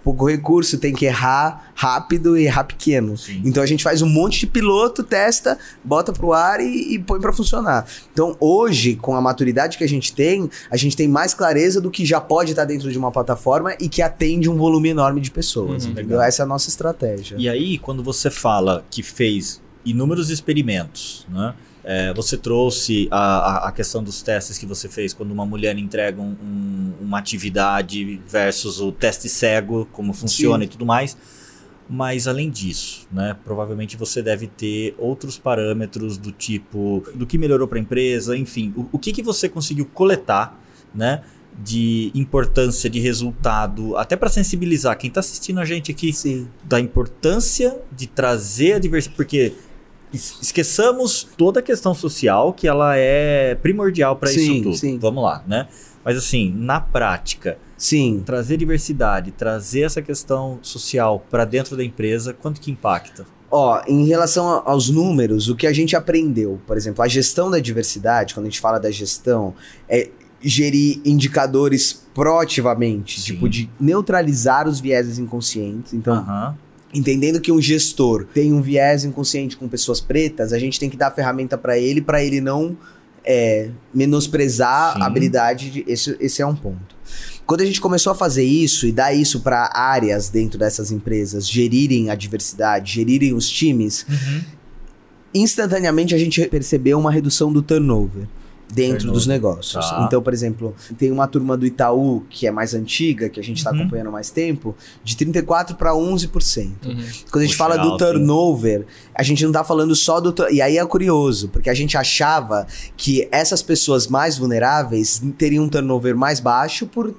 Speaker 1: pouco recurso, tem que errar rápido e errar pequeno. Sim. Então a gente faz um monte de piloto, testa, bota pro ar e, e põe para funcionar. Então hoje, com a maturidade que a gente tem, a gente tem mais clareza do que já pode estar dentro de uma plataforma e que atende um volume enorme de pessoas. Uhum, entendeu? Essa é a nossa estratégia.
Speaker 2: E aí, quando você fala que fez inúmeros experimentos, né? É, você trouxe a, a, questão dos testes que você fez quando uma mulher entrega um, um, uma atividade versus o teste cego, como funciona Sim. e tudo mais. Mas além disso, né, provavelmente você deve ter outros parâmetros do tipo do que melhorou para a empresa, enfim, o, o, que, que você conseguiu coletar, né, de importância de resultado, até para sensibilizar quem está assistindo a gente aqui
Speaker 1: Sim.
Speaker 2: da importância de trazer a diversidade, porque esqueçamos toda a questão social, que ela é primordial para isso tudo.
Speaker 1: sim.
Speaker 2: Vamos lá, né? Mas assim, na prática,
Speaker 1: Sim.
Speaker 2: trazer diversidade, trazer essa questão social para dentro da empresa, quanto que impacta?
Speaker 1: Ó, em relação aos números, o que a gente aprendeu, por exemplo, a gestão da diversidade, quando a gente fala da gestão, é gerir indicadores proativamente,
Speaker 2: Sim.
Speaker 1: tipo de neutralizar os vieses inconscientes. Então,
Speaker 2: Aham.
Speaker 1: Entendendo que um gestor tem um viés inconsciente com pessoas pretas, a gente tem que dar a ferramenta para ele, para ele não é, menosprezar
Speaker 2: Sim.
Speaker 1: a habilidade. De, esse, esse é um ponto. Quando a gente começou a fazer isso e dar isso para áreas dentro dessas empresas, gerirem a diversidade, gerirem os times, instantaneamente a gente percebeu uma redução do turnover dentro dos negócios.
Speaker 2: tá.
Speaker 1: Então, por exemplo, tem uma turma do Itaú que é mais antiga, que a gente está
Speaker 2: Uhum.
Speaker 1: acompanhando há mais tempo, de 34 para 11%.
Speaker 3: Uhum.
Speaker 1: Quando a gente
Speaker 2: Poxa,
Speaker 1: fala do
Speaker 2: alto, hein?
Speaker 1: turnover, a gente não tá falando só do. E aí é curioso, porque a gente achava que essas pessoas mais vulneráveis teriam um turnover mais baixo por.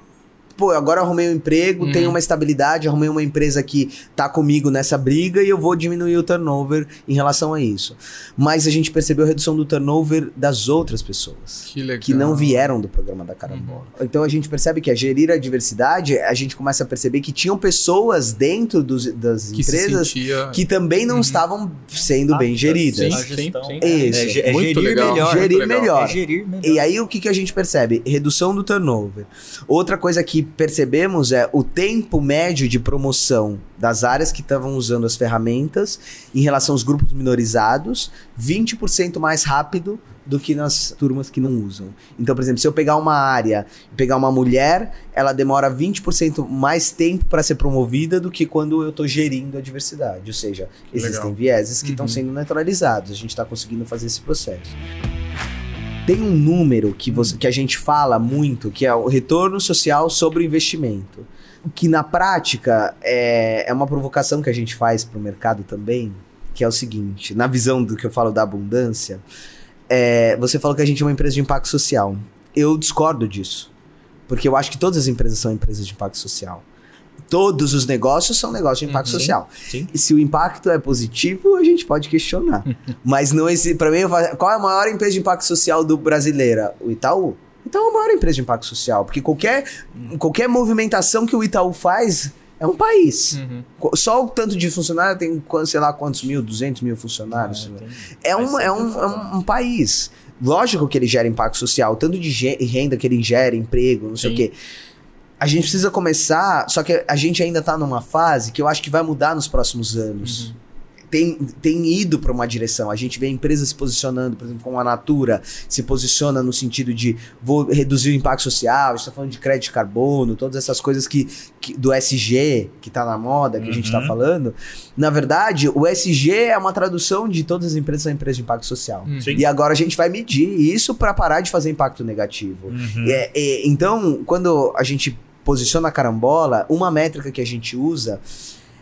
Speaker 1: Pô, agora arrumei um emprego,
Speaker 3: Uhum.
Speaker 1: tenho uma estabilidade, arrumei uma empresa que tá comigo nessa briga e eu vou diminuir o turnover em relação a isso. Mas a gente percebeu a redução do turnover das outras pessoas
Speaker 3: Que legal.
Speaker 1: que não vieram do programa da Carambola. Então a gente percebe que a gerir a diversidade, a gente começa a perceber que tinham pessoas dentro dos- das
Speaker 3: que se
Speaker 1: empresas
Speaker 3: sentia...
Speaker 1: que também não
Speaker 3: Uhum.
Speaker 1: estavam sendo
Speaker 2: Ah,
Speaker 1: bem geridas.
Speaker 3: sim,
Speaker 2: A gestão.
Speaker 3: sim.
Speaker 2: É,
Speaker 1: Isso.
Speaker 2: é, ge- é
Speaker 3: Muito
Speaker 2: gerir
Speaker 3: legal,
Speaker 2: melhor.
Speaker 3: muito
Speaker 1: Gerir
Speaker 3: legal.
Speaker 1: melhor.
Speaker 2: É gerir melhor.
Speaker 1: E aí o que, que a gente percebe? Redução do turnover. Outra coisa que percebemos é o tempo médio de promoção das áreas que estavam usando as ferramentas em relação aos grupos minorizados, 20% mais rápido do que nas turmas que não usam. Então, por exemplo, se eu pegar uma área e pegar uma mulher, ela demora 20% mais tempo para ser promovida do que quando eu estou gerindo a diversidade. Ou seja, existem
Speaker 3: Legal.
Speaker 1: vieses que estão
Speaker 3: Uhum.
Speaker 1: sendo neutralizados. A gente está conseguindo fazer esse processo. Tem um número que, você, que a gente fala muito, que é o retorno social sobre o investimento. Que na prática é, é uma provocação que a gente faz para o mercado também, que é o seguinte: na visão do que eu falo da abundância, é, você falou que a gente é uma empresa de impacto social. Eu discordo disso. Porque eu acho que todas as empresas são empresas de impacto social. Todos os negócios são negócios de impacto
Speaker 3: Uhum.
Speaker 1: social.
Speaker 2: Sim.
Speaker 1: E se o impacto é positivo, a gente pode questionar. Mas não existe. Para mim, qual é a maior empresa de impacto social do brasileira? O Itaú. Então é a maior empresa de impacto social, porque qualquer, qualquer movimentação que o Itaú faz é um país.
Speaker 3: Uhum.
Speaker 1: Só o tanto de funcionário tem, sei lá, quantos mil, 200 mil funcionários.
Speaker 2: Ah.
Speaker 1: É um, é, um, é um, um país. Lógico que ele gera impacto social, tanto de renda que ele gera, emprego, não sei
Speaker 3: Sim.
Speaker 1: o quê. A gente precisa começar, só que a gente ainda tá numa fase que eu acho que vai mudar nos próximos anos.
Speaker 3: Uhum.
Speaker 1: Tem, tem ido para uma direção. A gente vê empresas se posicionando, por exemplo, como a Natura se posiciona no sentido de vou reduzir o impacto social, a gente tá falando de crédito de carbono, todas essas coisas que, que- do SG, que tá na moda, que a gente tá
Speaker 2: Uhum.
Speaker 1: falando. Na verdade, o SG é uma tradução de todas as empresas são empresas de impacto social.
Speaker 3: Uhum.
Speaker 1: E agora a gente vai medir isso para parar de fazer impacto negativo.
Speaker 2: Uhum.
Speaker 1: É, é, então, quando a gente posiciona a carambola, uma métrica que a gente usa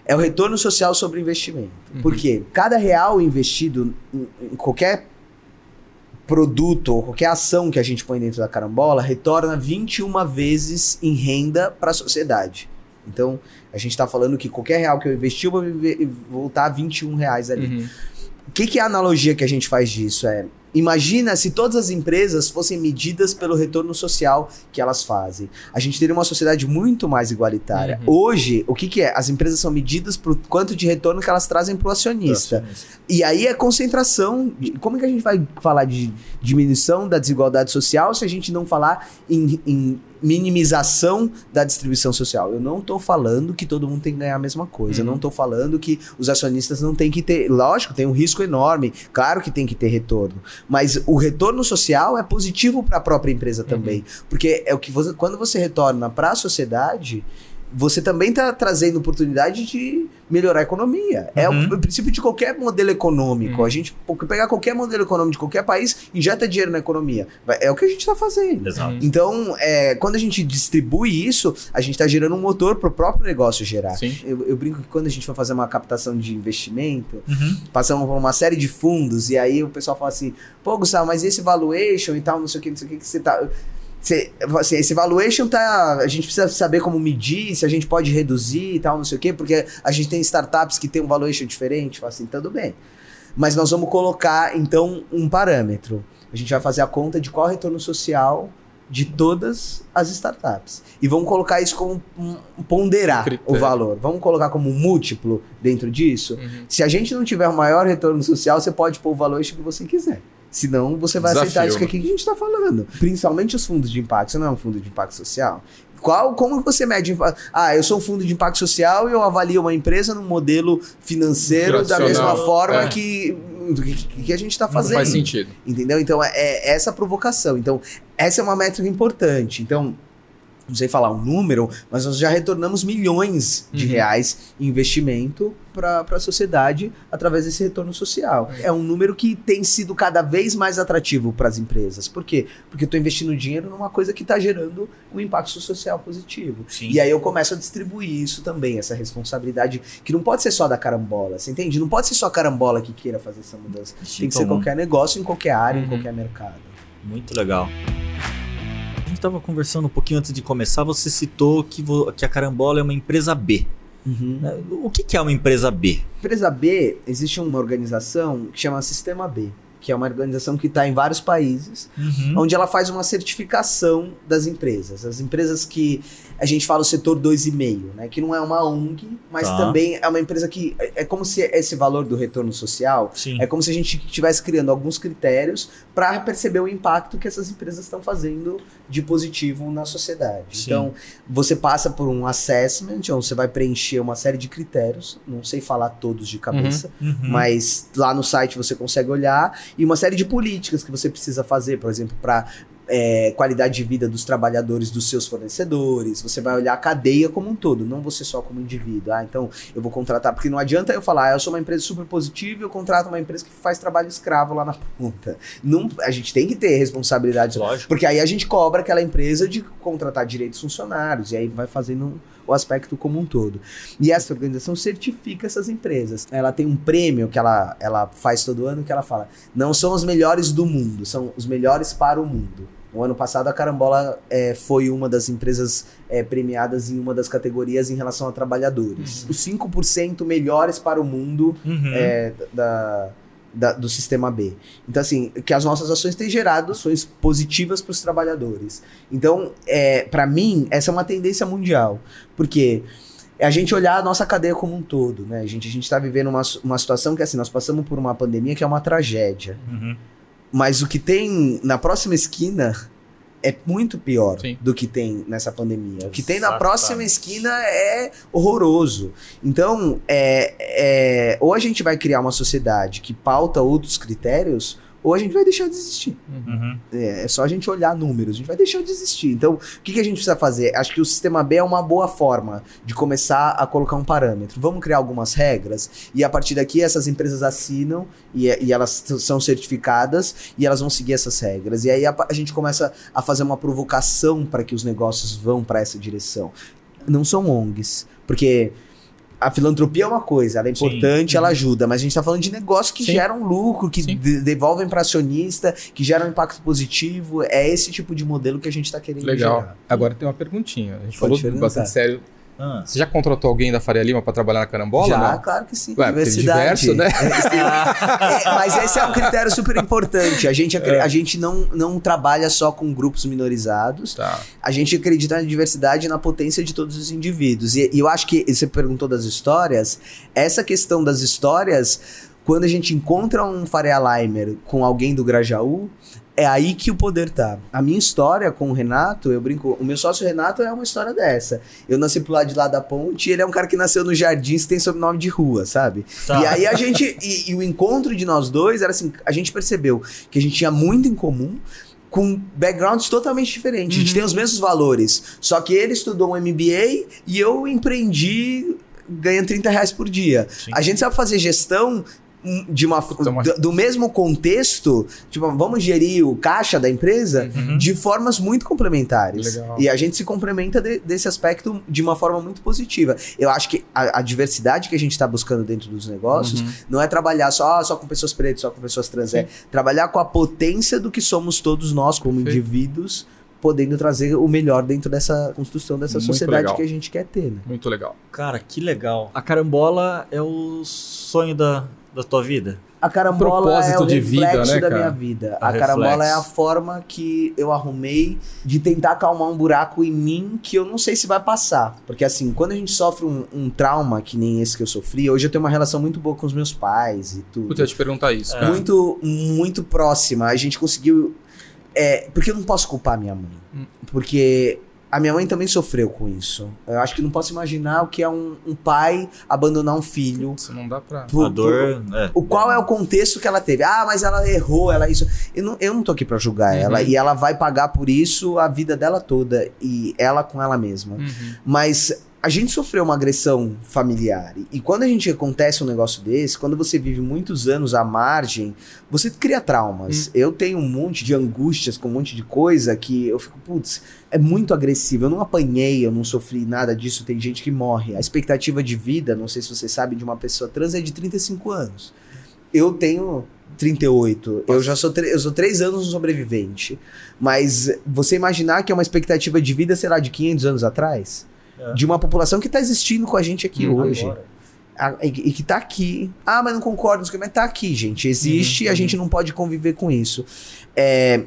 Speaker 1: é o retorno social sobre o investimento.
Speaker 3: Uhum.
Speaker 1: Porque cada real investido em, qualquer produto ou qualquer ação que a gente põe dentro da carambola retorna 21 vezes em renda para a sociedade. Então, a gente está falando que qualquer real que eu investir, eu vou voltar 21 reais ali.
Speaker 3: Uhum.
Speaker 1: O que, que é a analogia que a gente faz disso? É, imagina se todas as empresas fossem medidas pelo retorno social que elas fazem. A gente teria uma sociedade muito mais igualitária.
Speaker 3: Uhum.
Speaker 1: Hoje, o que, que é? As empresas são medidas por quanto de retorno que elas trazem para o acionista. E aí é concentração. de- Como é que a gente vai falar de diminuição da desigualdade social se a gente não falar em, em minimização da distribuição social? Eu não estou falando que todo mundo tem que ganhar a mesma coisa. Eu
Speaker 3: Uhum.
Speaker 1: não estou falando que os acionistas não têm que ter. Lógico, tem um risco enorme. Claro que tem que ter retorno. Mas o retorno social é positivo para a própria empresa também. Porque é o que você, quando você retorna para a sociedade. Você também está trazendo oportunidade de melhorar a economia. É o,
Speaker 2: Uhum.
Speaker 1: o princípio de qualquer modelo econômico.
Speaker 3: Uhum.
Speaker 1: A gente pegar qualquer modelo econômico de qualquer país, injeta dinheiro na economia. É o que a gente está fazendo.
Speaker 2: Exato.
Speaker 3: Uhum.
Speaker 1: Então, é, quando a gente distribui isso, a gente está gerando um motor para o próprio negócio gerar. Eu, eu brinco que quando a gente for fazer uma captação de investimento,
Speaker 2: Uhum.
Speaker 1: passamos por uma série de fundos, e aí o pessoal fala assim, pô, Gustavo, mas esse valuation e tal, não sei o que, não sei o que, que você tá. Você, assim, esse valuation tá. A gente precisa saber como medir, se a gente pode reduzir e tal, não sei o quê, porque a gente tem startups que tem um valuation diferente. Fala assim, tudo bem. Mas nós vamos colocar, então, um parâmetro. A gente vai fazer a conta de qual retorno social de todas as startups. E vamos colocar isso como um, ponderar
Speaker 3: Critério.
Speaker 1: o valor. Vamos colocar como um múltiplo dentro disso.
Speaker 3: Uhum.
Speaker 1: Se a gente não tiver o maior retorno social, você pode pôr o valor que você quiser. Senão, você vai aceitar
Speaker 3: Desafio,
Speaker 1: isso que aqui que a gente está falando. Principalmente os fundos de impacto. Você não é um fundo de impacto social? Qual, como você mede? Ah, eu sou um fundo de impacto social e eu avalio uma empresa num modelo financeiro da mesma forma
Speaker 3: é.
Speaker 1: que, que, que a gente está
Speaker 3: Não
Speaker 1: fazendo.
Speaker 3: faz sentido.
Speaker 1: Entendeu? Então, é, é essa a provocação. Então, essa é uma métrica importante. Então, não sei falar um número, mas nós já retornamos milhões de
Speaker 3: Uhum.
Speaker 1: reais em investimento para a sociedade através desse retorno social. É um número que tem sido cada vez mais atrativo para as empresas. Por quê? Porque eu estou investindo dinheiro numa coisa que está gerando um impacto social positivo.
Speaker 2: Sim.
Speaker 1: E aí eu começo a distribuir isso também, essa responsabilidade, que não pode ser só da carambola, você entende? Não pode ser só a carambola que queira fazer essa mudança. Tem que ser
Speaker 2: Então,
Speaker 1: qualquer negócio, em qualquer área, em
Speaker 3: Uhum.
Speaker 1: qualquer mercado.
Speaker 2: Muito legal. A gente estava conversando um pouquinho antes de começar, você citou que, vo- que a Carambola é uma empresa B. né? O que, que é uma empresa B?
Speaker 1: Empresa B, existe uma organização que chama Sistema B, que é uma organização que está em vários países, onde ela faz uma certificação das empresas. As empresas que a gente fala o setor 2,5, né? Que não é uma ONG, mas
Speaker 2: Tá.
Speaker 1: também é uma empresa que é é como se esse valor do retorno social
Speaker 2: Sim.
Speaker 1: É como se a gente estivesse criando alguns critérios para perceber o impacto que essas empresas estão fazendo de positivo na sociedade.
Speaker 2: Sim.
Speaker 1: Então, você passa por um assessment, onde você vai preencher uma série de critérios, não sei falar todos de cabeça,
Speaker 2: Uhum.
Speaker 1: mas lá no site você consegue olhar, e uma série de políticas que você precisa fazer, por exemplo, para qualidade de vida dos trabalhadores, dos seus fornecedores. Você vai olhar a cadeia como um todo, não você só como indivíduo. Ah, então eu vou contratar, porque não adianta eu falar, ah, eu sou uma empresa super positiva e eu contrato uma empresa que faz trabalho escravo lá na ponta. Não, a gente tem que ter responsabilidade
Speaker 2: Lógico.
Speaker 1: porque aí a gente cobra aquela empresa de contratar direitos funcionários, e aí vai fazendo o aspecto como um todo. E essa organização certifica essas empresas. Ela tem um prêmio que ela, ela faz todo ano que ela fala: não são os melhores do mundo, são os melhores para o mundo. O ano passado a Carambola é, foi uma das empresas é, premiadas em uma das categorias em relação a trabalhadores. Os 5% melhores para o mundo
Speaker 2: Uhum.
Speaker 1: é, da, da- do sistema B. Então, assim, que as nossas ações têm gerado ações positivas para os trabalhadores. Então, é, para mim, essa é uma tendência mundial. Porque é a gente olhar a nossa cadeia como um todo, né? A gente a está vivendo uma, uma situação que, assim, nós passamos por uma pandemia que é uma tragédia.
Speaker 2: Uhum.
Speaker 1: Mas o que tem na próxima esquina é muito pior
Speaker 3: Sim.
Speaker 1: do que tem nessa pandemia. O que tem na próxima esquina é horroroso. Então, é, é, ou a gente vai criar uma sociedade que pauta outros critérios, ou a gente vai deixar de existir.
Speaker 2: Uhum.
Speaker 1: É, é só a gente olhar números, a gente vai deixar de existir. Então, o que, que a gente precisa fazer? Acho que o sistema B é uma boa forma de começar a colocar um parâmetro. Vamos criar algumas regras e a partir daqui essas empresas assinam e, e elas são certificadas e elas vão seguir essas regras. E aí a, a gente começa a fazer uma provocação para que os negócios vão para essa direção. Não são ONGs, porque a filantropia é uma coisa, ela é
Speaker 2: Sim.
Speaker 1: importante, ela ajuda, mas a gente está falando de negócios que
Speaker 3: Sim.
Speaker 1: geram lucro, que
Speaker 3: Sim.
Speaker 1: de- devolvem para acionista, que geram impacto positivo. É esse tipo de modelo que a gente está querendo
Speaker 3: Legal.
Speaker 1: gerar.
Speaker 3: Agora tem uma perguntinha. A gente
Speaker 1: Pode
Speaker 3: falou
Speaker 1: perguntar.
Speaker 3: bastante sério.
Speaker 2: Ah.
Speaker 3: Você já contratou alguém da Faria Lima para trabalhar na Carambola?
Speaker 1: Já,
Speaker 3: não?
Speaker 1: claro que sim.
Speaker 3: Ué, tem
Speaker 1: diversidade.
Speaker 3: diverso, né?
Speaker 1: É, mas esse é um critério super importante. A gente, acre- a gente não, não trabalha só com grupos minorizados.
Speaker 3: Tá.
Speaker 1: A gente acredita na diversidade e na potência de todos os indivíduos. E, e eu acho que você perguntou das histórias. Essa questão das histórias, quando a gente encontra um Faria Limer com alguém do Grajaú, é aí que o poder tá. A minha história com o Renato, eu brinco, o meu sócio Renato é uma história dessa. Eu nasci pro lado de lá da ponte e ele é um cara que nasceu no Jardins, tem sobrenome de rua, sabe?
Speaker 2: Tá.
Speaker 1: E aí a gente. E, e o encontro de nós dois era assim: a gente percebeu que a gente tinha muito em comum. Com backgrounds totalmente diferentes. A gente tem os mesmos valores. Só que ele estudou um MBA e eu empreendi ganhando 30 reais por dia.
Speaker 2: Sim.
Speaker 1: A gente sabe fazer gestão de uma,
Speaker 3: Puta, mas-
Speaker 1: do, do mesmo contexto, tipo, vamos gerir o caixa da empresa
Speaker 2: Uhum.
Speaker 1: de formas muito complementares.
Speaker 3: Legal.
Speaker 1: E a gente se complementa de- desse aspecto de uma forma muito positiva. Eu acho que a, a diversidade que a gente está buscando dentro dos negócios
Speaker 3: Uhum.
Speaker 1: não é trabalhar só, só com pessoas pretas, só com pessoas trans, é trabalhar com a potência do que somos todos nós como
Speaker 3: Perfeito.
Speaker 1: indivíduos, podendo trazer o melhor dentro dessa construção dessa
Speaker 3: Muito
Speaker 1: sociedade
Speaker 3: legal.
Speaker 1: que a gente quer ter, né?
Speaker 3: Muito legal.
Speaker 2: Cara, que legal. A carambola é o sonho da, da tua vida?
Speaker 1: a carambola
Speaker 3: propósito
Speaker 1: é o
Speaker 3: de vida,
Speaker 1: reflexo
Speaker 3: né,
Speaker 1: da
Speaker 3: cara?
Speaker 1: minha vida.
Speaker 2: O
Speaker 1: A carambola é a forma que eu arrumei de tentar acalmar um buraco em mim que eu não sei se vai passar. Porque assim, quando a gente sofre um, um trauma que nem esse que eu sofri, hoje eu tenho uma relação muito boa com os meus pais e tudo.
Speaker 3: Puta, eu te perguntar isso, cara.
Speaker 1: muito, muito próxima. A gente conseguiu. É, porque eu não posso culpar minha mãe.
Speaker 3: Hum.
Speaker 1: Porque a minha mãe também sofreu com isso. Eu acho que não posso imaginar o que é um, um pai abandonar um filho.
Speaker 3: Isso não dá pra.
Speaker 1: por-
Speaker 2: A dor. é.
Speaker 1: o qual é o contexto que ela teve? Ah, mas ela errou, ela isso. Eu não, eu não tô aqui pra julgar
Speaker 3: Uhum.
Speaker 1: ela. E ela vai pagar por isso a vida dela toda. E ela com ela mesma.
Speaker 3: Uhum.
Speaker 1: Mas a gente sofreu uma agressão familiar. E, quando a gente acontece um negócio desse, quando você vive muitos anos à margem, você cria traumas. Eu tenho um monte de angústias com um monte de coisa que eu fico, putz, é muito agressivo. Eu não apanhei, eu não sofri nada disso. Tem gente que morre. A expectativa de vida, não sei se você sabe, de uma pessoa trans é de 35 anos. Eu tenho 38. Eu já sou, eu sou três anos um sobrevivente. Mas você imaginar que é uma expectativa de vida, sei lá, de 500 anos atrás?
Speaker 2: É.
Speaker 1: De uma população que tá existindo com a gente aqui
Speaker 3: Uhum.
Speaker 1: hoje.
Speaker 2: Agora.
Speaker 1: A- e, e que tá aqui. Ah, mas não concordo, mas tá aqui, gente. Existe e a gente não pode conviver com isso. É,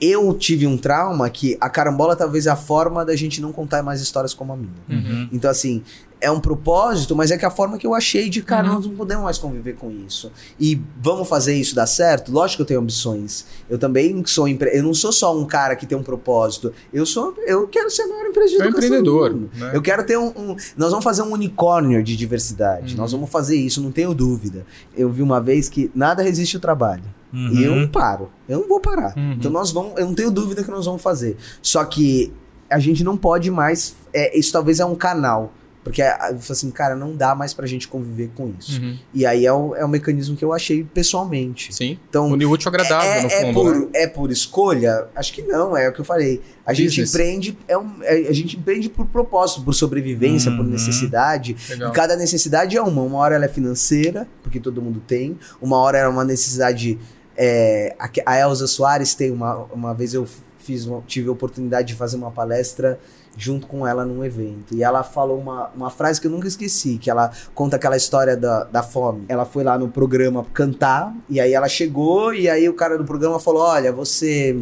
Speaker 1: eu tive um trauma que a carambola talvez é a forma da gente não contar mais histórias como a minha.
Speaker 2: Uhum.
Speaker 1: Então, assim, é um propósito, mas é que a forma que eu achei de, cara,
Speaker 3: Uhum.
Speaker 1: nós não podemos mais conviver com isso. E vamos fazer isso dar certo? Lógico que eu tenho ambições. Eu também sou empre... Eu não sou só um cara que tem um propósito. Eu sou. Eu quero ser a maior empresa de
Speaker 3: É um
Speaker 1: educação
Speaker 3: empreendedor.
Speaker 1: mundo.
Speaker 3: Né?
Speaker 1: Eu quero ter um, um- Nós vamos fazer um unicórnio de diversidade.
Speaker 3: Uhum.
Speaker 1: Nós vamos fazer isso, não tenho dúvida. Eu vi uma vez que nada resiste ao trabalho. E eu
Speaker 2: Uhum.
Speaker 1: não paro. Eu não vou parar.
Speaker 3: Uhum.
Speaker 1: Então nós vamos. Eu não tenho dúvida que nós vamos fazer. Só que a gente não pode mais. é, isso talvez é um canal. Porque é, assim, cara, não dá mais pra gente conviver com isso.
Speaker 3: Uhum.
Speaker 1: E aí é o, é o mecanismo que eu achei pessoalmente.
Speaker 3: Sim.
Speaker 1: Então,
Speaker 3: Unir útil ao agradável,
Speaker 1: é,
Speaker 3: no
Speaker 1: é
Speaker 3: fundo.
Speaker 1: por,
Speaker 3: né?
Speaker 1: é por escolha? Acho que não, é o que eu falei. A gente
Speaker 3: Business.
Speaker 1: empreende, é um, é- a gente empreende por propósito, por sobrevivência, por
Speaker 2: Uhum.
Speaker 1: necessidade.
Speaker 3: Legal.
Speaker 1: E cada necessidade é uma. Uma hora ela é financeira, porque todo mundo tem. Uma hora é uma necessidade. É, a, a Elza Soares tem uma. Uma vez eu fiz uma- tive a oportunidade de fazer uma palestra junto com ela num evento. E ela falou uma, uma frase que eu nunca esqueci, que ela conta aquela história da, da fome. Ela foi lá no programa cantar, e aí ela chegou, e aí o cara do programa falou: Olha, você.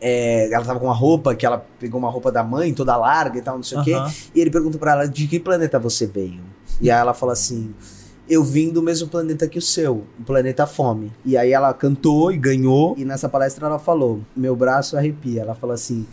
Speaker 1: é, ela tava com uma roupa que ela pegou uma roupa da mãe, toda larga e tal, não sei o quê. E ele pergunta pra ela de que planeta você veio. E aí ela fala assim: Eu vim do mesmo planeta que o seu, o planeta Fome. E aí ela cantou e ganhou. E nessa palestra ela falou: Meu braço arrepia. Ela falou assim: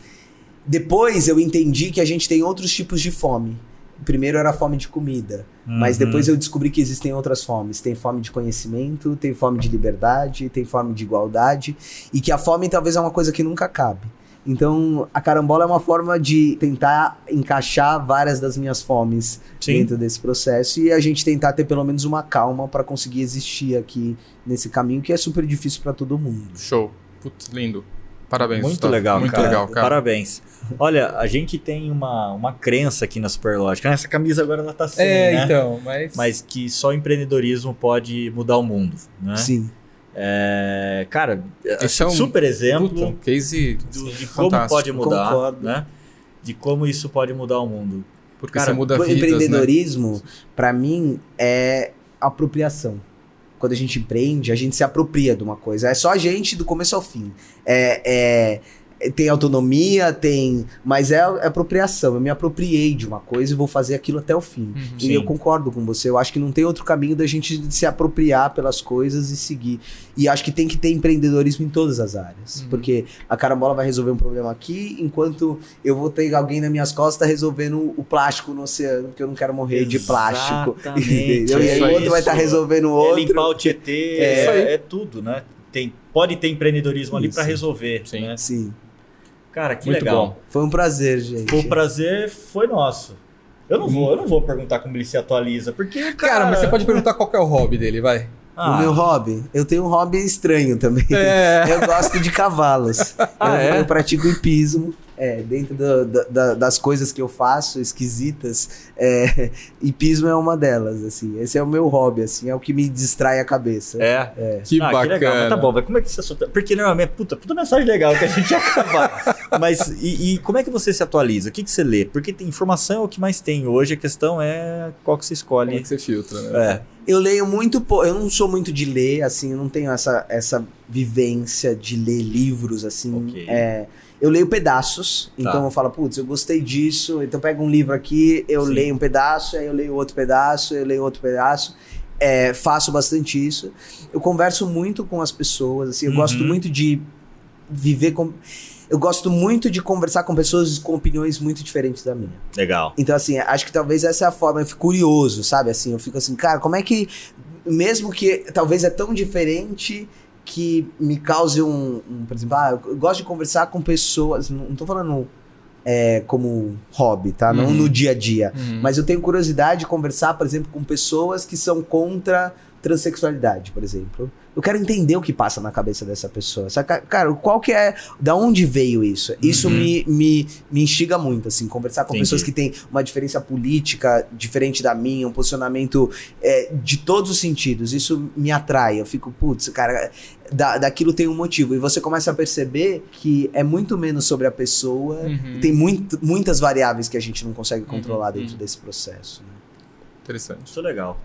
Speaker 1: Depois eu entendi que a gente tem outros tipos de fome. Primeiro era a fome de comida, mas
Speaker 2: Uhum.
Speaker 1: depois eu descobri que existem outras fomes. Tem fome de conhecimento, tem fome de liberdade, tem fome de igualdade, e que a fome talvez é uma coisa que nunca cabe. Então, a carambola é uma forma de tentar encaixar várias das minhas fomes
Speaker 2: Sim.
Speaker 1: dentro desse processo e a gente tentar ter pelo menos uma calma para conseguir existir aqui nesse caminho que é super difícil para todo mundo.
Speaker 3: Show. Putz, lindo. Parabéns.
Speaker 2: Muito
Speaker 3: Gustavo.
Speaker 2: legal,
Speaker 3: Muito
Speaker 2: cara.
Speaker 3: legal, cara.
Speaker 2: Parabéns. Olha, a gente tem uma, uma crença aqui na Superlógica. Essa camisa agora ela tá sem,
Speaker 3: É,
Speaker 2: né?
Speaker 3: então, mas.
Speaker 2: Mas que só o empreendedorismo pode mudar o mundo, né?
Speaker 1: Sim.
Speaker 2: É, cara,
Speaker 3: Esse é um
Speaker 2: super exemplo
Speaker 3: Puta, um case
Speaker 2: do- de como
Speaker 3: fantástico.
Speaker 2: pode mudar,
Speaker 1: Concordo.
Speaker 2: né? De como isso pode mudar o mundo.
Speaker 3: Porque
Speaker 2: Cara,
Speaker 3: você muda
Speaker 1: O
Speaker 3: vidas, né?
Speaker 1: empreendedorismo, pra mim, é apropriação. Quando a gente empreende, a gente se apropria de uma coisa. É só a gente do começo ao fim. É- é- tem autonomia, tem. Mas é, é apropriação. Eu me apropriei de uma coisa e vou fazer aquilo até o fim.
Speaker 3: Uhum.
Speaker 1: E
Speaker 2: Sim.
Speaker 1: eu concordo com você. Eu acho que não tem outro caminho da gente se apropriar pelas coisas e seguir. E acho que tem que ter empreendedorismo em todas as áreas.
Speaker 3: Uhum.
Speaker 1: Porque a carambola vai resolver um problema aqui, enquanto eu vou ter alguém nas minhas costas resolvendo o plástico no oceano, porque eu não quero morrer de plástico.
Speaker 2: Exatamente,
Speaker 1: Entendeu? E aí
Speaker 2: é
Speaker 1: o outro vai
Speaker 2: isso.
Speaker 1: estar resolvendo o
Speaker 2: É
Speaker 1: outro.
Speaker 2: limpar o Tietê,
Speaker 1: É.
Speaker 2: É, é tudo, né? Tem, pode ter empreendedorismo ali
Speaker 1: Isso.
Speaker 2: para resolver.
Speaker 3: Sim.
Speaker 2: né?
Speaker 1: Sim.
Speaker 2: Cara, que
Speaker 3: Muito
Speaker 2: legal.
Speaker 3: bom.
Speaker 1: Foi um prazer, gente.
Speaker 2: O prazer foi nosso. Eu não vou, eu não vou perguntar como ele se atualiza, porque cara,
Speaker 3: Cara, mas você pode perguntar qual que é o hobby dele, vai.
Speaker 2: Ah,
Speaker 1: O meu hobby, eu tenho um hobby estranho também.
Speaker 3: É.
Speaker 1: Eu gosto de cavalos.
Speaker 3: Ah,
Speaker 1: eu,
Speaker 3: é?
Speaker 1: eu pratico hipismo. É, dentro do, da, das coisas que eu faço, esquisitas, é, hipismo é uma delas, assim. Esse é o meu hobby, assim, é o que me distrai a cabeça.
Speaker 2: É?
Speaker 1: É.
Speaker 3: Que
Speaker 2: Ah,
Speaker 3: bacana.
Speaker 2: legal. Mas tá bom, mas como é que você se atua- Porque normalmente, puta, puta mensagem legal que a gente ia acabar. Mas e, e como é que você se atualiza? O que, que você lê? Porque tem informação é o que mais tem hoje, a questão é qual que você
Speaker 3: Como é
Speaker 2: escolhe.
Speaker 3: que você filtra, né?
Speaker 2: É.
Speaker 1: Eu leio muito pouco, eu não sou muito de ler, assim, eu não tenho essa, essa vivência de ler livros, assim.
Speaker 2: Ok.
Speaker 1: É, eu leio pedaços,
Speaker 2: Tá.
Speaker 1: então eu falo, putz, eu gostei disso, então pego um livro aqui, eu
Speaker 2: Sim.
Speaker 1: leio um pedaço, aí eu leio outro pedaço, eu leio outro pedaço. É, faço bastante isso. Eu converso muito com as pessoas, assim, eu
Speaker 2: Uhum.
Speaker 1: gosto muito de viver com. Eu gosto muito de conversar com pessoas com opiniões muito diferentes da minha.
Speaker 2: Legal.
Speaker 1: Então, assim, acho que talvez essa é a forma. Eu fico curioso, sabe? Assim, eu fico assim, cara, como é que. Mesmo que talvez é tão diferente que me cause um. um, por exemplo, ah, eu gosto de conversar com pessoas. Não, tô falando é, como hobby, tá? Não
Speaker 3: Uhum.
Speaker 1: no dia a dia.
Speaker 3: Uhum.
Speaker 1: Mas eu tenho curiosidade de conversar, por exemplo, com pessoas que são contra transexualidade, por exemplo. Eu quero entender o que passa na cabeça dessa pessoa. Saca? Cara, qual que é. Da onde veio isso? Isso
Speaker 2: Uhum.
Speaker 1: me, me, me instiga muito, assim, conversar com
Speaker 2: Entendi.
Speaker 1: pessoas que têm uma diferença política diferente da minha, um posicionamento é, de todos os sentidos. Isso me atrai. Eu fico, putz, cara, da, daquilo tem um motivo. E você começa a perceber que é muito menos sobre a pessoa.
Speaker 3: Uhum.
Speaker 1: Tem muito, muitas variáveis que a gente não consegue
Speaker 2: Uhum,
Speaker 1: controlar dentro
Speaker 3: uhum.
Speaker 1: desse processo. né?
Speaker 3: Interessante.
Speaker 2: Isso é legal.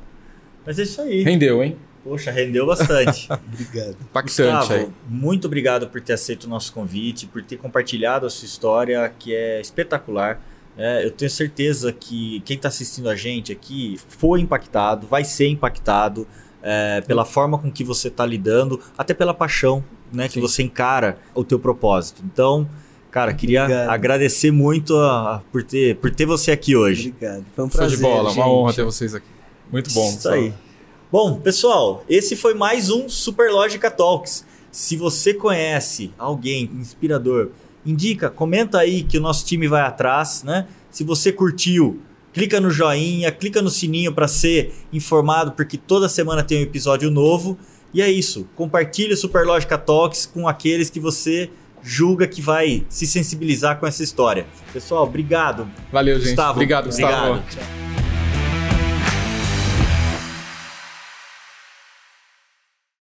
Speaker 2: Mas é isso aí.
Speaker 3: Rendeu, hein?
Speaker 2: Poxa, rendeu bastante.
Speaker 1: Obrigado.
Speaker 3: Impactante
Speaker 2: Gustavo,
Speaker 3: aí.
Speaker 2: muito obrigado por ter aceito o nosso convite, por ter compartilhado a sua história, que é espetacular. É, eu tenho certeza que quem está assistindo a gente aqui foi impactado, vai ser impactado é, pela forma com que você está lidando, até pela paixão né, que
Speaker 3: Sim.
Speaker 2: você encara o teu propósito. Então, cara, queria
Speaker 1: Obrigado.
Speaker 2: agradecer muito a- a- por, ter, por ter você aqui hoje.
Speaker 1: Obrigado. Foi um
Speaker 3: Show
Speaker 1: prazer.
Speaker 3: de bola,
Speaker 1: gente.
Speaker 3: uma honra ter vocês aqui. Muito bom.
Speaker 2: Isso aí. Bom, pessoal, esse foi mais um Superlógica Talks. Se você conhece alguém inspirador, indica, comenta aí que o nosso time vai atrás, né? Se você curtiu, clica no joinha, clica no sininho para ser informado, porque toda semana tem um episódio novo. E é isso. Compartilhe o Superlógica Talks com aqueles que você julga que vai se sensibilizar com essa história. Pessoal, obrigado.
Speaker 3: Valeu, gente.
Speaker 2: Gustavo,
Speaker 3: Obrigado, Gustavo.
Speaker 2: obrigado.